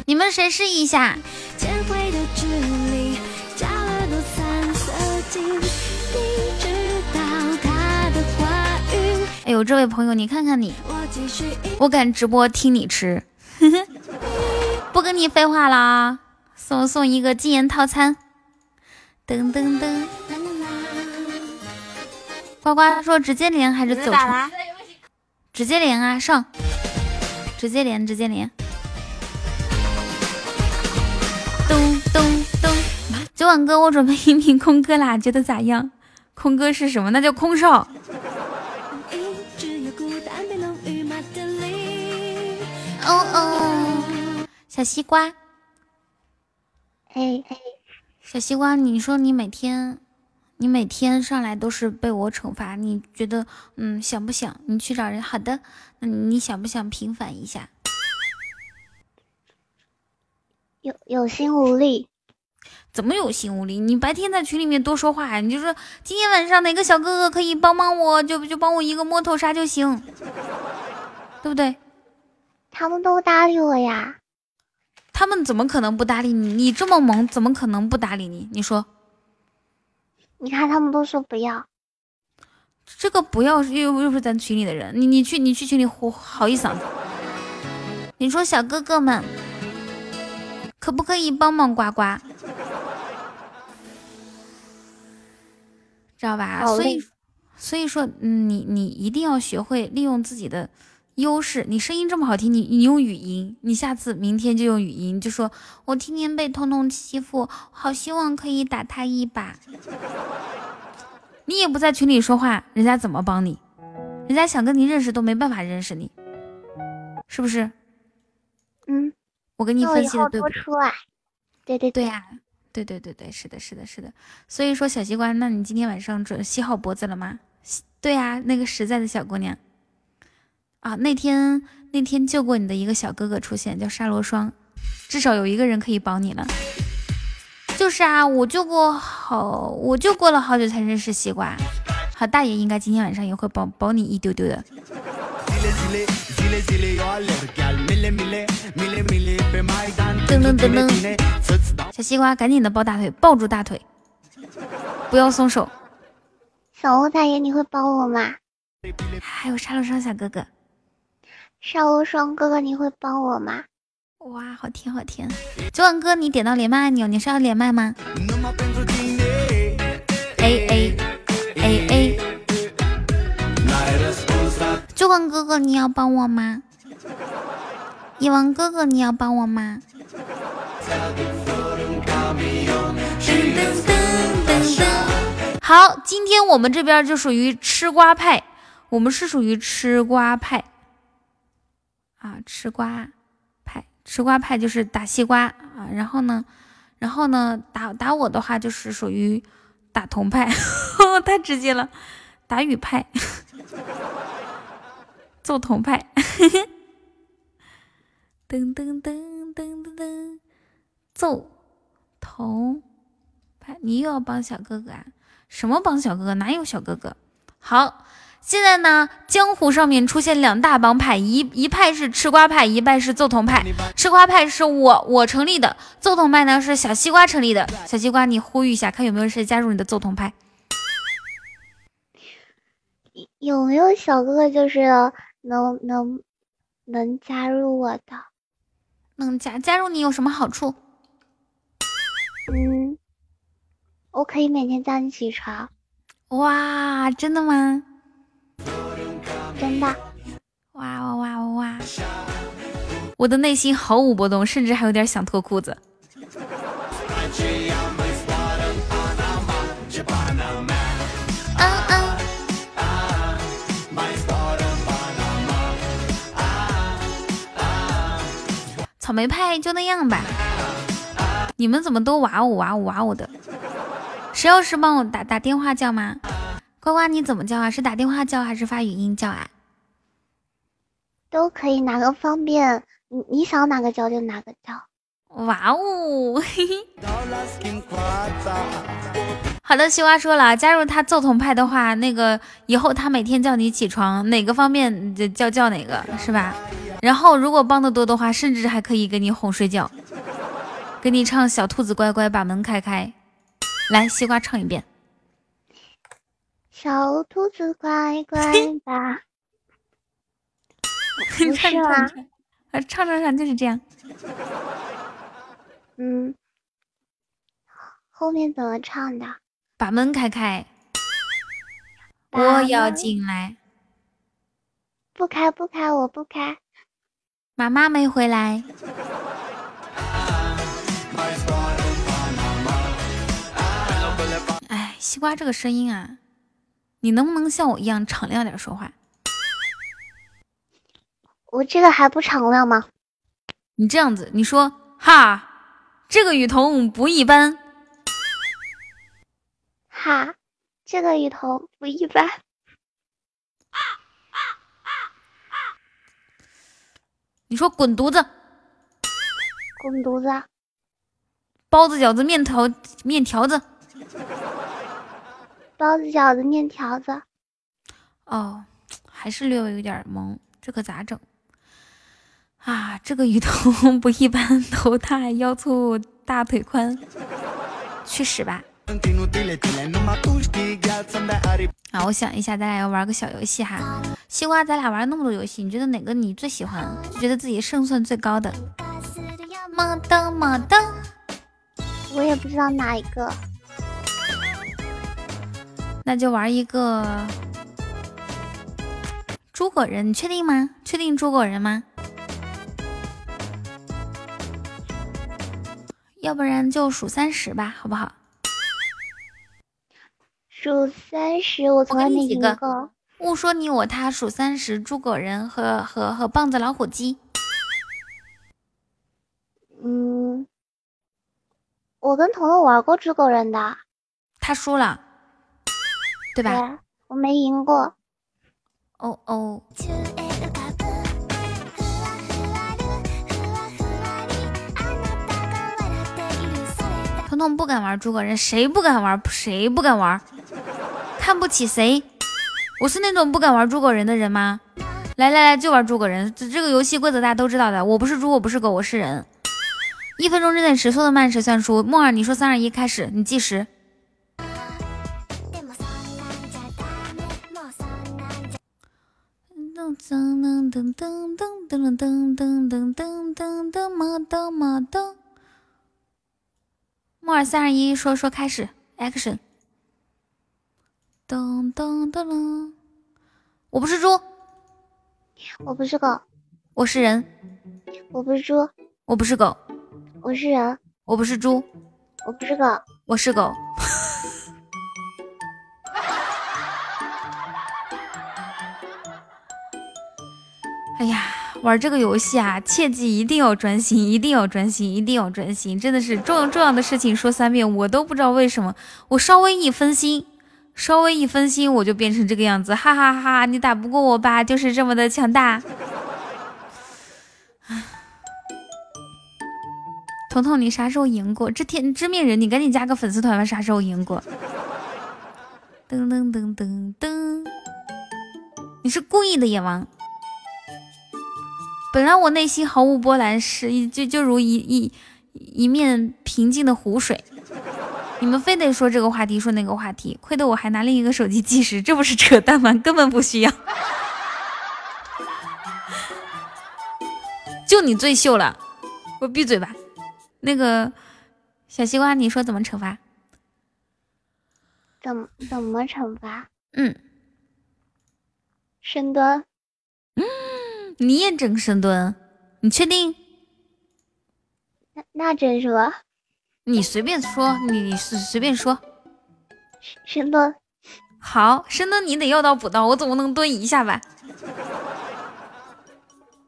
你们谁试一下？哎呦，这位朋友，你看看你，我敢直播听你吃。不跟你废话了，送送一个禁言套餐。噔噔噔，呱呱说直接连还是走成？直接连啊，上！直接连，直接连。咚咚咚！九晚哥，我准备一名空哥啦，觉得咋样？空哥是什么？那叫空少。哦哦，小西瓜，哎哎，小西瓜，你说你每天，你每天上来都是被我惩罚，你觉得嗯想不想？你去找人，好的，那你想不想平反一下？有有心无力，怎么有心无力？你白天在群里面多说话呀，你就说今天晚上哪个小哥哥可以帮帮我，就就帮我一个摸头杀就行，对不对？他们都搭理我呀。他们怎么可能不搭理你？你这么萌，怎么可能不搭理你？你说，你看他们都说不要，这个不要又又不是咱群里的人，你你去你去群里吼好一嗓子。你说小哥哥们，可不可以帮帮呱呱？知道吧？所以所以说，嗯，你你一定要学会利用自己的。优势，你声音这么好听，你你用语音，你下次明天就用语音，就说我天天被彤彤欺负，好希望可以打他一把。你也不在群里说话，人家怎么帮你？人家想跟你认识都没办法认识你，是不是？嗯，我跟你分析的对不对？对对对呀，对对对对，是的，是的，是的。所以说小西瓜，那你今天晚上准洗好脖子了吗？对呀，那个实在的小姑娘。啊，那天那天救过你的一个小哥哥出现，叫沙罗霜，至少有一个人可以保你了。就是啊，我救过好，我就过了好久才认识西瓜。好，大爷应该今天晚上也会保保你一丢丢的。噔噔噔噔，小西瓜赶紧的抱大腿，抱住大腿，不要松手。小欧大爷，你会帮我吗？还有沙罗霜小哥哥。少无双哥哥，你会帮我吗？哇，好甜好甜！九晚哥，你点到连麦按钮，你是要连麦吗？A A A A，九晚哥哥，你要帮我吗？一王哥哥，你要帮我吗？好，今天我们这边就属于吃瓜派，我们是属于吃瓜派。啊，吃瓜派，吃瓜派就是打西瓜啊，然后呢，然后呢，打打我的话就是属于打铜派，太直接了，打雨派，揍铜派，噔噔噔噔噔噔，揍铜派，你又要帮小哥哥啊？什么帮小哥哥？哪有小哥哥？好。现在呢，江湖上面出现两大帮派，一一派是吃瓜派，一派是揍童派。吃瓜派是我我成立的，揍童派呢是小西瓜成立的。小西瓜，你呼吁一下，看有没有谁加入你的揍童派？有没有小哥哥就是能能能加入我的？能加加入你有什么好处？嗯，我可以每天叫你起床。哇，真的吗？哇哇哇哇哇！我的内心毫无波动，甚至还有点想脱裤子。草莓派就那样吧。你们怎么都哇呜哇呜哇呜的？谁要是帮我打打电话叫吗？呱呱，你怎么叫啊？是打电话叫还是发语音叫啊？都可以，哪个方便？你你想哪个叫就哪个叫。哇哦！好的，西瓜说了，加入他揍痛派的话，那个以后他每天叫你起床，哪个方便就叫叫哪个，是吧？然后如果帮的多的话，甚至还可以给你哄睡觉，给你唱《小兔子乖乖把门开开》。来，西瓜唱一遍。小兔子乖乖吧，不是啊，唱唱唱就是这样。嗯，后面怎么唱的？把门开开，我要进来。不开不开，我不开。妈妈没回来。哎，西瓜这个声音啊。你能不能像我一样敞亮点说话？我这个还不敞亮吗？你这样子，你说哈，这个雨桐不一般。哈，这个雨桐不一般。你说滚犊子，滚犊子，包子饺子面条面条子。包子、饺子、面条子，哦，还是略微有点懵，这可咋整啊？这个鱼头 不一般，头大腰粗大腿宽，去屎吧！啊，我想一下，咱俩要玩个小游戏哈。西瓜，咱俩玩那么多游戏，你觉得哪个你最喜欢？就觉得自己胜算最高的？么噔么噔，我也不知道哪一个。那就玩一个诸葛人，你确定吗？确定诸葛人吗？要不然就数三十吧，好不好？数三十，我从来没赢过。误说你我他，数三十，诸葛人和和和棒子老虎机。嗯，我跟彤彤玩过诸葛人的，他输了。对吧？我没赢过。哦哦。不敢玩诸葛人，谁不敢玩？谁不敢玩？看不起谁？我是那种不敢玩诸葛人的人吗？来来来，就玩诸葛人。这这个游戏规则大家都知道的。我不是猪，我不是狗，我是人。一分钟之内谁说的慢谁算输。木耳，你说三二一开始，你计时。木耳三二一，说说开始，action。噔噔噔噔，我不是猪，我不是狗，我是人，我不是猪，我不是狗，我是人，我不是猪，我不是狗，我是狗。哎呀，玩这个游戏啊，切记一定要专心，一定要专心，一定要专心，真的是重重要的事情说三遍，我都不知道为什么，我稍微一分心，稍微一分心，我就变成这个样子，哈哈哈！你打不过我吧，就是这么的强大。彤彤，你啥时候赢过？这天知命人，你赶紧加个粉丝团吧，啥时候赢过？噔噔噔噔噔，你是故意的，野王。本来我内心毫无波澜，是一就就如一一一面平静的湖水。你们非得说这个话题，说那个话题，亏得我还拿另一个手机计时，这不是扯淡吗？根本不需要。就你最秀了，给我闭嘴吧。那个小西瓜，你说怎么惩罚？怎怎么惩罚？嗯，深蹲。嗯。你也整深蹲，你确定？那那真说你随便说，你你随随便说。深蹲，好，深蹲你得要到补到，我总不能蹲一下吧？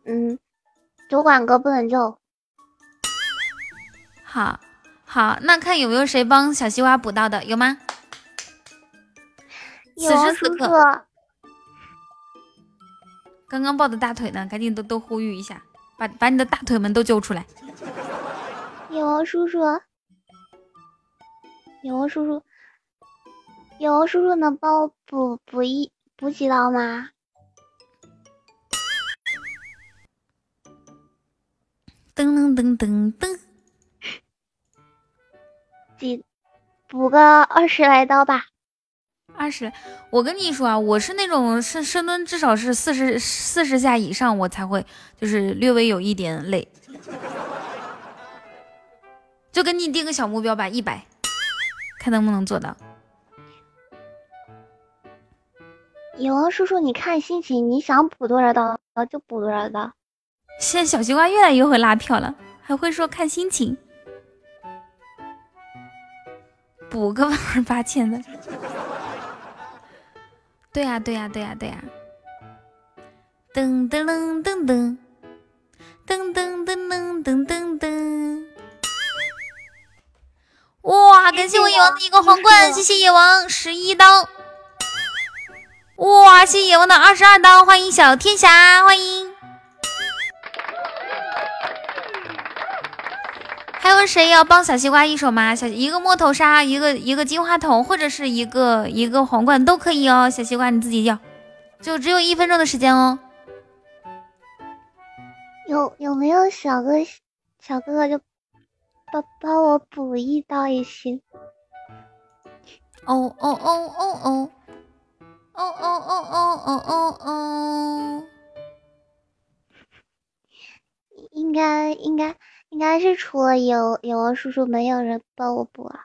嗯，主管哥不能救。好，好，那看有没有谁帮小西瓜补到的，有吗？此有啊时此刻，刚刚抱的大腿呢，赶紧都都呼吁一下，把把你的大腿们都揪出来。野王叔叔，野王叔叔，野王叔叔能帮我补补一补几刀吗？噔噔噔噔噔，几补个二十来刀吧。二十。我跟你说啊，我是那种深深蹲至少是四十四十下以上，我才会就是略微有一点累。就给你定个小目标吧，一百，看能不能做到。有啊叔叔，你看心情，你想补多少刀就补多少刀。现在小西瓜越来越会拉票了，还会说看心情，补个万儿八千的。对呀、对呀、对呀、对呀、噔噔噔噔噔，噔噔噔噔噔噔噔。哇！感谢我野王的一个皇冠，谢谢野王十一刀。哇！谢谢野王的二十二刀，欢迎小天侠，欢迎。还有谁要帮小西瓜一手吗？小一个摸头杀，一个一个金话筒，或者是一个一个皇冠都可以哦。小西瓜你自己要，就只有一分钟的时间哦。有有没有小哥小哥哥就帮帮我补一刀也行。哦哦哦哦哦，哦哦哦哦哦哦哦，应该应该应该是除了有有王叔叔，没有人帮我补啊。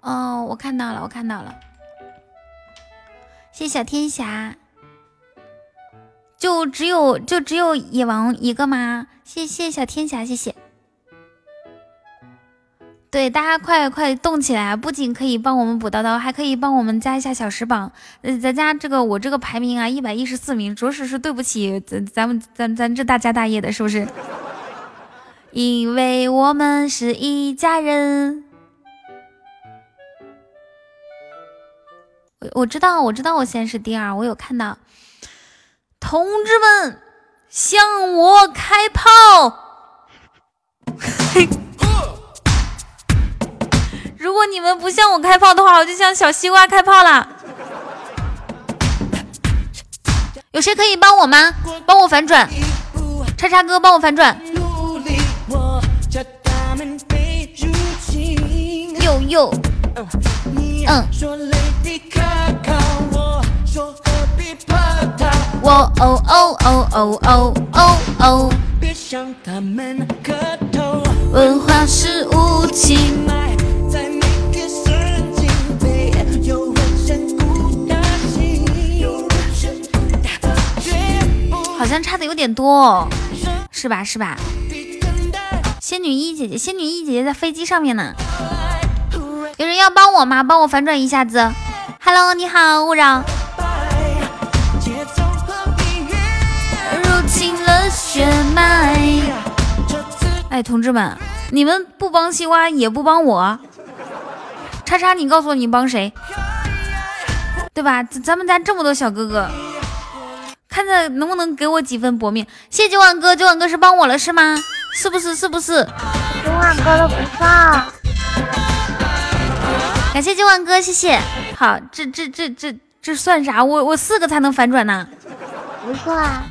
哦，我看到了，我看到了，谢谢小天侠。就只有就只有野王一个吗？谢谢小天侠，谢谢。对，大家快快动起来！不仅可以帮我们补刀刀，还可以帮我们加一下小时榜。咱家这个我这个排名啊，一百一十四名，着实是对不起咱咱们咱咱这大家大业的，是不是？因为我们是一家人。我我知道，我知道，我现在是第二，我有看到。同志们，向我开炮！如果你们不向我开炮的话，我就向小西瓜开炮啦。有谁可以帮我吗？帮我反转，叉叉哥帮我反转。又又，嗯。我哦哦哦哦哦哦哦，别向他们磕头文化是武器。好像差的有点多哦，是吧？是吧？仙女一姐姐，仙女一姐姐在飞机上面呢。有人要帮我吗？帮我反转一下子。Hello，你好，勿扰。入侵了血脉。哎，同志们，你们不帮西瓜也不帮我，叉叉，你告诉我你帮谁？对吧？咱们家这么多小哥哥，看着能不能给我几分薄命？谢谢九万哥，九万哥是帮我了是吗？是不是？是不是？九万哥都不放，感谢九万哥，谢谢。好，这这这这这算啥？我我四个才能反转呢，不算，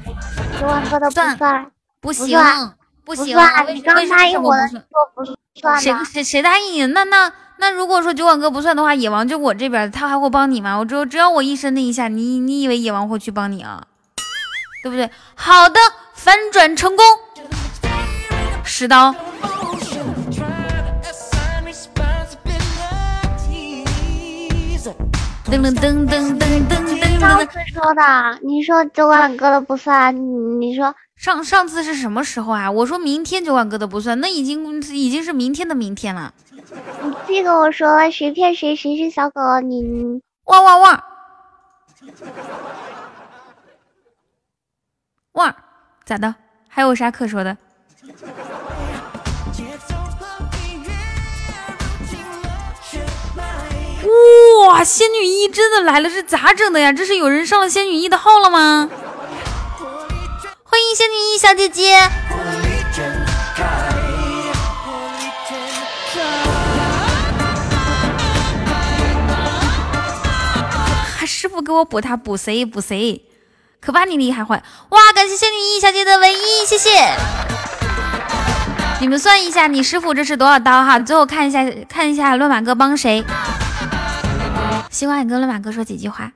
九万哥的不算算，不行算不行，你刚为什答应我的么不算说不算，谁谁谁答应你？那那那如果说九万哥不算的话，野王就我这边，他还会帮你吗？我只有只要我一声令下，你你以为野王会去帮你啊？对不对？好的，反转成功，十刀。噔噔噔噔噔噔！上次说的，你说九万哥的不算，你说上上次是什么时候啊？我说明天九万哥的不算，那已经已经是明天的明天了。你记跟我说了谁骗谁，谁是小狗，你汪汪汪，汪，咋的？还有啥可说的？哇，仙女一真的来了，这咋整的呀？这是有人上了仙女一的号了吗？欢迎仙女一小姐姐。师傅给我补他补谁补谁，可把你厉害坏！哇，感谢仙女一小姐的唯一，谢谢。你们算一下，你师傅这是多少刀哈？最后看一下，看一下乱马哥帮谁。西瓜，你跟乱马哥说几句话。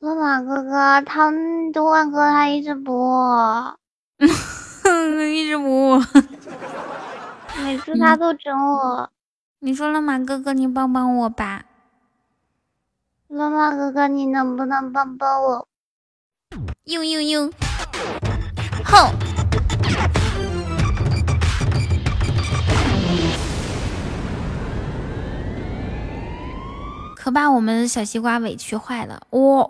乱马哥哥，他多万哥他一直播，一直播，每次他都整我。你说乱马哥哥，你帮帮我吧。乱马哥哥，你能不能帮帮我？呦呦呦，吼！可把我们小西瓜委屈坏了！哇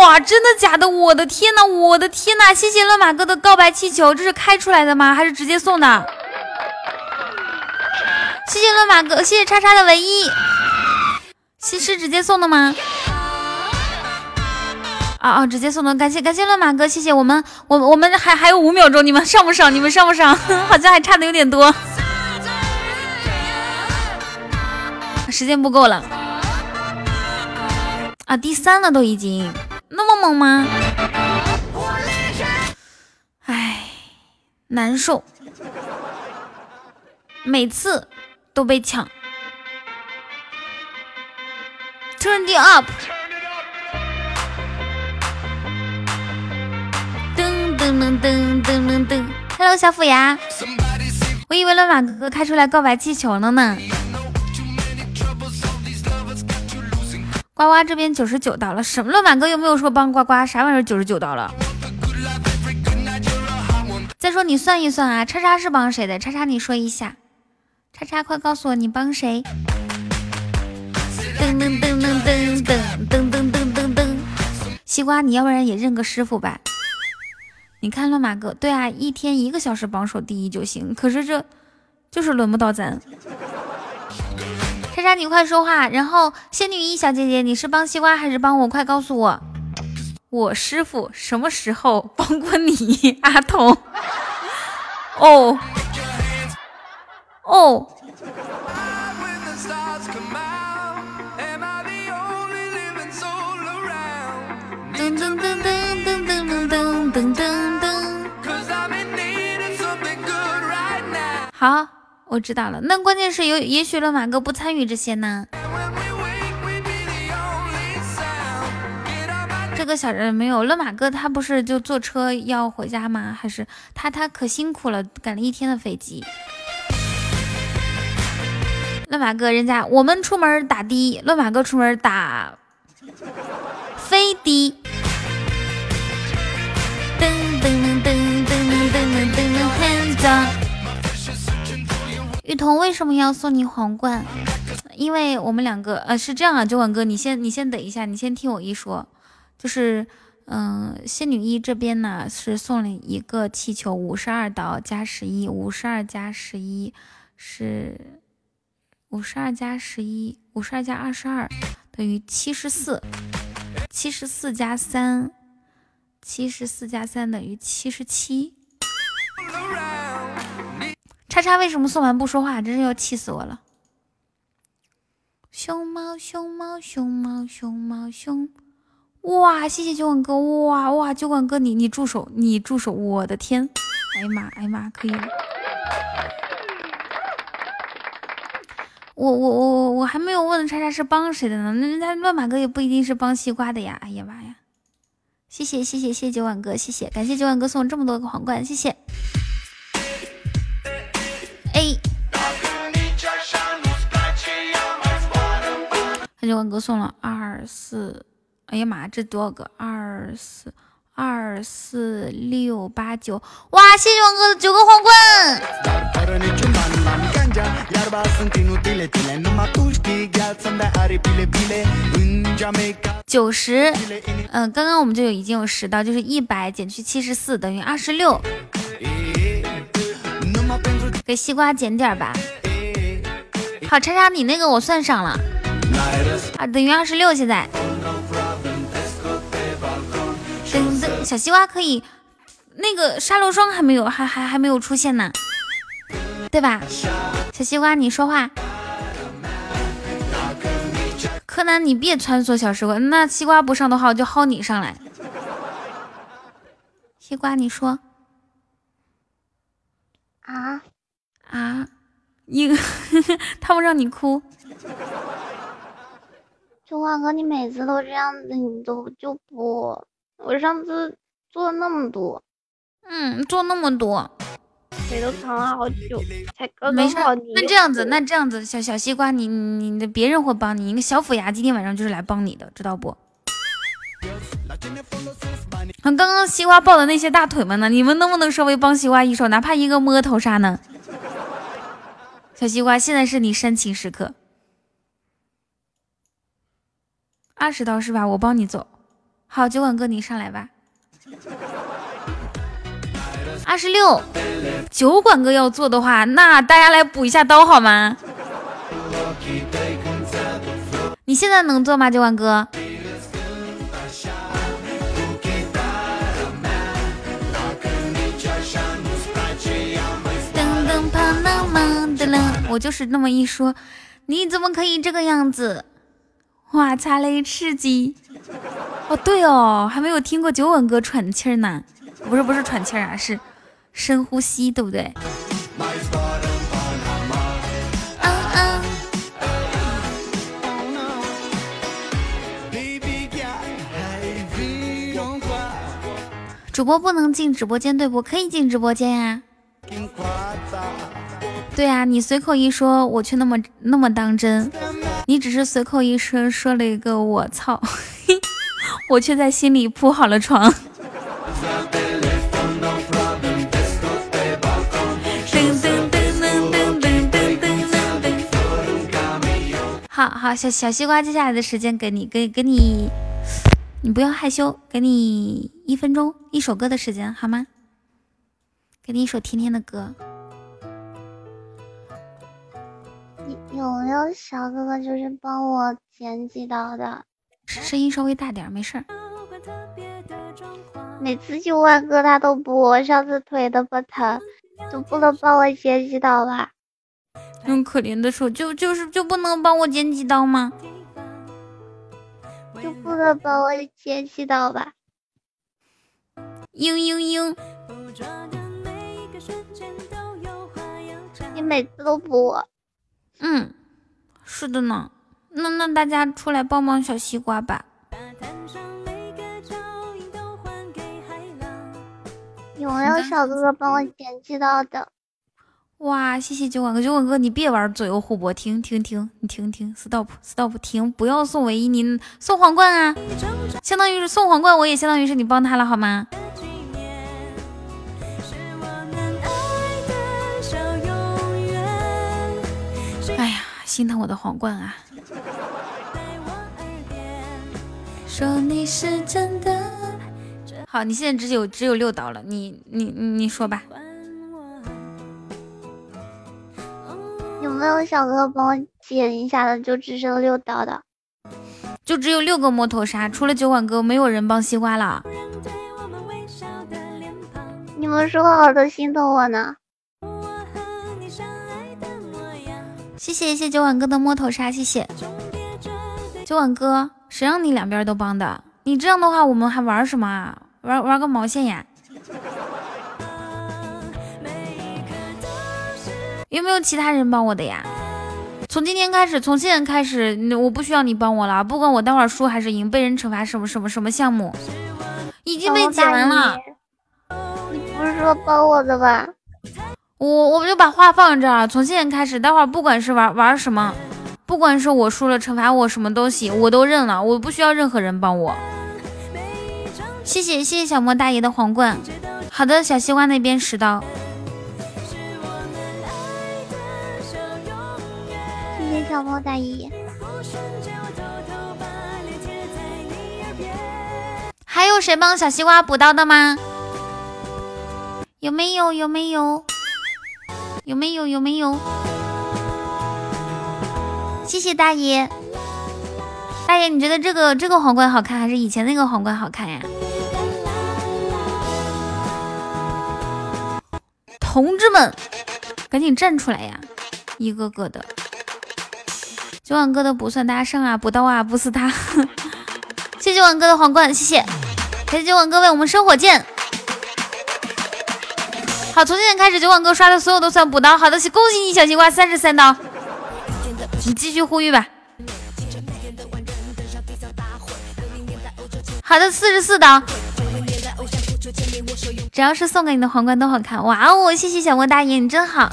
哇，真的假的？我的天呐，我的天呐！谢谢乱马哥的告白气球，这是开出来的吗？还是直接送的？谢谢乱马哥，谢谢叉叉的唯一，是是直接送的吗？啊啊，直接送的，感谢感谢乱马哥，谢谢我们，我我们还还有五秒钟，你们上不上？你们上不上？好像还差的有点多，时间不够了。啊，第三了都已经那么猛吗？唉，难受，每次都被抢。Turn it up，噔噔噔噔噔噔噔。Hello，小虎牙，我以为乱马哥哥开出来告白气球了呢。呱呱这边九十九刀了，什么乱马哥又没有说帮呱呱，啥玩意儿九十九刀了？再说你算一算啊，叉叉是帮谁的？叉叉你说一下，叉叉快告诉我你帮谁？噔噔噔噔噔噔噔噔噔噔噔，西瓜你要不然也认个师傅吧？你看乱马哥，对啊，一天一个小时榜首第一就行，可是这就是轮不到咱。莎莎，你快说话！然后仙女一小姐姐，你是帮西瓜还是帮我？快告诉我，我师傅什么时候帮过你？阿童，哦哦，噔噔噔噔噔噔噔噔噔噔，好。我知道了，那关键是有，也许乱马哥不参与这些呢。这个小人没有，乱马哥他不是就坐车要回家吗？还是他他可辛苦了，赶了一天的飞机。乱马哥，人家我们出门打的，乱马哥出门打飞的。噔噔噔噔噔噔噔噔，hands up。雨桐为什么要送你皇冠？因为我们两个，呃，是这样啊，九管哥，你先，你先等一下，你先听我一说，就是，嗯，仙女一这边呢是送了一个气球，五十二刀加十一，五十二加十一是五十二加十一，五十二加二十二等于七十四，七十四加三，七十四加三等于七十七。叉叉为什么送完不说话？真是要气死我了！熊猫熊猫熊猫熊猫熊，哇！谢谢酒馆哥，哇哇！酒馆哥，你你住手，你住手！我的天！哎呀妈，哎呀妈，可以！我我我我还没有问叉叉是帮谁的呢？那人家乱马哥也不一定是帮西瓜的呀！哎呀妈呀！谢谢谢谢谢谢酒馆哥，谢谢感谢酒馆哥送这么多个皇冠，谢谢。谢王哥送了二四，哎呀妈，这多少个？二四二四六八九，哇！谢谢王哥的九个皇冠。九十，嗯，刚刚我们就有已经有十道，就是一百减去七十四等于二十六。给西瓜减点吧。好，叉叉，你那个我算上了，啊，等于二十六。现在，等等，小西瓜可以，那个沙漏霜还没有，还还还没有出现呢，对吧？小西瓜，你说话。柯南，你别穿梭小时光，那西瓜不上的话，我就薅你上来。西瓜，你说。啊啊！一个，他们让你哭。九华哥，你每次都这样子，你都就不。我上次做那么多，嗯，做那么多，腿都疼了好久才刚没事刚好。。那这样子，那这样子，小小西瓜，你你你的别人会帮你，那个小虎牙今天晚上就是来帮你的，知道不？刚刚西瓜抱的那些大腿们呢？你们能不能稍微帮西瓜一手，哪怕一个摸头杀呢？小西瓜，现在是你煽情时刻。二十刀是吧？我帮你走。好，酒馆哥你上来吧。二十六，酒馆哥要做的话，那大家来补一下刀好吗？你现在能做吗，酒馆哥？噔噔啪啦嘛噔噔，我就是那么一说，你怎么可以这个样子？哇，擦嘞，刺激！哦，对哦，还没有听过九吻哥喘气儿呢，不是不是喘气儿啊，是深呼吸，对不对？嗯嗯！主播不能进直播间，对不？可以进直播间呀、对呀，你随口一说，我却那么那么当真。你只是随口一说，说了一个我操，我却在心里铺好了床。好好，小小西瓜，接下来的时间给你，给给你，你不要害羞，给你一分钟一首歌的时间，好吗？给你一首甜甜的歌。有没有小哥哥就是帮我剪几刀的？声音稍微大点儿，没事儿。每次九万哥他都补我，上次腿都不疼，就不能帮我剪几刀吧？用可怜的手，就就是就不能帮我剪几刀吗？就不能帮我剪几刀吧？嘤嘤嘤！你每次都补我，嗯，是的呢。那那大家出来帮帮小西瓜吧。有没有小哥哥帮我点击到的？哇，谢谢酒馆哥，酒馆哥你别玩左右互搏，停停停，你停停，stop stop，停，不要送唯一，你送皇冠啊，相当于是送皇冠，我也相当于是你帮他了，好吗？心疼我的皇冠啊！说你是真的。好，你现在只有只有六刀了，你你你你说吧。有没有小哥哥帮我捡一下的？就只剩六刀的。就只有六个摸头杀，除了酒馆哥，没有人帮西瓜了。你们说好的心疼我呢？谢谢谢谢酒馆哥的摸头杀，谢谢九晚哥，谁让你两边都帮的？你这样的话，我们还玩什么啊？玩玩个毛线呀！有没有其他人帮我的呀？从今天开始，从现在开始，我不需要你帮我了，不管我待会儿输还是赢，被人惩罚什么什么什么项目，已经被解完了。你不是说帮我的吧？我我就把话放这儿，从现在开始，待会儿不管是玩玩什么，不管是我输了惩罚我什么东西，我都认了，我不需要任何人帮我。谢谢谢谢小莫大爷的皇冠。好的，小西瓜那边十刀。谢谢小莫大爷。还有谁帮小西瓜补刀的吗？有没有？有没有？有没有？有没有？谢谢大爷。大爷，你觉得这个这个皇冠好看，还是以前那个皇冠好看呀？同志们，赶紧站出来呀！一个个的，九碗哥的不算大圣啊，补刀啊，不是他。谢谢九碗哥的皇冠，谢谢。谢谢九碗哥为我们生火箭。好，从现在开始，九碗哥刷的所有都算补刀。好的，恭喜你，小西瓜三十三刀。你继续呼吁吧。好的，四十四刀。只要是送给你的皇冠都好看。哇哦，谢谢小莫大爷，你真好。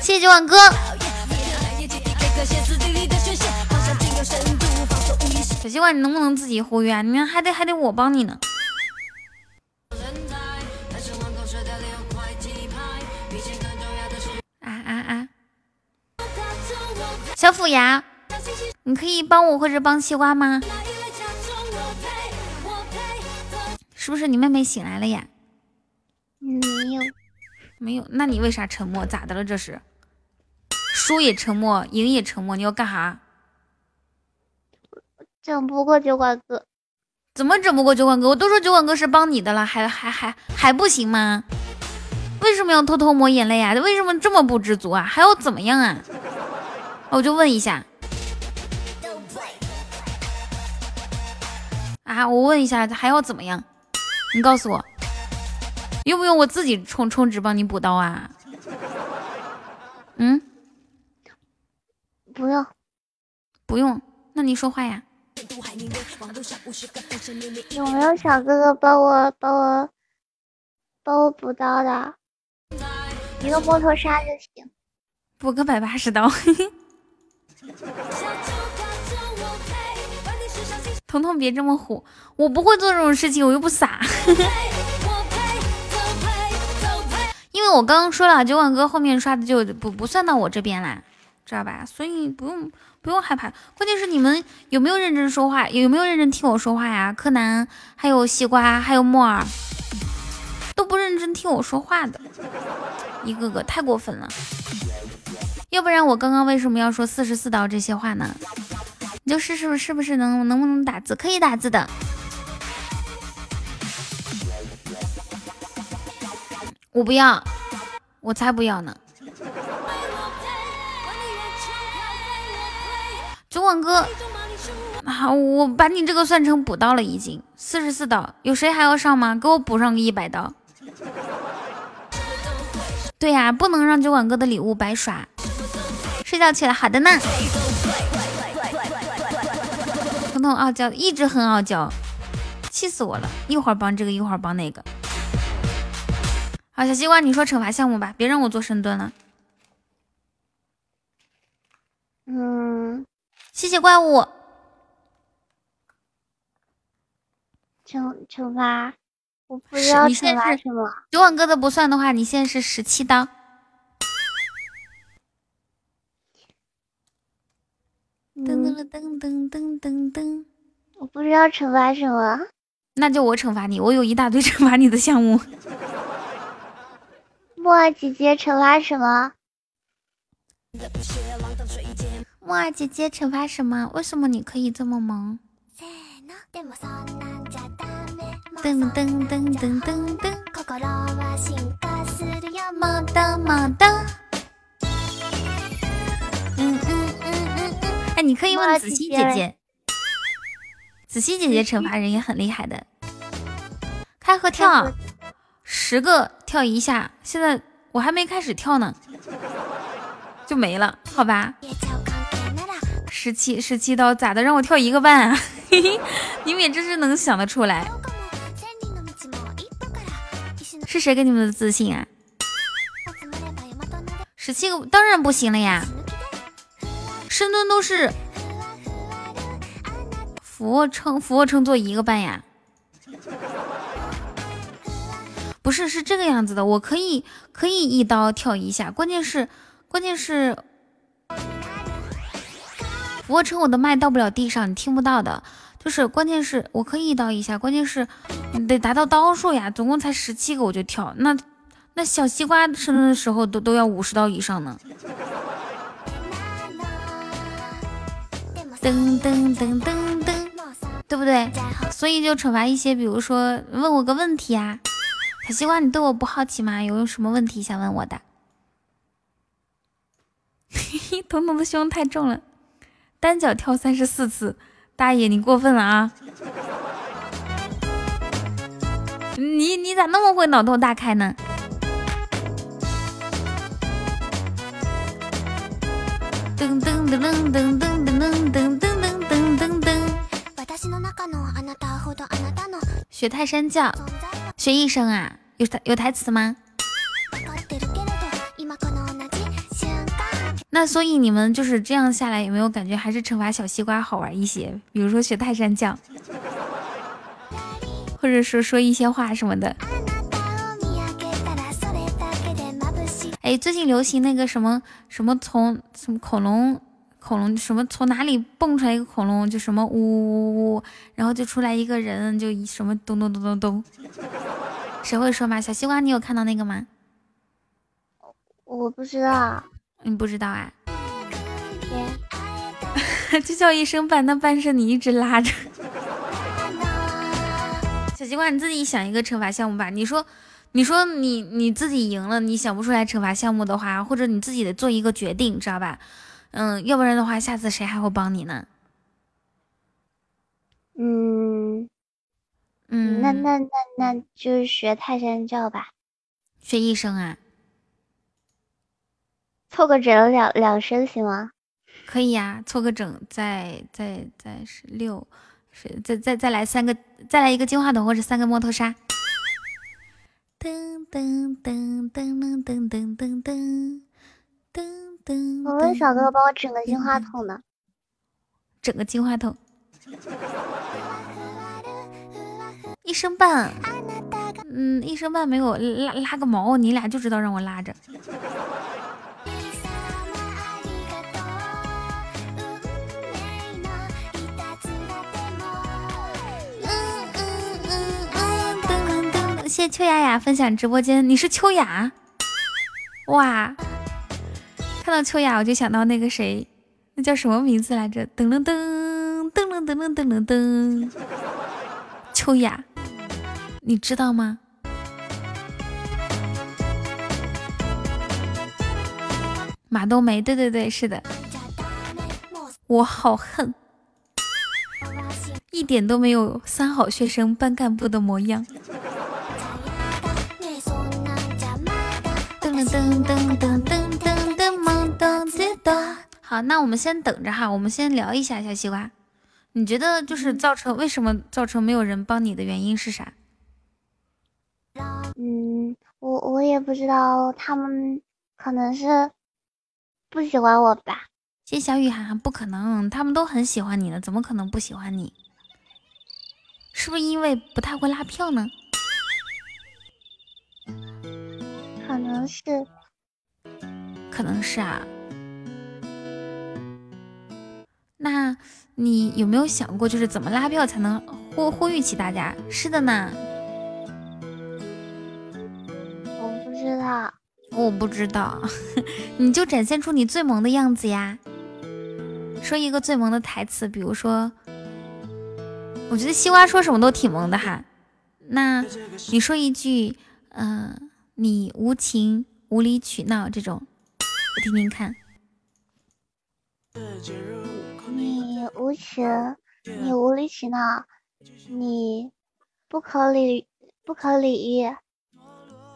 谢谢九碗哥。小西瓜，你能不能自己呼吁啊？你还得还得我帮你呢。虎牙，你可以帮我或者帮西瓜吗？是不是你妹妹醒来了呀？没有，没有。那你为啥沉默？咋的了？这是输也沉默，赢也沉默，你要干啥？整不过酒馆哥。怎么整不过酒馆哥？我都说酒馆哥是帮你的了，还还还还不行吗？为什么要偷偷抹眼泪啊？为什么这么不知足啊？还要怎么样啊？我就问一下啊，我问一下还要怎么样？你告诉我，用不用我自己充充值帮你补刀啊？嗯，不用，不用，那你说话呀？有没有小哥哥帮我帮我帮我补刀的？一个摩托沙就行，补个百八十刀。彤彤别这么虎，我不会做这种事情，我又不傻。因为我刚刚说了，酒馆哥后面刷的就不不算到我这边啦，知道吧？所以不用不用害怕。关键是你们有没有认真说话，有没有认真听我说话呀？柯南，还有西瓜，还有木耳，都不认真听我说话的，一个个太过分了。要不然我刚刚为什么要说四十四刀这些话呢？你就试试是不是能能不能打字？可以打字的。我不要，我才不要呢。酒馆哥，好，我把你这个算成补刀了，已经四十四刀。有谁还要上吗？给我补上个一百刀。对呀，不能让酒馆哥的礼物白刷。睡觉去了，好的呢。彤彤傲娇，一直很傲娇，气死我了！一会儿帮这个，一会儿帮那个。好，小西瓜，你说惩罚项目吧，别让我做深蹲了。嗯，谢谢怪物。惩惩罚，我不知道惩罚什么。九碗哥的不算的话，你现在是十七刀。噔噔噔噔噔噔噔，我不知道惩罚什么。那就我惩罚你，我有一大堆 惩罚你的项目。木儿姐姐惩罚什么？木儿姐姐惩罚什么？为什么你可以这么萌？噔噔噔噔噔噔，么哒么哒。哎，你可以问子熙姐姐，子熙姐姐惩罚人也很厉害的。开合跳。十个跳一下，现在我还没开始跳呢，就没了，好吧？十七十七刀咋的？让我跳一个半啊？你们也真是能想得出来，是谁给你们的自信啊？十七个当然不行了呀，深蹲都是俯卧撑，俯卧撑做一个半呀。不是是这个样子的，我可以可以一刀跳一下，关键是关键是俯卧撑我的麦到不了地上，你听不到的。就是关键是我可以一刀一下，关键是你得达到刀数呀，总共才十七个我就跳，那那小西瓜生的时候都都要五十刀以上呢。噔噔噔噔噔，对不对？所以就惩罚一些，比如说问我个问题啊，小西瓜，你对我不好奇吗？有什么问题想问我的？嘿嘿，彤彤的胸太重了，单脚跳三十四次，大爷你过分了啊！你你咋那么会脑洞大开呢？噔噔噔噔噔噔噔噔噔噔。学泰山叫，学一声啊？有台有台词吗？那所以你们就是这样下来，有没有感觉还是惩罚小西瓜好玩一些？比如说学泰山叫，或者说说一些话什么的。哎，最近流行那个什么什么从什么恐龙。恐龙什么从哪里蹦出来一个恐龙就什么呜呜呜，然后就出来一个人就什么咚咚咚咚咚，谁会说吗？小西瓜，你有看到那个吗？我不知道，你不知道啊？就叫一声半，那半声你一直拉着。小西瓜，你自己想一个惩罚项目吧。你说，你说你你自己赢了，你想不出来惩罚项目的话，或者你自己得做一个决定，知道吧？嗯，要不然的话，下次谁还会帮你呢？嗯嗯，那那那那就学泰山教吧。学一生啊？凑个整两两声行吗？可以呀，凑个整，再再再是六，是再再再来三个，再来一个金话筒或者三个摩托沙。噔噔噔噔噔噔噔噔噔。我问小哥哥帮我整个金话筒呢，整个金话筒，一声半，嗯，一声半没有拉拉个毛，你俩就知道让我拉着。谢秋雅雅分享直播间，你是秋雅，哇。看到秋雅，我就想到那个谁，那叫什么名字来着？噔噔噔噔噔噔噔噔噔，秋雅，你知道吗？马冬梅，对对对，是的。我好恨，一点都没有三好学生班干部的模样。噔噔噔噔噔。好，那我们先等着哈，我们先聊一下小西瓜。你觉得就是造成为什么造成没有人帮你的原因是啥？嗯，我我也不知道，他们可能是不喜欢我吧。谢小雨涵涵，不可能，他们都很喜欢你的，怎么可能不喜欢你？是不是因为不太会拉票呢？可能是，可能是啊。那你有没有想过，就是怎么拉票才能呼呼吁起大家？是的呢，我不知道，我不知道，你就展现出你最萌的样子呀！说一个最萌的台词，比如说，我觉得西瓜说什么都挺萌的哈。那你说一句，嗯，你无情无理取闹这种，我听听看。你无情，你无理取闹，你不可理不可理喻。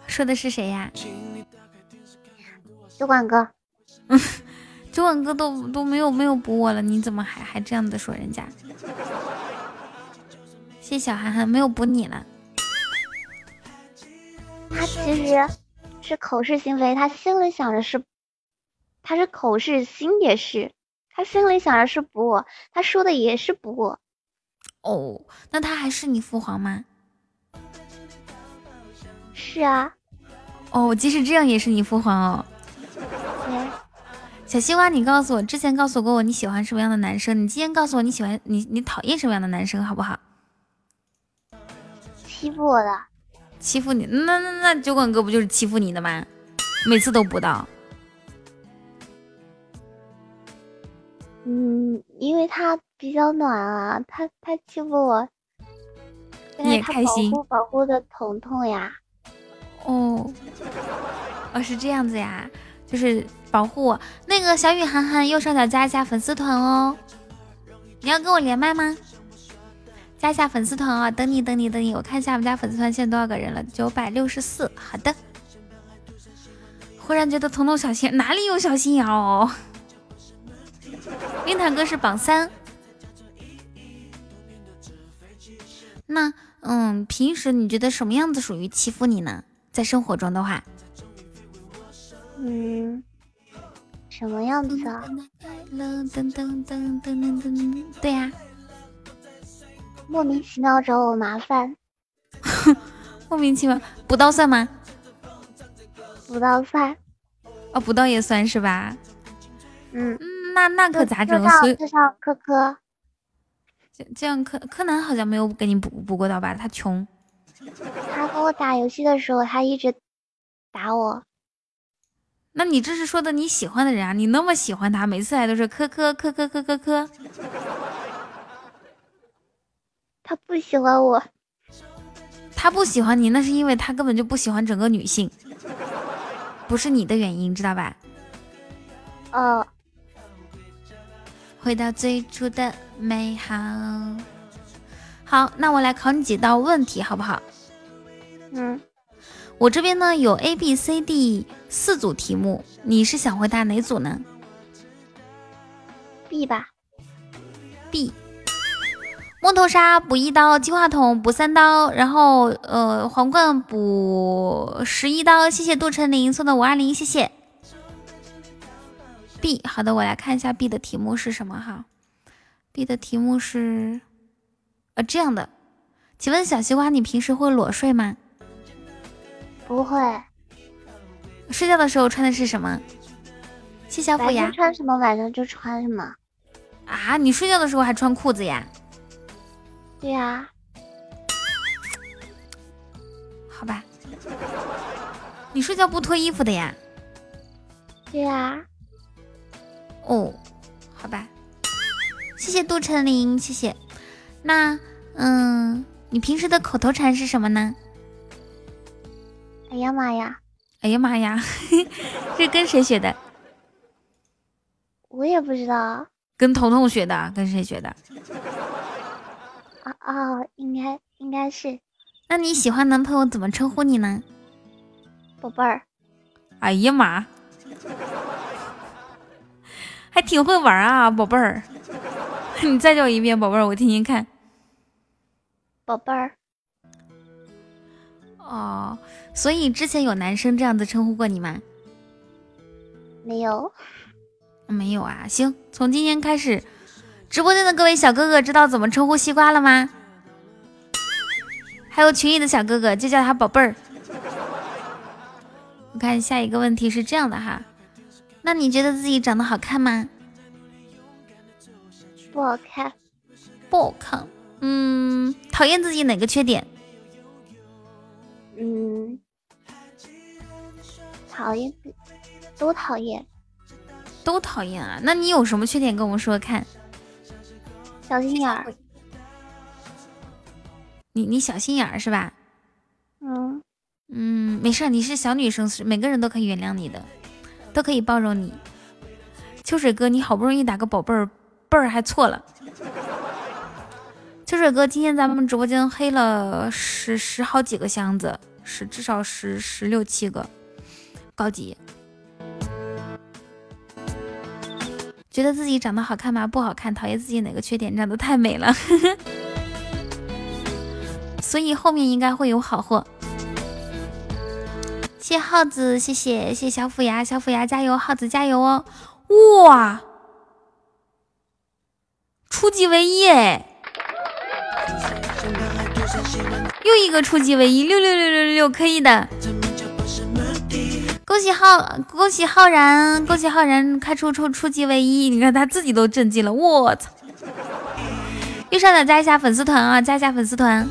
说的是谁呀？酒馆哥。嗯，酒馆哥都都没有没有补我了，你怎么还还这样的说人家？谢小涵涵没有补你了。他其实是口是心非，他心里想着是，他是口是心也是。他心里想的是补我，他说的也是补我。哦，那他还是你父皇吗？是啊。哦，即使这样也是你父皇哦。对。小西瓜，你告诉我，之前告诉过我你喜欢什么样的男生，你今天告诉我你喜欢你你讨厌什么样的男生，好不好？欺负我的。欺负你？那那那酒馆哥不就是欺负你的吗？每次都不到。嗯，因为他比较暖啊，他他欺负我，你也开心，保护保护的彤彤呀。哦，哦是这样子呀，就是保护我。那个小雨涵涵右上角加一下粉丝团哦。你要跟我连麦吗？加一下粉丝团啊，等你等你等你，我看一下我们家粉丝团现在多少个人了，九百六十四。好的。忽然觉得彤彤小心哪里有小心眼哦？冰糖哥是榜三。那嗯，平时你觉得什么样子属于欺负你呢？在生活中的话，嗯，什么样子啊？噔噔噔噔噔噔，对呀，莫名其妙找我麻烦。莫名其妙，补刀算吗？补刀算。哦，补刀也算是吧？嗯嗯。那那可咋整？所以就像柯柯，这这样柯柯南好像没有给你补补过刀吧？他穷。他跟我打游戏的时候，他一直打我。那你这是说的你喜欢的人啊？你那么喜欢他，每次来都是科科科科科科科。他不喜欢我。他不喜欢你，那是因为他根本就不喜欢整个女性，不是你的原因，知道吧？哦。回到最初的美好。好，那我来考你几道问题，好不好？嗯，我这边呢有 A、B、C、D 四组题目，你是想回答哪组呢？B 吧。B。木头沙补一刀，金话筒补三刀，然后呃皇冠补十一刀。谢谢杜成林送的五二零，谢谢。B 好的，我来看一下 B 的题目是什么哈。B 的题目是呃这样的，请问小西瓜，你平时会裸睡吗？不会。睡觉的时候穿的是什么？谢小虎呀。穿什么晚上就穿什么。啊，你睡觉的时候还穿裤子呀？对呀。好吧。你睡觉不脱衣服的呀？对呀。哦，好吧，谢谢杜成林，谢谢。那，嗯，你平时的口头禅是什么呢？哎呀妈呀！哎呀妈呀！这跟谁学的？我也不知道。跟彤彤学的？跟谁学的？啊啊，应该应该是。那你喜欢男朋友怎么称呼你呢？宝贝儿。哎呀妈！还挺会玩啊，宝贝儿！你再叫一遍，宝贝儿，我听听看。宝贝儿。哦，所以之前有男生这样子称呼过你吗？没有。没有啊，行，从今天开始，直播间的各位小哥哥知道怎么称呼西瓜了吗？还有群里的小哥哥就叫他宝贝儿。我看下一个问题是这样的哈。那你觉得自己长得好看吗？不好看，不好看。嗯，讨厌自己哪个缺点？嗯，讨厌，都讨厌，都讨厌啊。那你有什么缺点跟我们说看？小心眼儿。你你小心眼儿是吧？嗯嗯，没事，你是小女生，每个人都可以原谅你的。都可以包容你，秋水哥，你好不容易打个宝贝儿，贝儿还错了。秋水哥，今天咱们直播间黑了十十好几个箱子，十至少十十六七个高级。觉得自己长得好看吗？不好看，讨厌自己哪个缺点？长得太美了，所以后面应该会有好货。谢耗子，谢谢谢谢小虎牙，小虎牙加油，耗子加油哦！哇，初级唯一哎！又一个初级唯一，六六六六六，可以的。恭喜浩，恭喜浩然，恭喜浩然开出初初级唯一，你看他自己都震惊了，我操！右上角加一下粉丝团啊，加一下粉丝团。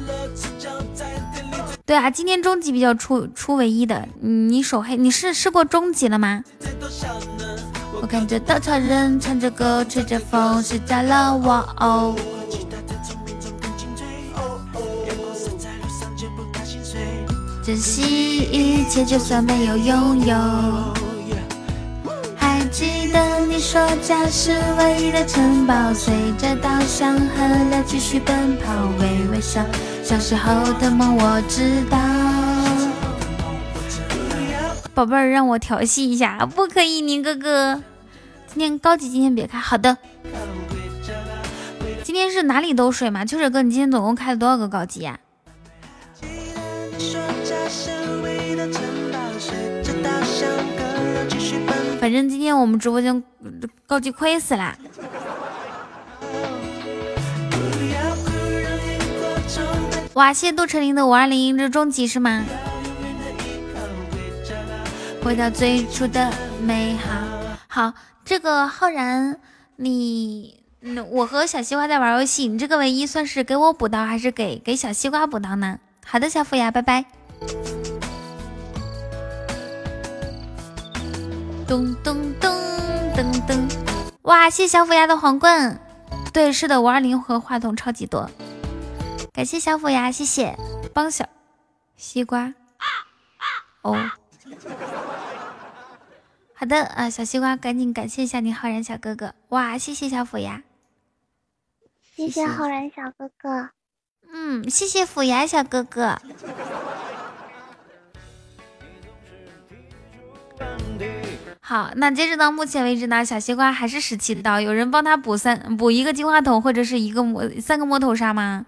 对啊，今天中级比较出出唯一的，你手黑，你是试过中级了吗？我感觉稻草人唱着歌，吹着风，睡着了我哦。珍惜一切，就算没有拥有。记得你说家是唯一的城堡，随着稻香河流继续奔跑，微微笑。小时候的梦我知道。宝贝儿，让我调戏一下，不可以，宁哥哥。今天高级，今天别开。好的。今天是哪里都水吗？秋水哥，你今天总共开了多少个高级呀？反正今天我们直播间高级亏死啦！哇，谢谢杜成林的五二零，这终极是吗？回到最初的美好。好，这个浩然，你，我和小西瓜在玩游戏，你这个唯一算是给我补刀，还是给给小西瓜补刀呢？好的，小虎牙，拜拜。咚咚咚噔噔，哇！谢谢小虎牙的皇冠，对，是的，五二零和话筒超级多，感谢小虎牙，谢谢帮小西瓜。哦，好的啊，小西瓜，赶紧感谢一下你浩然小哥哥，哇！谢谢小虎牙，谢谢浩然小哥哥，嗯，谢谢虎牙小哥哥。好，那截止到目前为止呢，小西瓜还是十七刀，有人帮他补三补一个金话筒或者是一个魔三个魔头杀吗？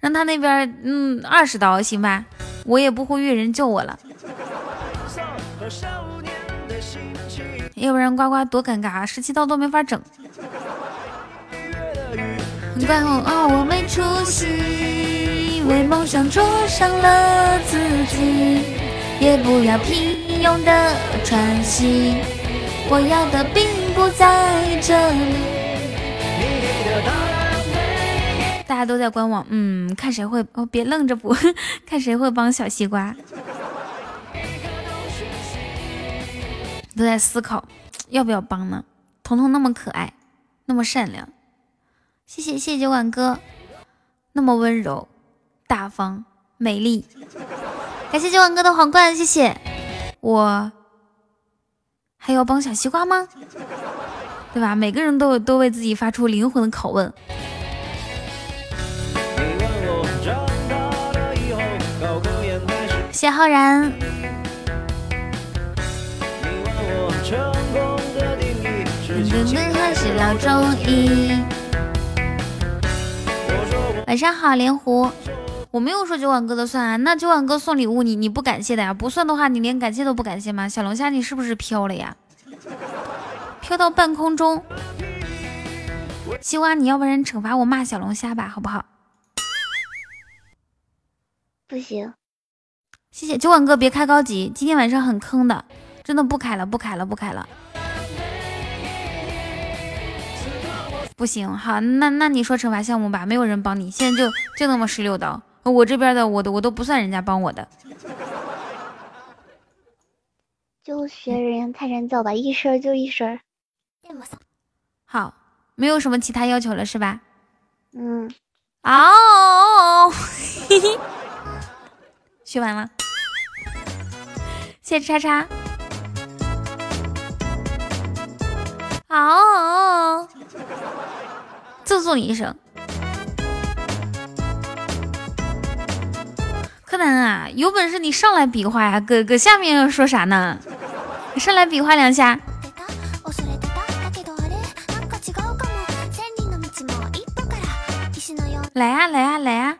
让他那边嗯二十刀行吧，我也不呼吁人救我了，要不然呱呱多尴尬，十七刀都没法整。怪我啊，我没出息，为梦想灼伤了自己，也不要平庸的喘息，我要的并不在这里。大家都在观望，嗯，看谁会哦，别愣着补，看谁会帮小西瓜。都在思考要不要帮呢？彤彤那么可爱，那么善良，谢谢谢谢酒馆哥，那么温柔、大方、美丽。感谢九晚哥的皇冠，谢谢。我还要帮小西瓜吗？对吧？每个人都都为自己发出灵魂的拷问。谢浩然。晚上好，莲湖。我没有说酒碗哥的算啊，那酒碗哥送礼物你你不感谢的呀？不算的话，你连感谢都不感谢吗？小龙虾，你是不是飘了呀？飘到半空中。西瓜，你要不然惩罚我骂小龙虾吧，好不好？不行。谢谢酒馆哥，别开高级，今天晚上很坑的，真的不开了，不开了，不开了。不行，好，那那你说惩罚项目吧，没有人帮你，现在就就那么十六刀。我这边的，我都我都不算人家帮我的，就学人家泰山叫吧，一声就一声。好，没有什么其他要求了是吧？嗯。哦，嘿嘿，学完了，谢谢叉叉。哦，赠送你一声。柯南啊，有本事你上来比划呀！搁搁下面要说啥呢？你上来比划两下。来呀来呀来呀！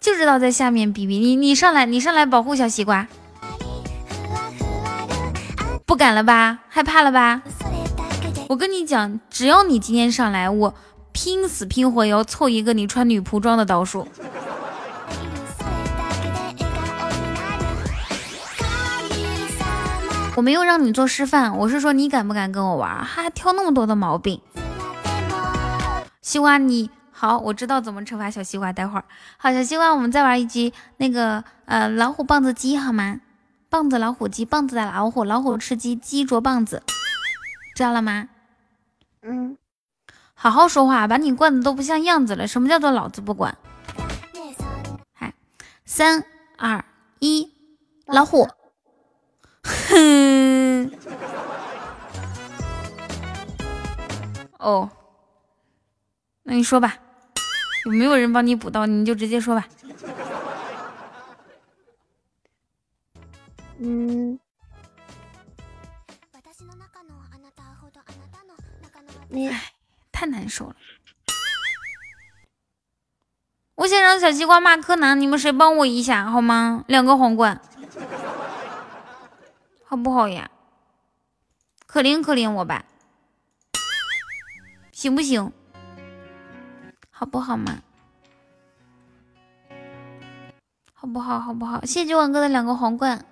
就知道在下面比比你，你上来，你上来保护小西瓜。不敢了吧？害怕了吧？我跟你讲，只要你今天上来，我拼死拼活要凑一个你穿女仆装的刀数。我没有让你做示范，我是说你敢不敢跟我玩？还挑那么多的毛病。西瓜，你好，我知道怎么惩罚小西瓜。待会儿，好，小西瓜，我们再玩一局那个呃老虎棒子鸡好吗？棒子老虎鸡，棒子打老虎，老虎吃鸡，鸡啄棒子，知道了吗？嗯，好好说话，把你惯的都不像样子了。什么叫做老子不管？嗨，三二一，老虎。哼，哦，那你说吧，有没有人帮你补刀？你就直接说吧。嗯，你太难受了。我想让小西瓜骂柯南，你们谁帮我一下好吗？两个皇冠。好不好呀？可怜可怜我吧，行不行？好不好嘛？好不好？好不好？谢谢九万哥的两个皇冠。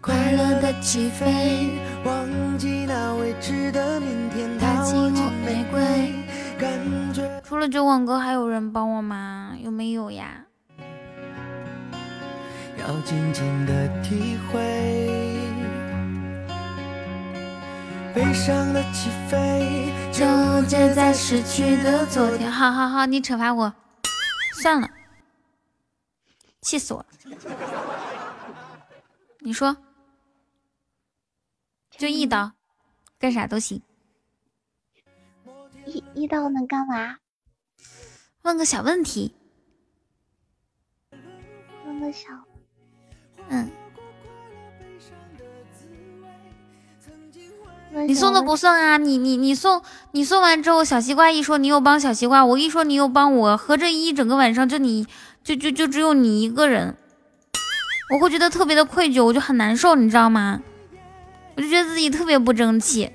快乐的起飞，忘记那未知的明天，我。除了九网哥，还有人帮我吗？有没有呀？要静静的体会悲伤的起飞，纠结在失去的昨天。好好好，你惩罚我，算了，气死我了。你说，就一刀，干啥都行。一一刀能干嘛？问个小问题，问个小，嗯，你送的不算啊，你你你送你送完之后，小西瓜一说你又帮小西瓜，我一说你又帮我，合着一整个晚上就你就就就只有你一个人，我会觉得特别的愧疚，我就很难受，你知道吗？我就觉得自己特别不争气，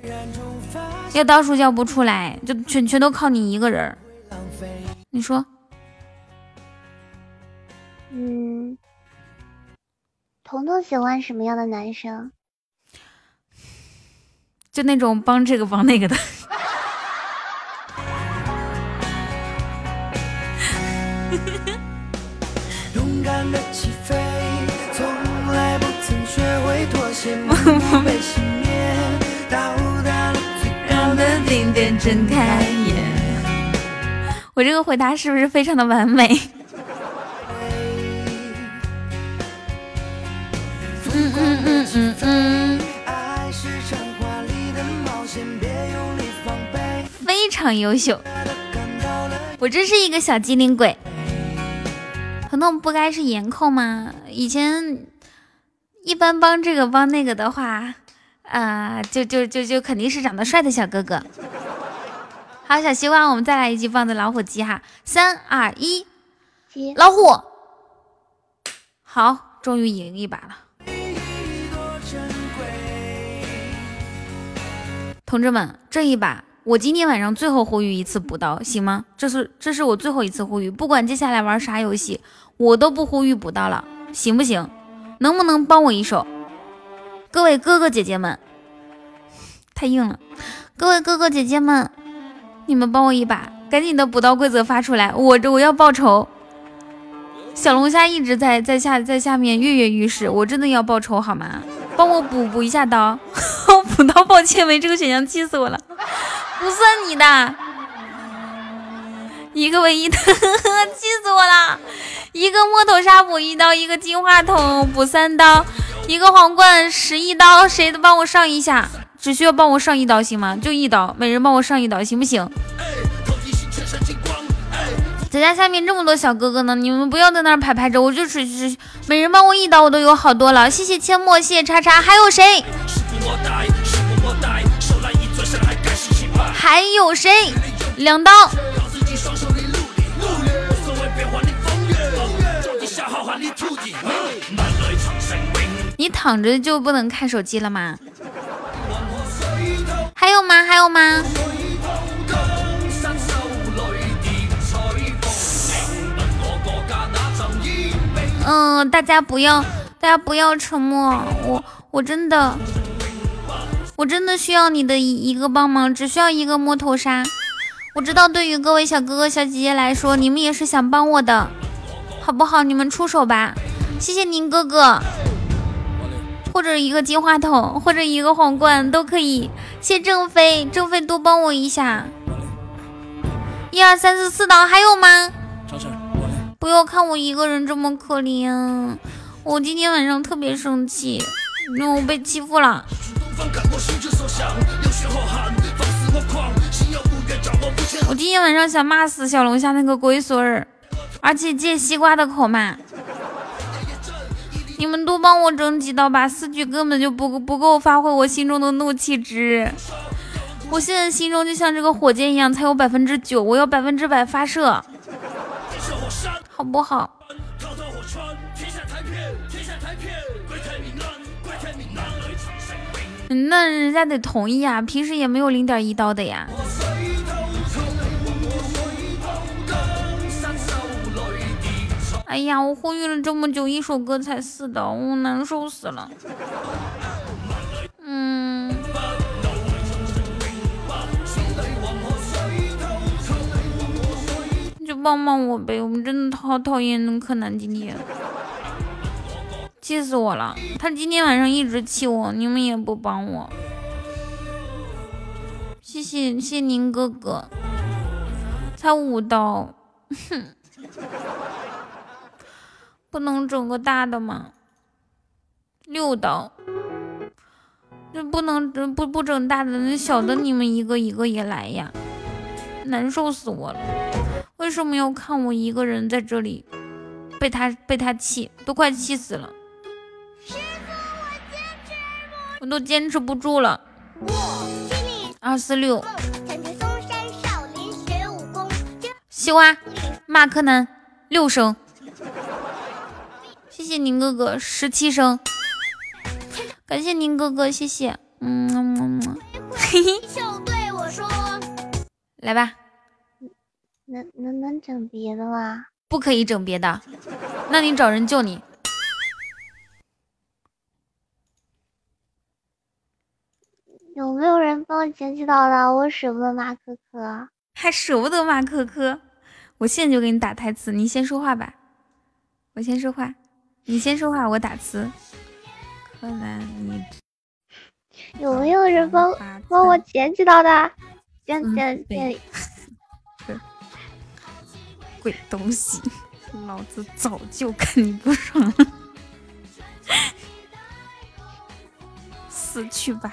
要倒数叫不出来，就全全都靠你一个人。你说，嗯，彤彤喜欢什么样的男生？就那种帮这个帮那个的。勇敢的起飞，从来不曾学会妥协，不被熄灭，到达了最高的顶点，睁开眼。我这个回答是不是非常的完美？嗯嗯嗯嗯嗯，非常优秀。我真是一个小机灵鬼。彤彤不该是颜控吗？以前一般帮这个帮那个的话，啊，就就就就肯定是长得帅的小哥哥。好，小西瓜，我们再来一局棒子老虎机哈，三二一，老虎，好，终于赢一把了。同志们，这一把我今天晚上最后呼吁一次补刀，行吗？这是这是我最后一次呼吁，不管接下来玩啥游戏，我都不呼吁补刀了，行不行？能不能帮我一手？各位哥哥姐姐们，太硬了，各位哥哥姐姐们。你们帮我一把，赶紧的补刀规则发出来，我这我要报仇。小龙虾一直在在下在下面跃跃欲试，我真的要报仇好吗？帮我补补一下刀，补刀抱歉没这个选项，气死我了，不算你的，一个唯一的，气死我了，一个摸头杀补一刀，一个金话筒补三刀，一个皇冠十一刀，谁都帮我上一下。只需要帮我上一刀行吗？就一刀，每人帮我上一刀行不行？咱家下面这么多小哥哥呢，你们不要在那儿排排着，我就只只每人帮我一刀，我都有好多了。谢谢阡陌，谢谢叉叉，还有谁？还有谁？两刀。你躺着就不能看手机了吗？还有吗？还有吗？嗯，大家不要，大家不要沉默。我我真的，我真的需要你的一一个帮忙，只需要一个摸头杀。我知道，对于各位小哥哥、小姐姐来说，你们也是想帮我的，好不好？你们出手吧，谢谢您哥哥，或者一个金话筒，或者一个皇冠都可以。谢正飞，正飞多帮我一下。一二三四四刀，还有吗？不要看我一个人这么可怜，我今天晚上特别生气，因为我被欺负了。我今天晚上想骂死小龙虾那个龟孙儿，而且借西瓜的口骂。你们多帮我整几刀吧，四局根本就不不够发挥我心中的怒气值。我现在心中就像这个火箭一样，才有百分之九，我要百分之百发射。好不好？那人家得同意啊，平时也没有零点一刀的呀。哎呀，我呼吁了这么久，一首歌才四刀，我难受死了。嗯。就帮帮我呗！我们真的好讨厌柯南今天，气死我了！他今天晚上一直气我，你们也不帮我。谢谢谢宁哥哥，才五刀，哼，不能整个大的吗？六刀，这不能不不整大的，那小的你们一个一个也来呀，难受死我了。为什么要看我一个人在这里被他被他气，都快气死了！我都坚持不住了。二四六，西瓜骂柯南六声，谢谢宁哥哥十七声，感谢宁哥哥，谢谢，嗯嗯嗯，嘿嘿，来吧。能能能整别的吗？不可以整别的，那你找人救你。有没有人帮我捡起刀的？我舍不得骂可可，还舍不得骂可可。我现在就给你打台词，你先说话吧。我先说话，你先说话，我打字。柯南，你有没有人帮帮我捡起刀的？捡捡捡。鬼东西！老子早就看你不爽了，死去吧！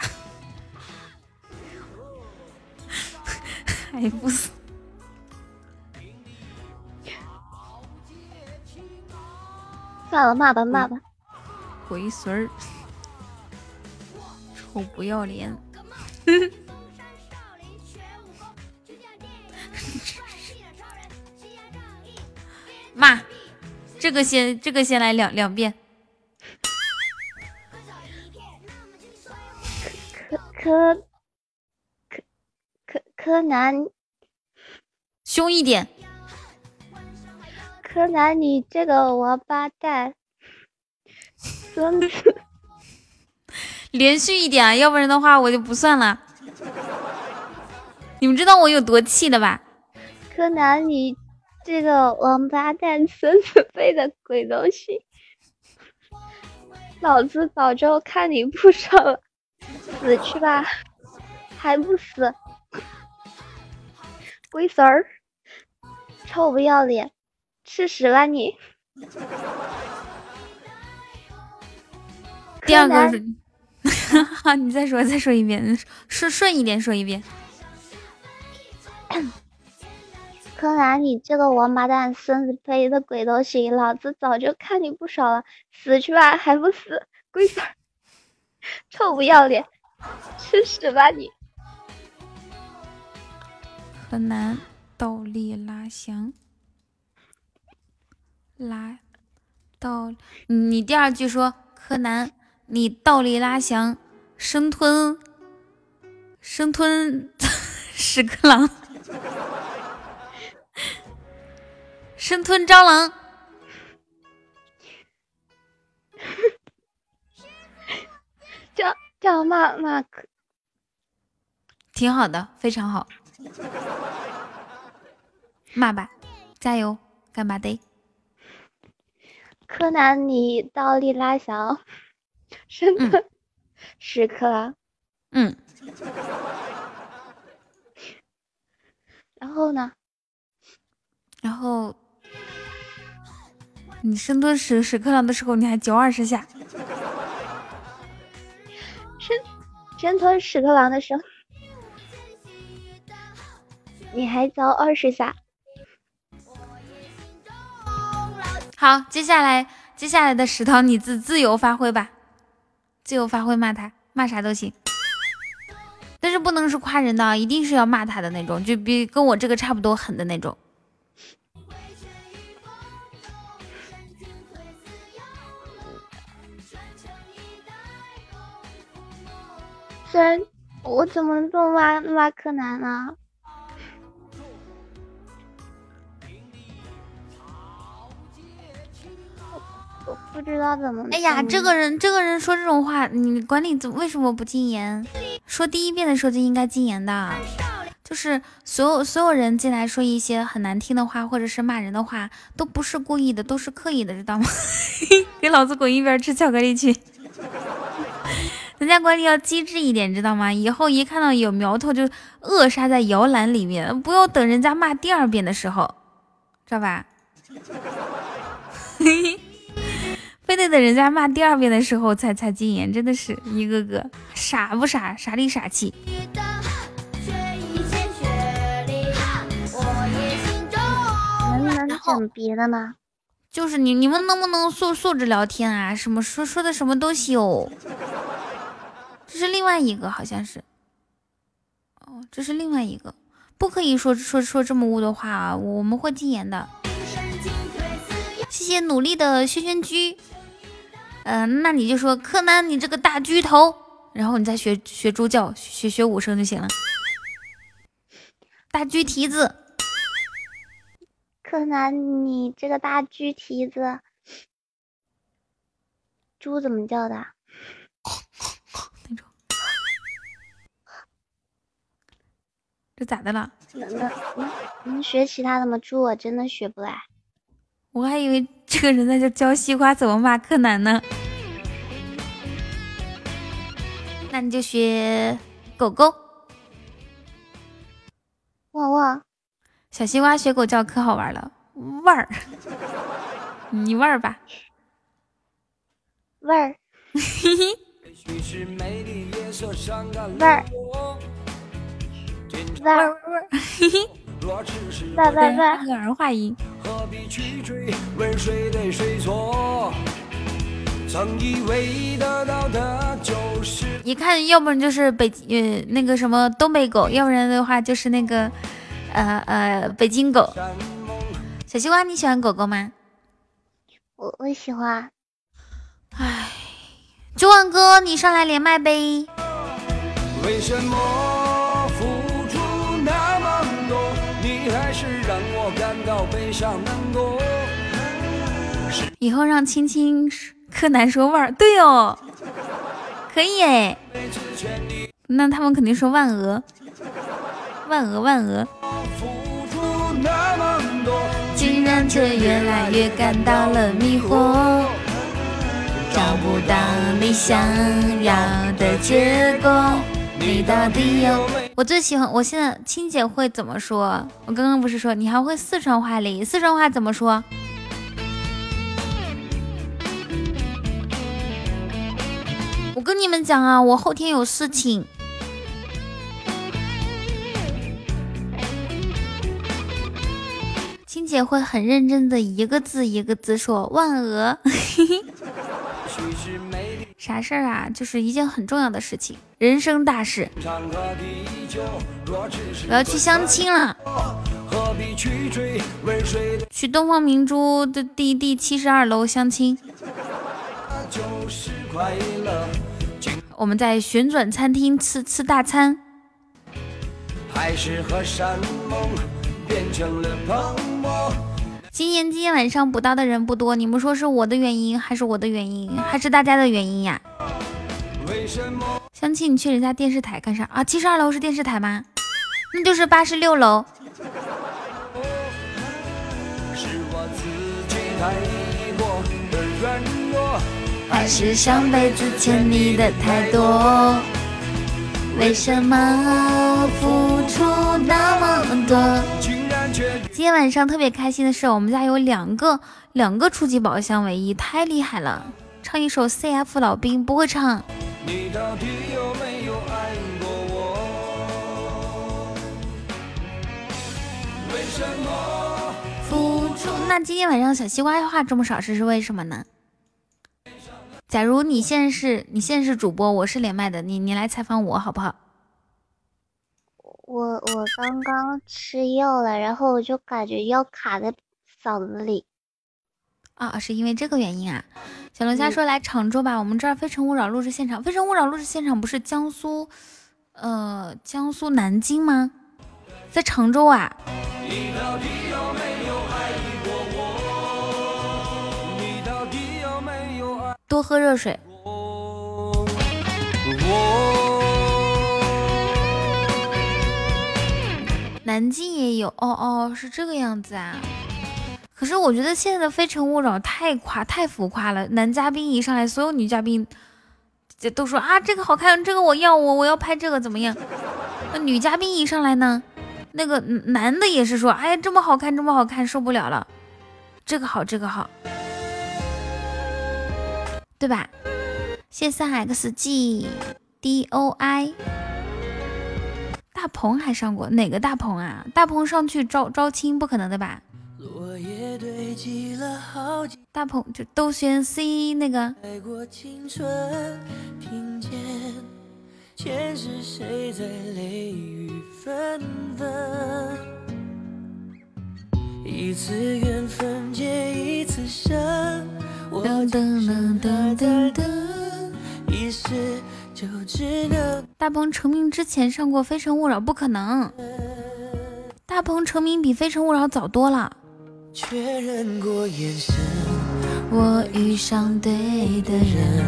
还不死？算了，骂吧骂吧！龟孙儿，臭不要脸！骂，这个先，这个先来两两遍。柯柯柯柯柯南，凶一点。柯南，你这个王八蛋，孙子。连续一点，要不然的话我就不算了。你们知道我有多气的吧？柯南，你。这个王八蛋，孙子辈的鬼东西，老子早就看你不爽了，死去吧，还不死，龟孙儿，臭不要脸，吃屎吧你！第二个，是，你再说，再说一遍，顺顺一点说一遍。柯南，你这个王八蛋，孙子辈的鬼东西，老子早就看你不爽了，死去吧，还不死，龟孙，臭不要脸，吃屎吧你！柯南倒立拉翔，拉倒，你第二句说柯南，你倒立拉翔，生吞生吞 屎壳郎，生吞蟑螂。叫叫骂骂可挺好的，非常好，骂吧，加油，干嘛的？柯南，你倒立拉翔，深蹲屎壳郎，嗯，然后呢？然后你深蹲屎屎壳郎的时候，你还嚼二十下，深深蹲屎壳郎的时候，你还嚼二十下。好，接下来接下来的石头你自自由发挥吧，自由发挥骂他，骂啥都行，但是不能是夸人的，一定是要骂他的那种，就比跟我这个差不多狠的那种。虽然我怎么这么骂骂柯南呢？我不知道怎么。哎呀，这个人这个人说这种话，你管理怎为什么不禁言？说第一遍的时候就应该禁言的，就是所有所有人进来说一些很难听的话或者是骂人的话，都不是故意的，都是刻意的，知道吗？给老子滚一边吃巧克力去！人家管理要机智一点，知道吗？以后一看到有苗头就扼杀在摇篮里面，不要等人家骂第二遍的时候，知道吧？非得等人家骂第二遍的时候才才禁言，真的是一个个傻不傻，傻里傻气。能不能整别的呢？就是你你们能不能素素质聊天啊？什么说说的什么东西哦，这是另外一个好像是，哦，这是另外一个，不可以说说说这么污的话啊，我们会禁言的。谢谢努力的轩轩居，嗯、那你就说柯南你这个大巨头，然后你再学学猪叫，学学五声就行了。大猪蹄子，柯南，你这个大猪蹄子，猪怎么叫的？那种，这咋的了？能能能能学其他的吗？猪我真的学不来。我还以为这个人在这教西瓜怎么骂柯南呢。那你就学狗狗，旺旺，小西瓜学狗叫可好玩了，味儿，你味儿吧，味儿。嘿嘿，味儿。味味儿儿味儿，嘿嘿，味儿味儿味儿那个儿化音。何必去追问谁对谁错？曾以为得到的就是一看，要不然就是北呃那个什么东北狗，要不然的话就是那个呃呃北京狗。小西瓜，你喜欢狗狗吗？我我喜欢。哎，九万哥，你上来连麦呗。为什么到悲伤难过？以后让青青柯南说味儿，对哦，可以哎。那他们肯定说万鹅，万鹅万鹅，付出那么多，竟然却越来越感到了迷惑，找不到你想要的结果。你到底有？我最喜欢，我现在亲姐会怎么说？我刚刚不是说你还会四川话哩？四川话怎么说？我跟你们讲啊，我后天有事情。亲姐会很认真的一个字一个字说万鹅，啥事儿啊？就是一件很重要的事情，人生大事，我要去相亲了，去东方明珠的第第七十二楼相亲。我们在旋转餐厅吃吃大餐，海誓和山盟变成了泡沫。今年今天晚上补到的人不多，你们说是我的原因，还是我的原因，还是大家的原因呀？为什么？相亲你去人家电视台干啥啊？七十二楼是电视台吗？那就是八十六楼。是我自己太过的软弱，还是上辈子欠你的太多？为什么付出？今天晚上特别开心的是，我们家有两个两个初级宝箱唯一，太厉害了！唱一首 CF 老兵不会唱，你到底有没有爱过我？为什么？付出。那今天晚上小西瓜话这么少，这是为什么呢？假如你现在是你现在是主播，我是连麦的，你你来采访我好不好？我我刚刚吃药了，然后我就感觉药卡在嗓子里。啊，是因为这个原因啊。小龙虾说来常州吧，我们这儿《非诚勿扰》录制现场，《非诚勿扰》录制现场不是江苏，呃，江苏南京吗？在常州啊。你到底有没有爱过我？你到底有没有爱多喝热水。南京也有哦哦，是这个样子啊。可是我觉得现在的《非诚勿扰》太夸太浮夸了，男嘉宾一上来，所有女嘉宾这都说啊这个好看，这个我要我我要拍这个怎么样？那女嘉宾一上来呢，那个男的也是说，哎呀这么好看这么好看受不了了，这个好这个好，对吧？谢三 X G D O I。大鹏还上过哪个大鹏啊？大鹏上去招招亲不可能的吧？落叶堆积了好几大鹏就都选 C 那个，载过青春，听见前世谁在泪雨纷纷。一次缘分结一次深，我噔噔噔噔噔噔。一世大鹏成名之前上过《非诚勿扰》，不可能。大鹏成名比《非诚勿扰》早多了。确认过眼神，我遇上对的人，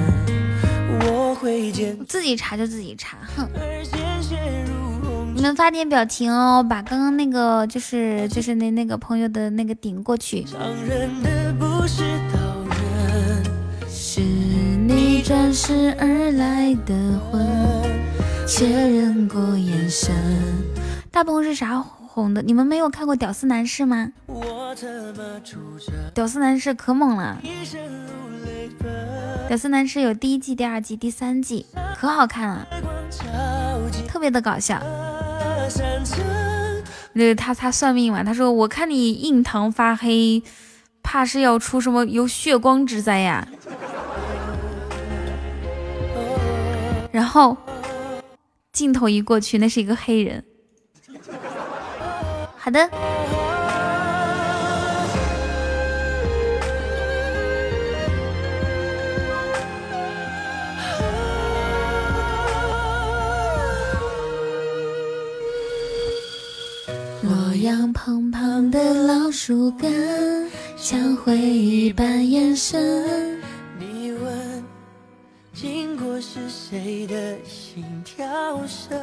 我会见自己查就自己查，哼。而鲜血如红你们发点表情哦，把刚刚那个就是就是那那个朋友的那个顶过去。伤人的不是刀刃，是你转世而来的魂，确认过眼神。大鹏是啥红的？你们没有看过《屌丝男士》吗？屌丝男士》可猛了，屌丝男士》有第一季、第二季、第三季，可好看了，特别的搞笑。那他他算命嘛，他说我看你印堂发黑，怕是要出什么有血光之灾呀。然后镜头一过去，那是一个黑人。好的，洛阳胖胖的老树根，像回忆般延伸。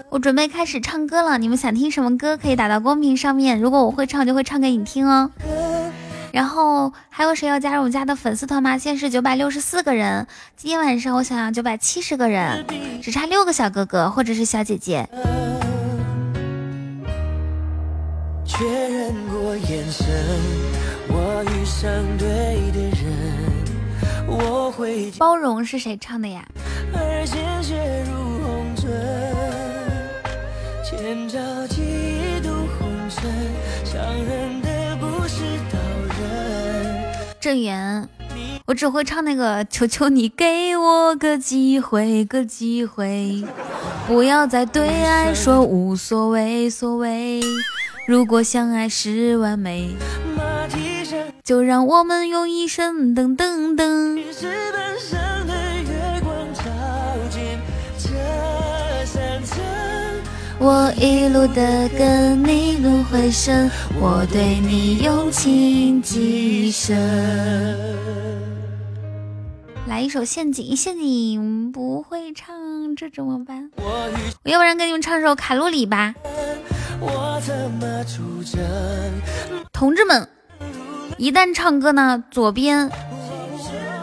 我准备开始唱歌了，你们想听什么歌可以打到公屏上面，如果我会唱就会唱给你听哦。然后还有谁要加入我们家的粉丝团吗？现在是九百六十四个人，今天晚上我想要九百七十个人，只差六个小哥哥或者是小姐姐。确认过眼神，我遇上对的人，我会包容是谁唱的呀？而鲜血如红唇，千朝几度红尘，伤人的不是刀刃。郑源，我只会唱那个，求求你给我个机会，个机会，不要再对爱说无所谓，所谓。如果相爱是完美，就让我们用一生等等等。我一路的跟你轮回生，我对你用情极深。来一首陷阱，陷阱不会唱，这怎么办？我要不然给你们唱首卡路里吧。我怎么出同志们，一旦唱歌呢，左边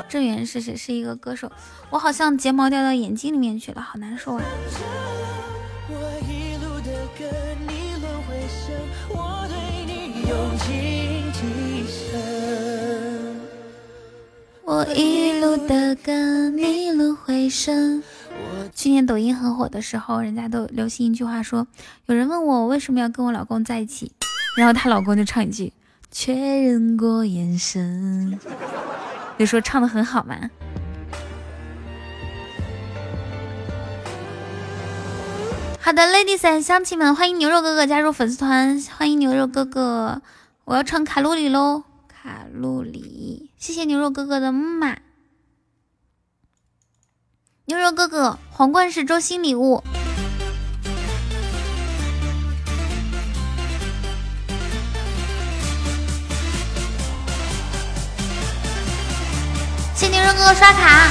郑源是谁？是一个歌手。我好像睫毛掉到眼睛里面去了，好难受啊。我一路的跟你轮回声。去年抖音很火的时候，人家都流行一句话说：“有人问我为什么要跟我老公在一起，然后她老公就唱一句‘确认过眼神’，就说唱的很好嘛。”好的，ladies and 乡亲们，欢迎牛肉哥哥加入粉丝团，欢迎牛肉哥哥，我要唱卡路里喽，卡路里，谢谢牛肉哥哥的木马，牛肉哥哥，皇冠是周星礼物，谢牛肉哥哥刷卡，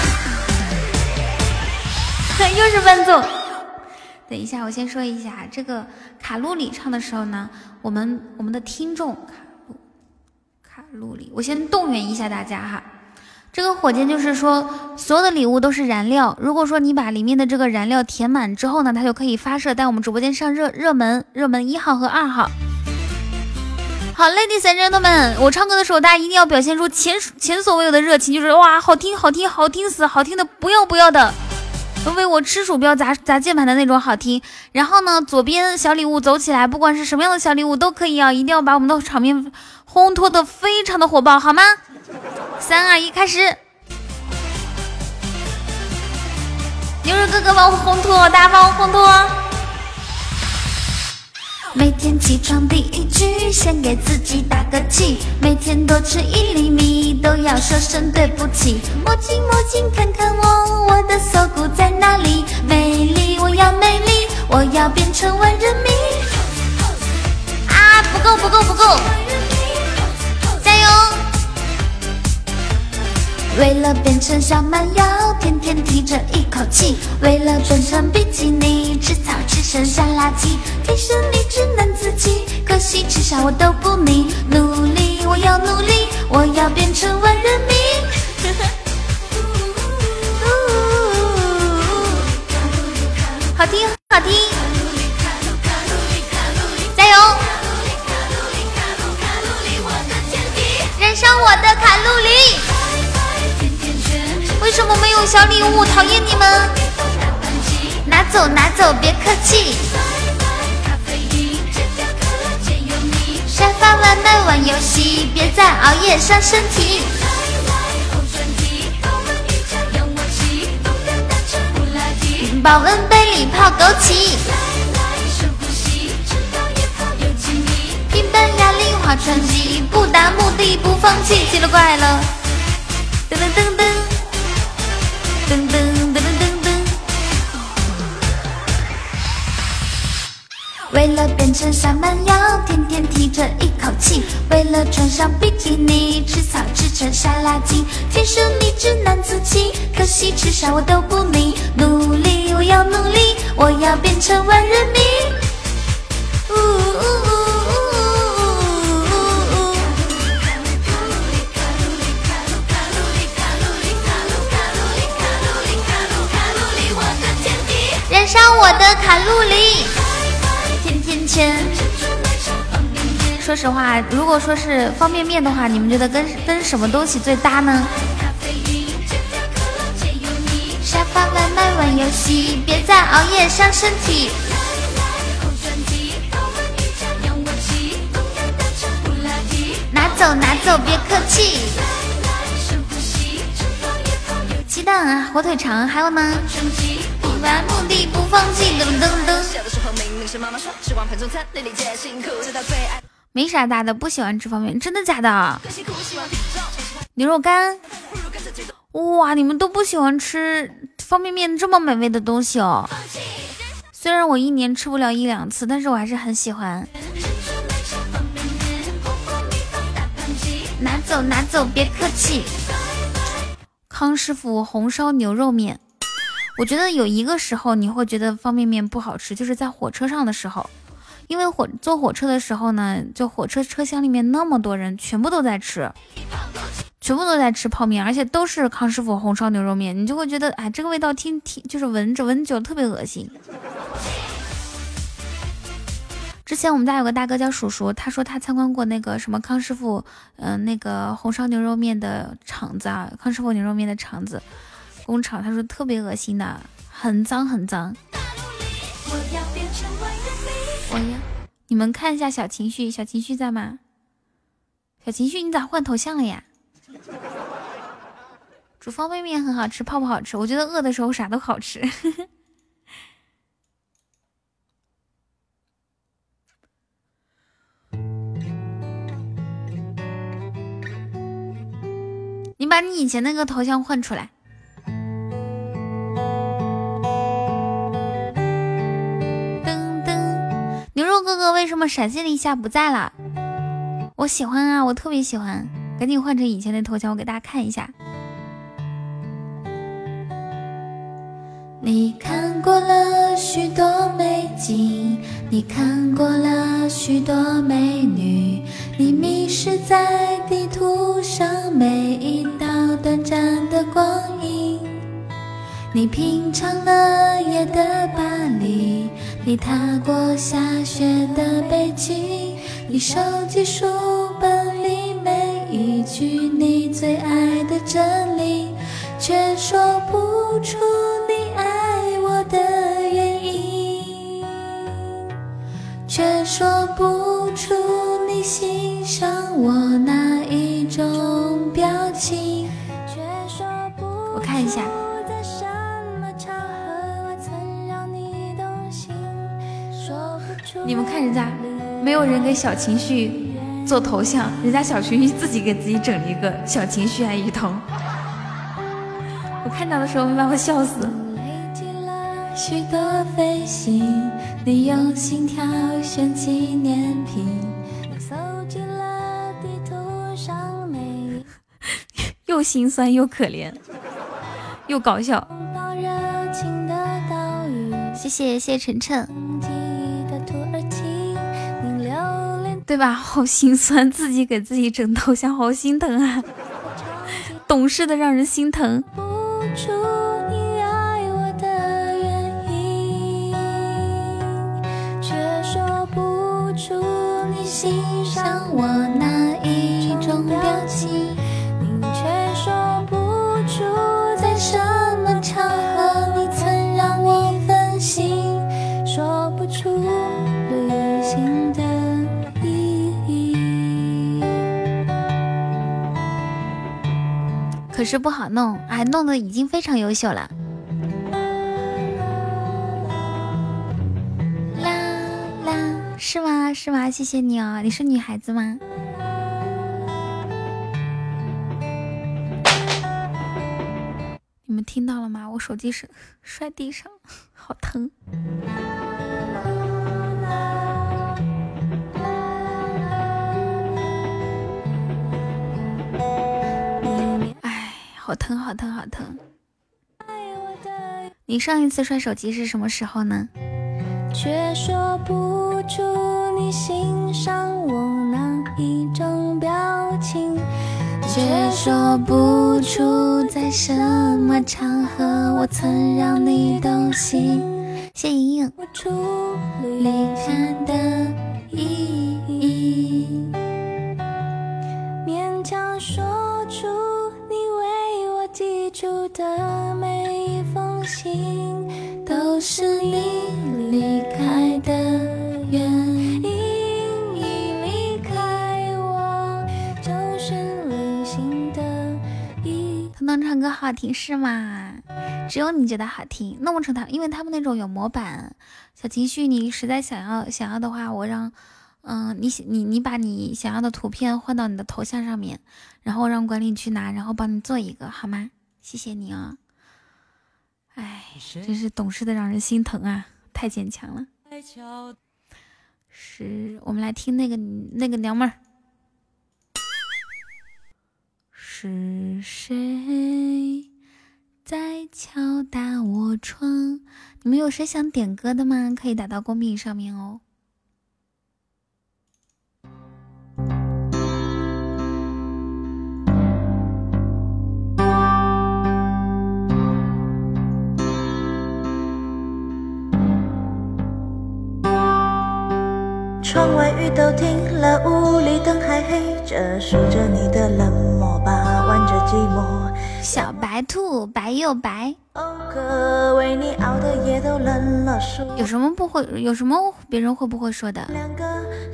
又是伴奏。等一下，我先说一下这个卡路里唱的时候呢，我们我们的听众卡路卡路里，我先动员一下大家哈。这个火箭就是说，所有的礼物都是燃料。如果说你把里面的这个燃料填满之后呢，它就可以发射在我们直播间上热热门热门一号和二号。好，ladies gentlemen，我唱歌的时候大家一定要表现出前前所未有的热情，就是哇，好听好听好听死，好听的不要不要的。为我吃鼠标砸砸键盘的那种好听，然后呢，左边小礼物走起来，不管是什么样的小礼物都可以啊，一定要把我们的场面烘托的非常的火爆，好吗？三二一，开始！牛肉哥哥帮我烘托，大家帮我烘托。每天起床第一句，先给自己打个气。每天多吃一粒米，都要说声对不起。魔镜魔镜看看我，我的锁骨在哪里？美丽，我要美丽，我要变成万人迷。啊，不够不够不够，为了变成小蛮腰，天天提着一口气；为了变成比基尼，吃草吃剩下垃圾。天生丽质难自弃，可惜吃啥我都不腻。努力，我要努力，我要变成万人迷。好 听好听，小礼物？讨厌你们！拿走拿走，别客气。沙发外卖玩游戏，别再熬夜伤身体。保温杯里泡枸杞。平板哑铃划船机，不达目的不放弃。奇了怪了，噔噔噔噔。噔噔噔噔噔噔！为了变成小蛮腰，天天提着一口气；为了穿上比基尼，吃草吃成沙拉精。天生丽质难自弃，可惜吃啥我都不腻。努力，我要努力，我要变成万人迷。呜呜卡路里，甜甜圈。说实话，如果说是方便面的话，你们觉得跟跟什么东西最搭呢？沙发外卖玩游戏，别再熬夜伤身体。拿走拿走，别客气。鸡蛋啊，火腿肠，还有呢？完目的不放弃，噔噔噔。没啥大的，不喜欢吃方便面，真的假的？牛肉干，哇，你们都不喜欢吃方便面这么美味的东西哦。虽然我一年吃不了一两次，但是我还是很喜欢。拿走拿走，别客气。康师傅红烧牛肉面，我觉得有一个时候你会觉得方便面不好吃，就是在火车上的时候，因为火坐火车的时候呢，就火车车厢里面那么多人，全部都在吃，全部都在吃泡面，而且都是康师傅红烧牛肉面，你就会觉得，哎，这个味道听听就是闻着闻久特别恶心。之前我们家有个大哥叫叔叔，他说他参观过那个什么康师傅，嗯，那个红烧牛肉面的厂子啊，康师傅牛肉面的厂子工厂，他说特别恶心的，很脏很脏。我要你们看一下小情绪，小情绪在吗？小情绪，你咋换头像了呀？煮方便面很好吃，泡泡好吃。我觉得饿的时候啥都好吃。你把你以前那个头像换出来。肉哥哥为什么闪现了一下不在了？我喜欢啊，我特别喜欢，赶紧换成以前的头像，我给大家看一下。你看过了许多美景，你看过了许多美女，你迷失在地图上每一道短暂的光影。你品尝了夜的巴黎，你踏过下雪的北京，你收集书本里每一句你最爱的真理，却说不出你爱我的原因，却说不出你欣赏我哪一种表情。我看一下。你们看人家，没有人给小情绪做头像，人家小情绪自己给自己整了一个小情绪爱一头。我看到的时候没把我笑死。许多飞行，你用心挑选纪念品，你搜集了地图上每又心酸又可怜，又搞笑。谢谢谢谢晨晨。对吧？好心酸，自己给自己整头像，好心疼啊！懂事的让人心疼。欣是不好弄，哎，弄得已经非常优秀了。啦啦，是吗？是吗？谢谢你哦，你是女孩子吗？你们听到了吗？我手机是 摔地上，好疼。好疼，好疼，好疼！你上一次摔手机是什么时候呢？却说不出你欣赏我哪一种表情，却说不出在什么场合我曾让你动心。谢莹莹，离开的意义，勉强说出寄出的每一封信，都是你离开的原因。你离开我，就是旅行的意。彤彤唱歌好听是吗？只有你觉得好听，弄不成他，因为他们那种有模板。小情绪，你实在想要想要的话，我让，嗯，你你你把你想要的图片换到你的头像上面，然后让管理去拿，然后帮你做一个，好吗？谢谢你啊、哦。哎，真是懂事的让人心疼啊！太坚强了。是我们来听那个那个娘们儿。是谁在敲打我窗？你们有谁想点歌的吗？可以打到公屏上面哦。窗外雨都停了，屋里灯还黑着，数着你的冷漠吧，玩着寂寞。小白兔白又白，哦，可为你熬的夜都冷了。数有什么不会？有什么别人会不会说的？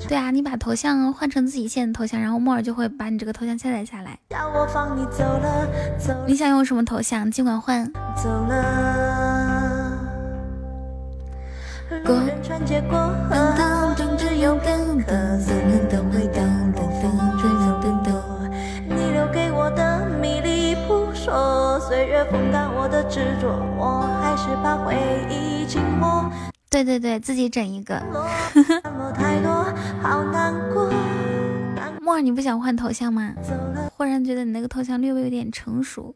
对啊，你把头像换成自己现在的头像，然后默尔就会把你这个头像下载下来。要我放你走了，走了你想用什么头像，尽管换。走了。过风吹走。你留给我的迷离扑朔，岁月风干我的执着，我还是怕回忆浸没。对对对，自己整一个。沉默太多，好难过。难默尔，你不想换头像吗？忽然觉得你那个头像略微有点成熟。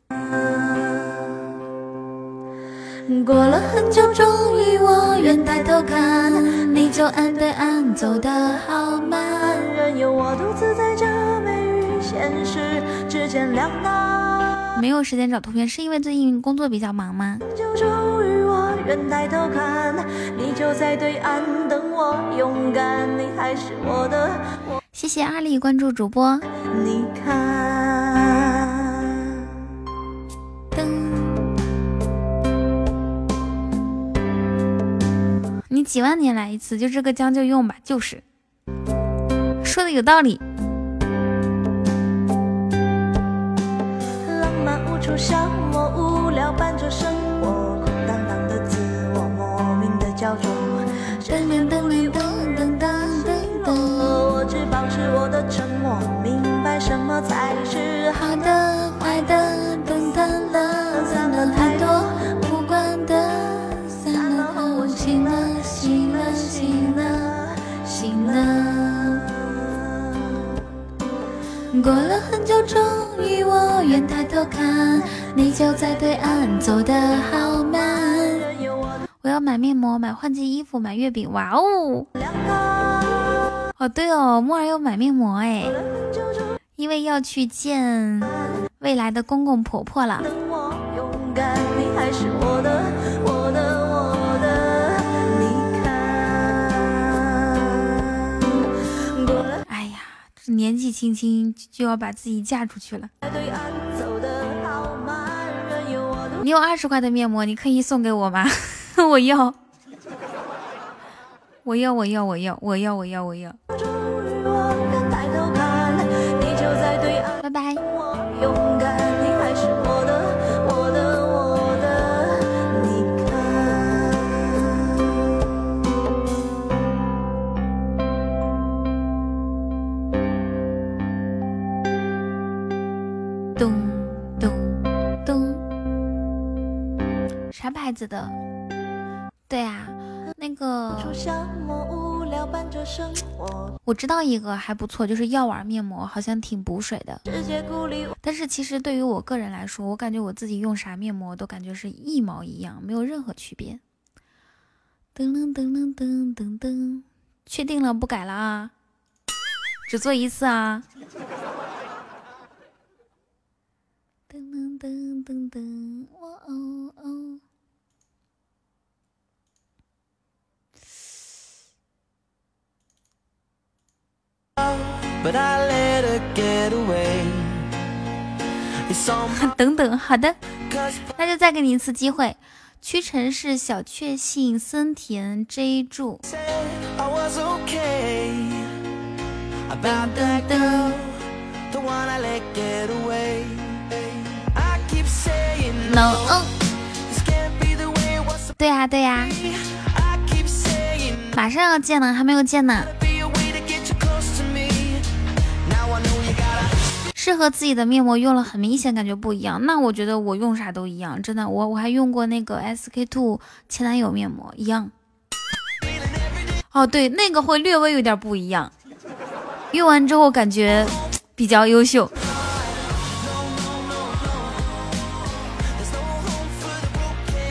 过了很久，终于我愿抬头看，你就岸对岸走得好慢，任由我独自在这美与现实之间两难。没有时间找图片，是因为最近工作比较忙吗？就终于我愿抬头看，你就在对岸等我勇敢，你还是我的，我谢谢阿丽关注主播。你看。你几万年来一次，就这个将就用吧，就是。说的有道理。浪漫无处消磨，无聊伴着生活，空荡荡的自我，莫名的焦灼。噔噔噔噔噔噔噔噔，我只保持我的沉默，明白什么才是好的，过了很久，终于我愿抬头看，你就在对岸走得好慢。我要买面膜，买换季衣服，买月饼。哇哦！哦对哦，木儿要买面膜哎，因为要去见未来的公公婆婆了。年纪轻轻就要把自己嫁出去了。你有二十块的面膜，你可以送给我吗？我要，我要，我要，我要，我要，我要，我要。拜拜。啥牌子的？对啊，那个我知道一个还不错，就是药丸面膜，好像挺补水的。但是其实对于我个人来说，我感觉我自己用啥面膜都感觉是一毛一样，没有任何区别。噔噔噔噔噔噔噔，确定了不改了啊？只做一次啊？噔噔噔噔噔，哇哦哦。等等，好的，那就再给你一次机会。屈臣氏小确幸，森田 J 柱。No，对呀、对呀、马上要见呢，还没有见呢。Gotta 适合自己的面膜用了很明显感觉不一样，那我觉得我用啥都一样，真的，我我还用过那个 SK two 前男友面膜一样。哦，对，那个会略微有点不一样。用完之后感觉比较优秀。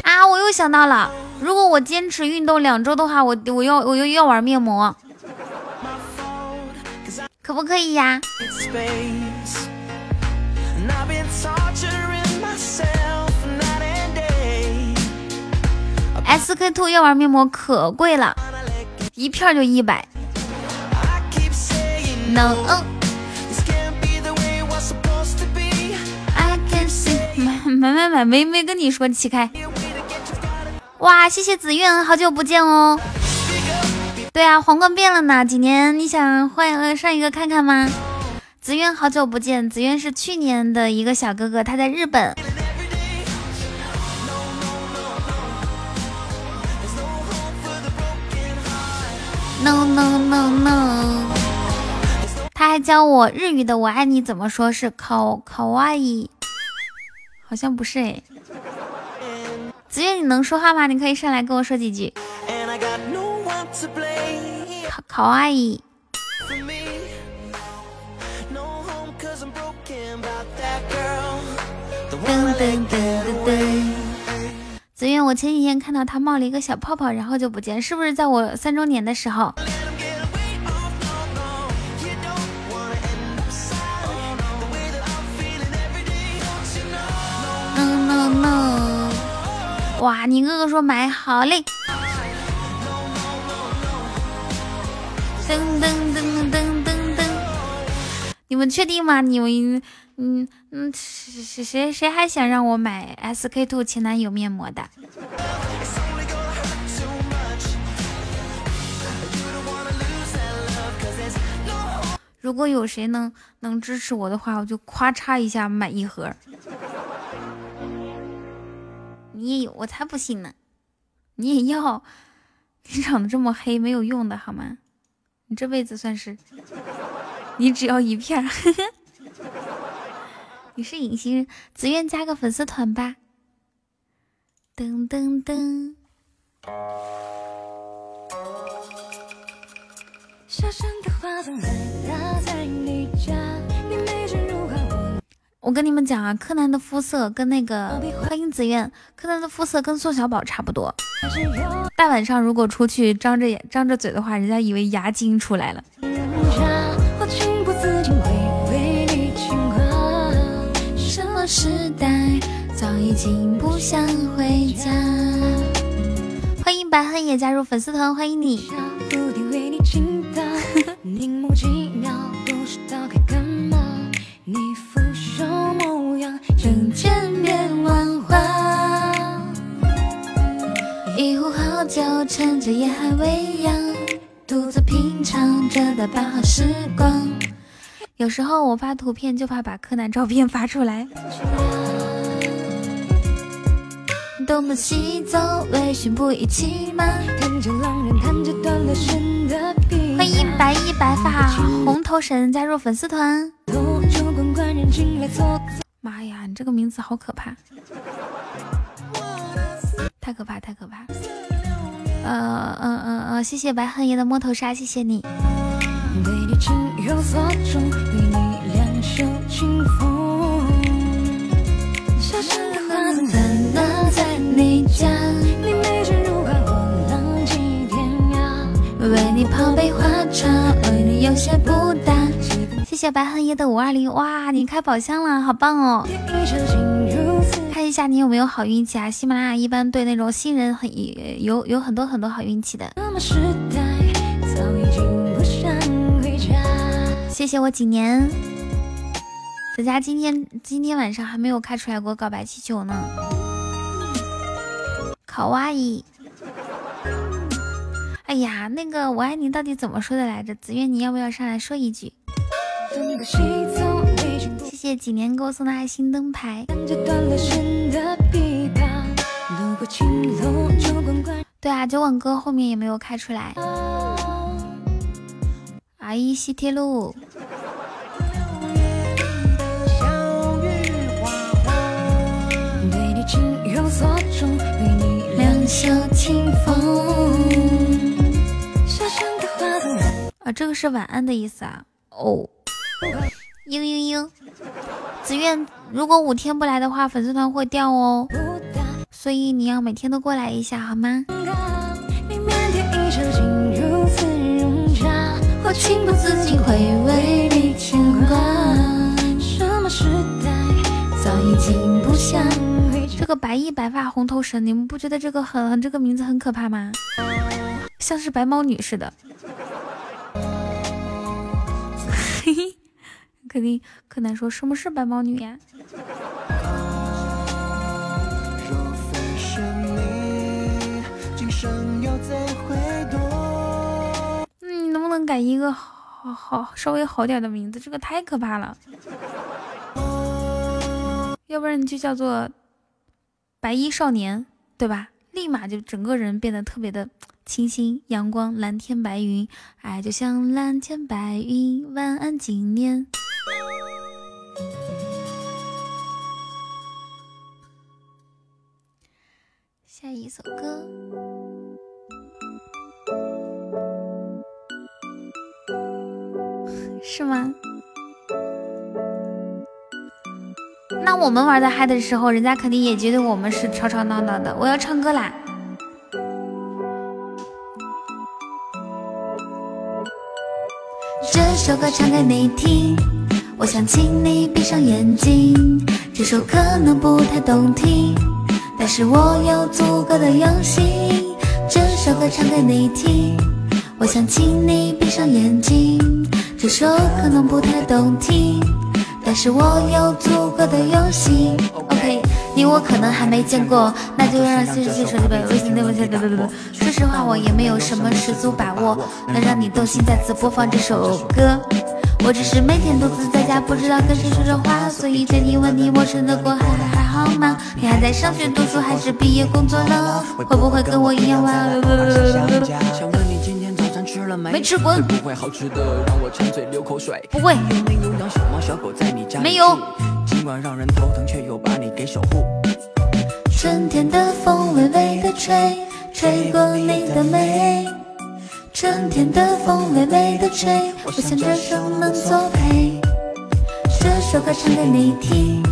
啊，我又想到了，如果我坚持运动两周的话，我我要我又要玩面膜，可不可以呀？S K Two 药丸面膜可贵了，一片就一百。能？买买买，没没跟你说，起开。哇，谢谢紫苑，好久不见哦。对啊，皇冠变了呢，几年你想换呃上一个看看吗？紫苑好久不见，紫苑是去年的一个小哥哥，他在日本。No no no no，他还教我日语的“我爱你”怎么说是考考哇伊，好像不是哎。子月，你能说话吗？你可以上来跟我说几句。And I got 好可爱。噔噔噔噔噔。子渊，我前几天看到他冒了一个小泡泡，然后就不见，是不是在我三周年的时候？No no. 哇，你哥哥说买好嘞。噔噔噔噔噔噔！你们确定吗？你们嗯嗯，谁谁谁谁还想让我买 SK two 前男友面膜的？如果有谁能能支持我的话，我就咔嚓一下买一盒。你也有，我才不信呢！你也要？你长得这么黑，没有用的好吗？你这辈子算是，你只要一片儿。你是隐形人，自愿加个粉丝团吧。噔噔噔，小山的花葬在你家，我我跟你们讲啊，柯南的肤色跟那个欢迎紫苑，柯南的肤色跟宋小宝差不多。大晚上如果出去张着眼张着嘴的话，人家以为牙精出来了。时代早已经不想回家。欢迎白恨也加入粉丝团，欢迎你。人间变万花。一壶好酒，趁着夜还未央，独自品尝着的大好时光。有时候我发图片就怕把柯南照片发出来。东奔西走，微醺不一起吗？看着浪人弹着断了弦的。欢迎白衣白发红头神加入粉丝团。妈呀，你这个名字好可怕，太可怕，太可怕。呃呃呃呃，谢谢白恨爷的摸头杀，谢谢你。对你情有所钟，与你两袖清风。小山的花葬在那在你家，你美人如花，我浪迹天涯。为你泡杯花茶，为你有些不搭。谢谢白恨爷的五二零，哇，你开宝箱了，好棒哦！看一下你有没有好运气啊？喜马拉雅一般对那种新人很有有很多很多好运气的。谢谢我几年，咱家今天今天晚上还没有开出来过告白气球呢。卡哇伊，哎呀，那个我爱你到底怎么说的来着？子月，你要不要上来说一句？谢谢几年给我送的爱心灯牌。对啊，酒馆哥后面也没有开出来。阿依西铁路，两袖清风。啊，这个是晚安的意思啊。哦，嘤嘤嘤，紫苑，如果五天不来的话，粉丝团会掉哦，所以你要每天都过来一下，好吗？情不自禁会为你牵挂。什么时代早已经不像这个白衣白发红头绳，你们不觉得这个很这个名字很可怕吗？像是白毛女似的。嘿嘿，肯定柯南说什么是白毛女呀？嗯，能不能改一个好好稍微好点的名字？这个太可怕了。要不然你就叫做白衣少年，对吧？立马就整个人变得特别的清新阳光，蓝天白云，哎就像蓝天白云。晚安，今年。下一首歌 是吗？那我们玩的嗨的时候，人家肯定也觉得我们是吵吵闹闹的。我要唱歌啦！这首歌唱给你听，我想请你闭上眼睛。这首可能不太动听，但是我有足够的用心。这首歌唱给你听，我想请你闭上眼睛。这首可能不太动听。但是我有足够的用心。OK，你我可能还没见过，那就让谢谢手机呗，微信对不起，对对对。说实话，我也没有什么十足把握能让你动心，再次播放这首歌。我只是每天独自在家，不知道跟谁说说话，所以决定问你，陌生的过还还好吗？你还在上学读书，还是毕业工作了？会不会跟我一样 玩？没吃滚！不会好吃的让我馋嘴流口水。不会。有没有养小猫小狗在你家？没有。尽管让人头疼，却又把你给守护。春天的风微微的吹，吹过你的眉。春天的风微微的吹，我想这首能作陪。这首歌唱给你听，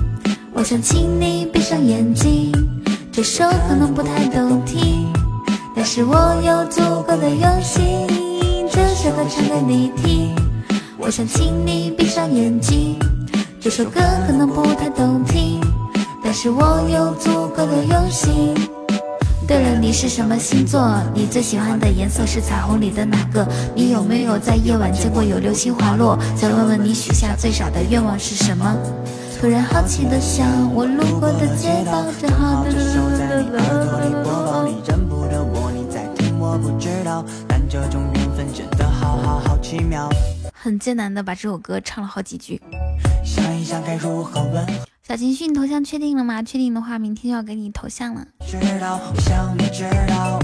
我想请你闭上眼睛。这首可能不太动听，但是我有足够的用心。这首歌唱给你听，我想请你闭上眼睛。这首歌可能不太动听，但是我有足够的用心。对了，你是什么星座？你最喜欢的颜色是彩虹里的哪个？你有没有在夜晚见过有流星滑落？想问问你许下最傻的愿望是什么？突然好奇的想，我路过的街道，正好的的的的。你认不得我，你在听我不知道，但这种好好好奇妙。很艰难的把这首歌唱了好几句。想一想该如何问。小情绪，你头像确定了吗？确定的话，明天就要给你头像了。知道，我想你知道，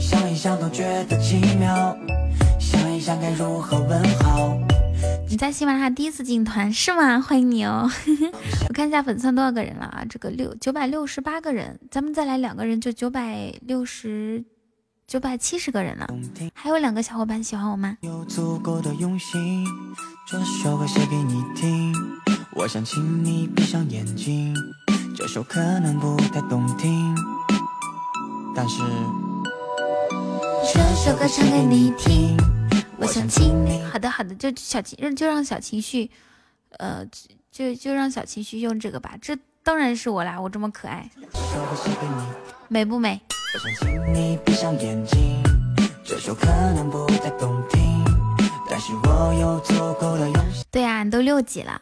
想一想都觉得奇妙。想一想该如何问好。你在喜马拉雅第一次进团是吗？欢迎你哦！我看一下粉丝多少个人了啊？这个六九百六十八个人，咱们再来两个人就九百六十。九百七十个人了，还有两个小伙伴喜欢我吗？有足够的用心，这首歌写给你听，我想请你闭上眼睛。这首可能不太动听，但是这首歌唱给你听，我想请你。好的好的，就小情就让小情绪，呃，就就让小情绪用这个吧。这当然是我啦，我这么可爱，美不美？我想请你闭上眼睛，这首可能不太动听，但是我有足够的勇气。对呀，你都六级了。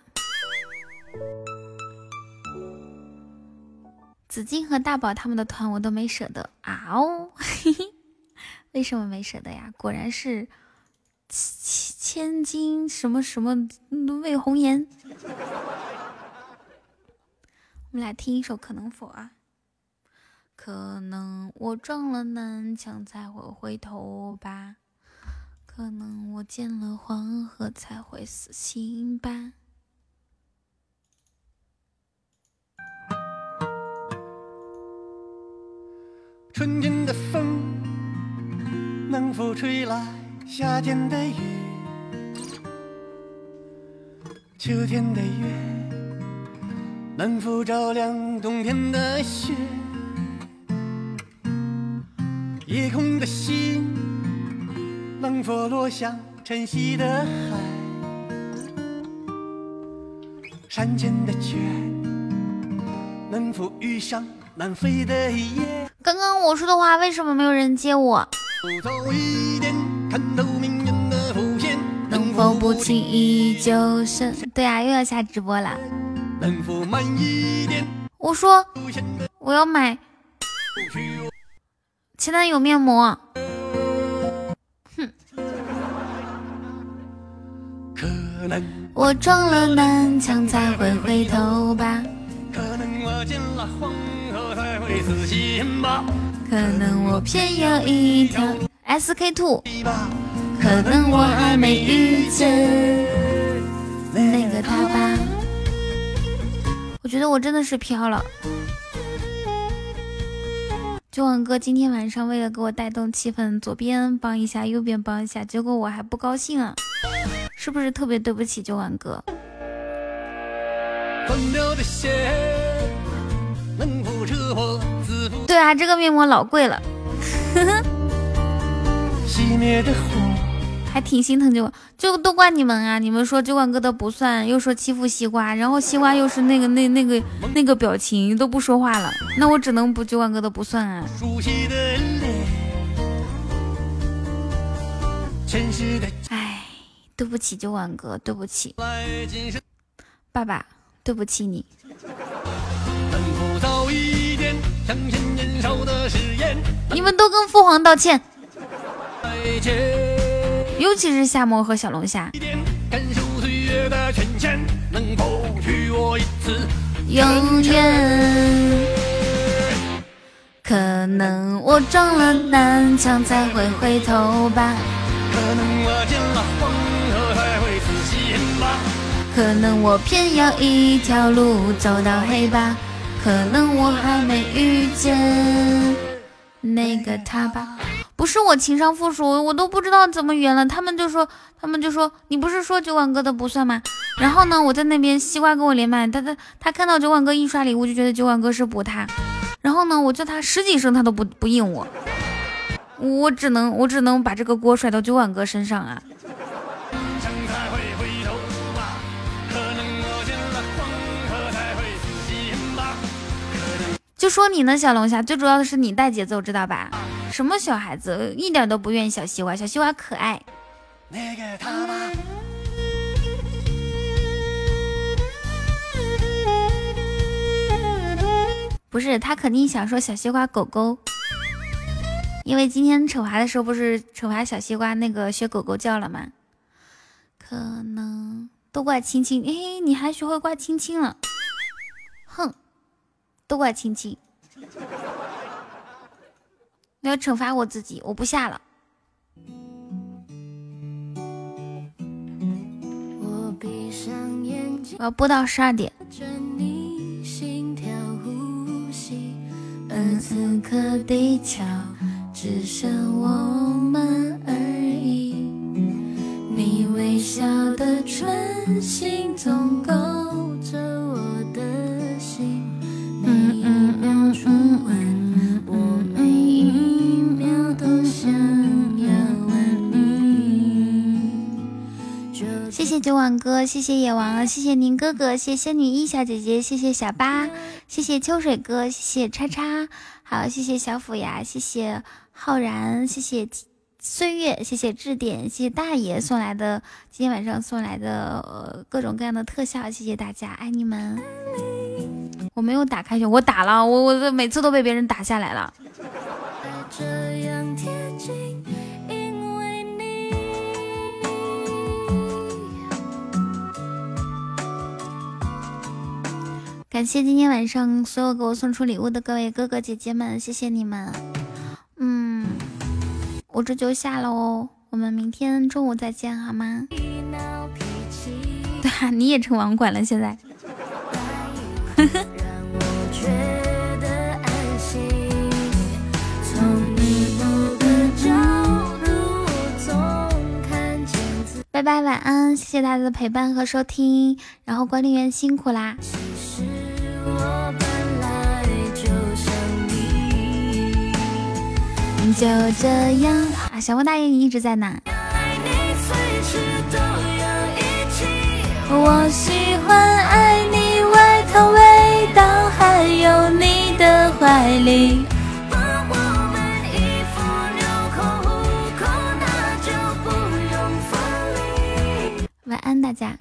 紫金和大宝他们的团我都没舍得啊哦，嘿 嘿为什么没舍得呀？果然是千千金什么什么魏红颜。我们来听一首《可能否》啊。可能我撞了南墙才会回头吧，可能我见了黄河才会死心吧。春天的风能否吹来夏天的雨？秋天的月能否照亮冬天的雪？夜空的星能否落向晨曦的海？山间的泉能否遇上南飞的雁？刚刚我说的话为什么没有人接我？走早一点，看透命运的伏线。能否不轻易就生？对啊，又要下直播了。能否慢一点？我说我要买前男友面膜。哼，可能我撞了南墙才会回头吧。可能我见了黄河才会死心吧。可能我偏要一条 SK two。可能我还没遇见那个他吧。我觉得我真的是飘了。九晚哥今天晚上为了给我带动气氛，左边帮一下，右边帮一下，结果我还不高兴啊，是不是特别对不起九晚哥？对啊，这个面膜老贵了，熄灭的火。还挺心疼九晚，就都怪你们啊！你们说九晚哥的不算，又说欺负西瓜，然后西瓜又是那个那那个那个表情都不说话了，那我只能补九晚哥的不算啊！熟悉的脸，前世的唉，对不起九晚哥，对不起，爸爸，对不起你。你们都跟父皇道歉，再见尤其是夏沫和小龙虾。一点，感受岁月的变迁，能否许我一次？永远。可能我撞了南墙才会回头吧，可能我见了黄河才会死心吧。可能我偏要一条路走到黑吧，可能我还没遇见那个他吧。不是我情商负数，我都不知道怎么圆了。他们就说，他们就说，你不是说九晚哥的不算吗？然后呢，我在那边西瓜跟我连麦，他他他看到九晚哥一刷礼物，就觉得九晚哥是补他。然后呢，我叫他十几声，他都不不应我，我只能我只能把这个锅甩到九晚哥身上啊。就说你呢，小龙虾，最主要的是你带节奏，知道吧？什么小孩子，一点都不怨小西瓜，小西瓜可爱。那个他吧，不是，他肯定想说小西瓜狗狗，因为今天惩罚的时候不是惩罚小西瓜那个学狗狗叫了吗？可能都怪青青，哎，你还学会怪青青了，哼，都怪青青。我要惩罚我自己，我不下了。我闭上眼睛，我要播到十二点。着你心跳呼吸，而此刻地球只剩我们而已。你微笑的唇形总勾着我的心，每一秒钟吻，谢九晚哥，谢谢野王，谢谢宁哥哥，谢谢仙女一小姐姐，谢谢小八，谢谢秋水哥，谢谢叉叉，好，谢谢小虎牙，谢谢浩然，谢谢岁月，谢谢致点，谢谢大爷送来的今天晚上送来的、各种各样的特效，谢谢大家，爱你们。我没有打开选，我打了，我我每次都被别人打下来了。感谢今天晚上所有给我送出礼物的各位哥哥姐姐们，谢谢你们。嗯，我这就下了哦，我们明天中午再见好吗？对啊，你也成网管了，现在。让我觉得安心。从你某个角度，我总看见自己。拜拜拜，晚安，谢谢大家的陪伴和收听，然后管理员辛苦啦。就这样啊，小莫大爷你一直在哪？我喜欢爱你外套味道，还有你的怀里。晚安，大家。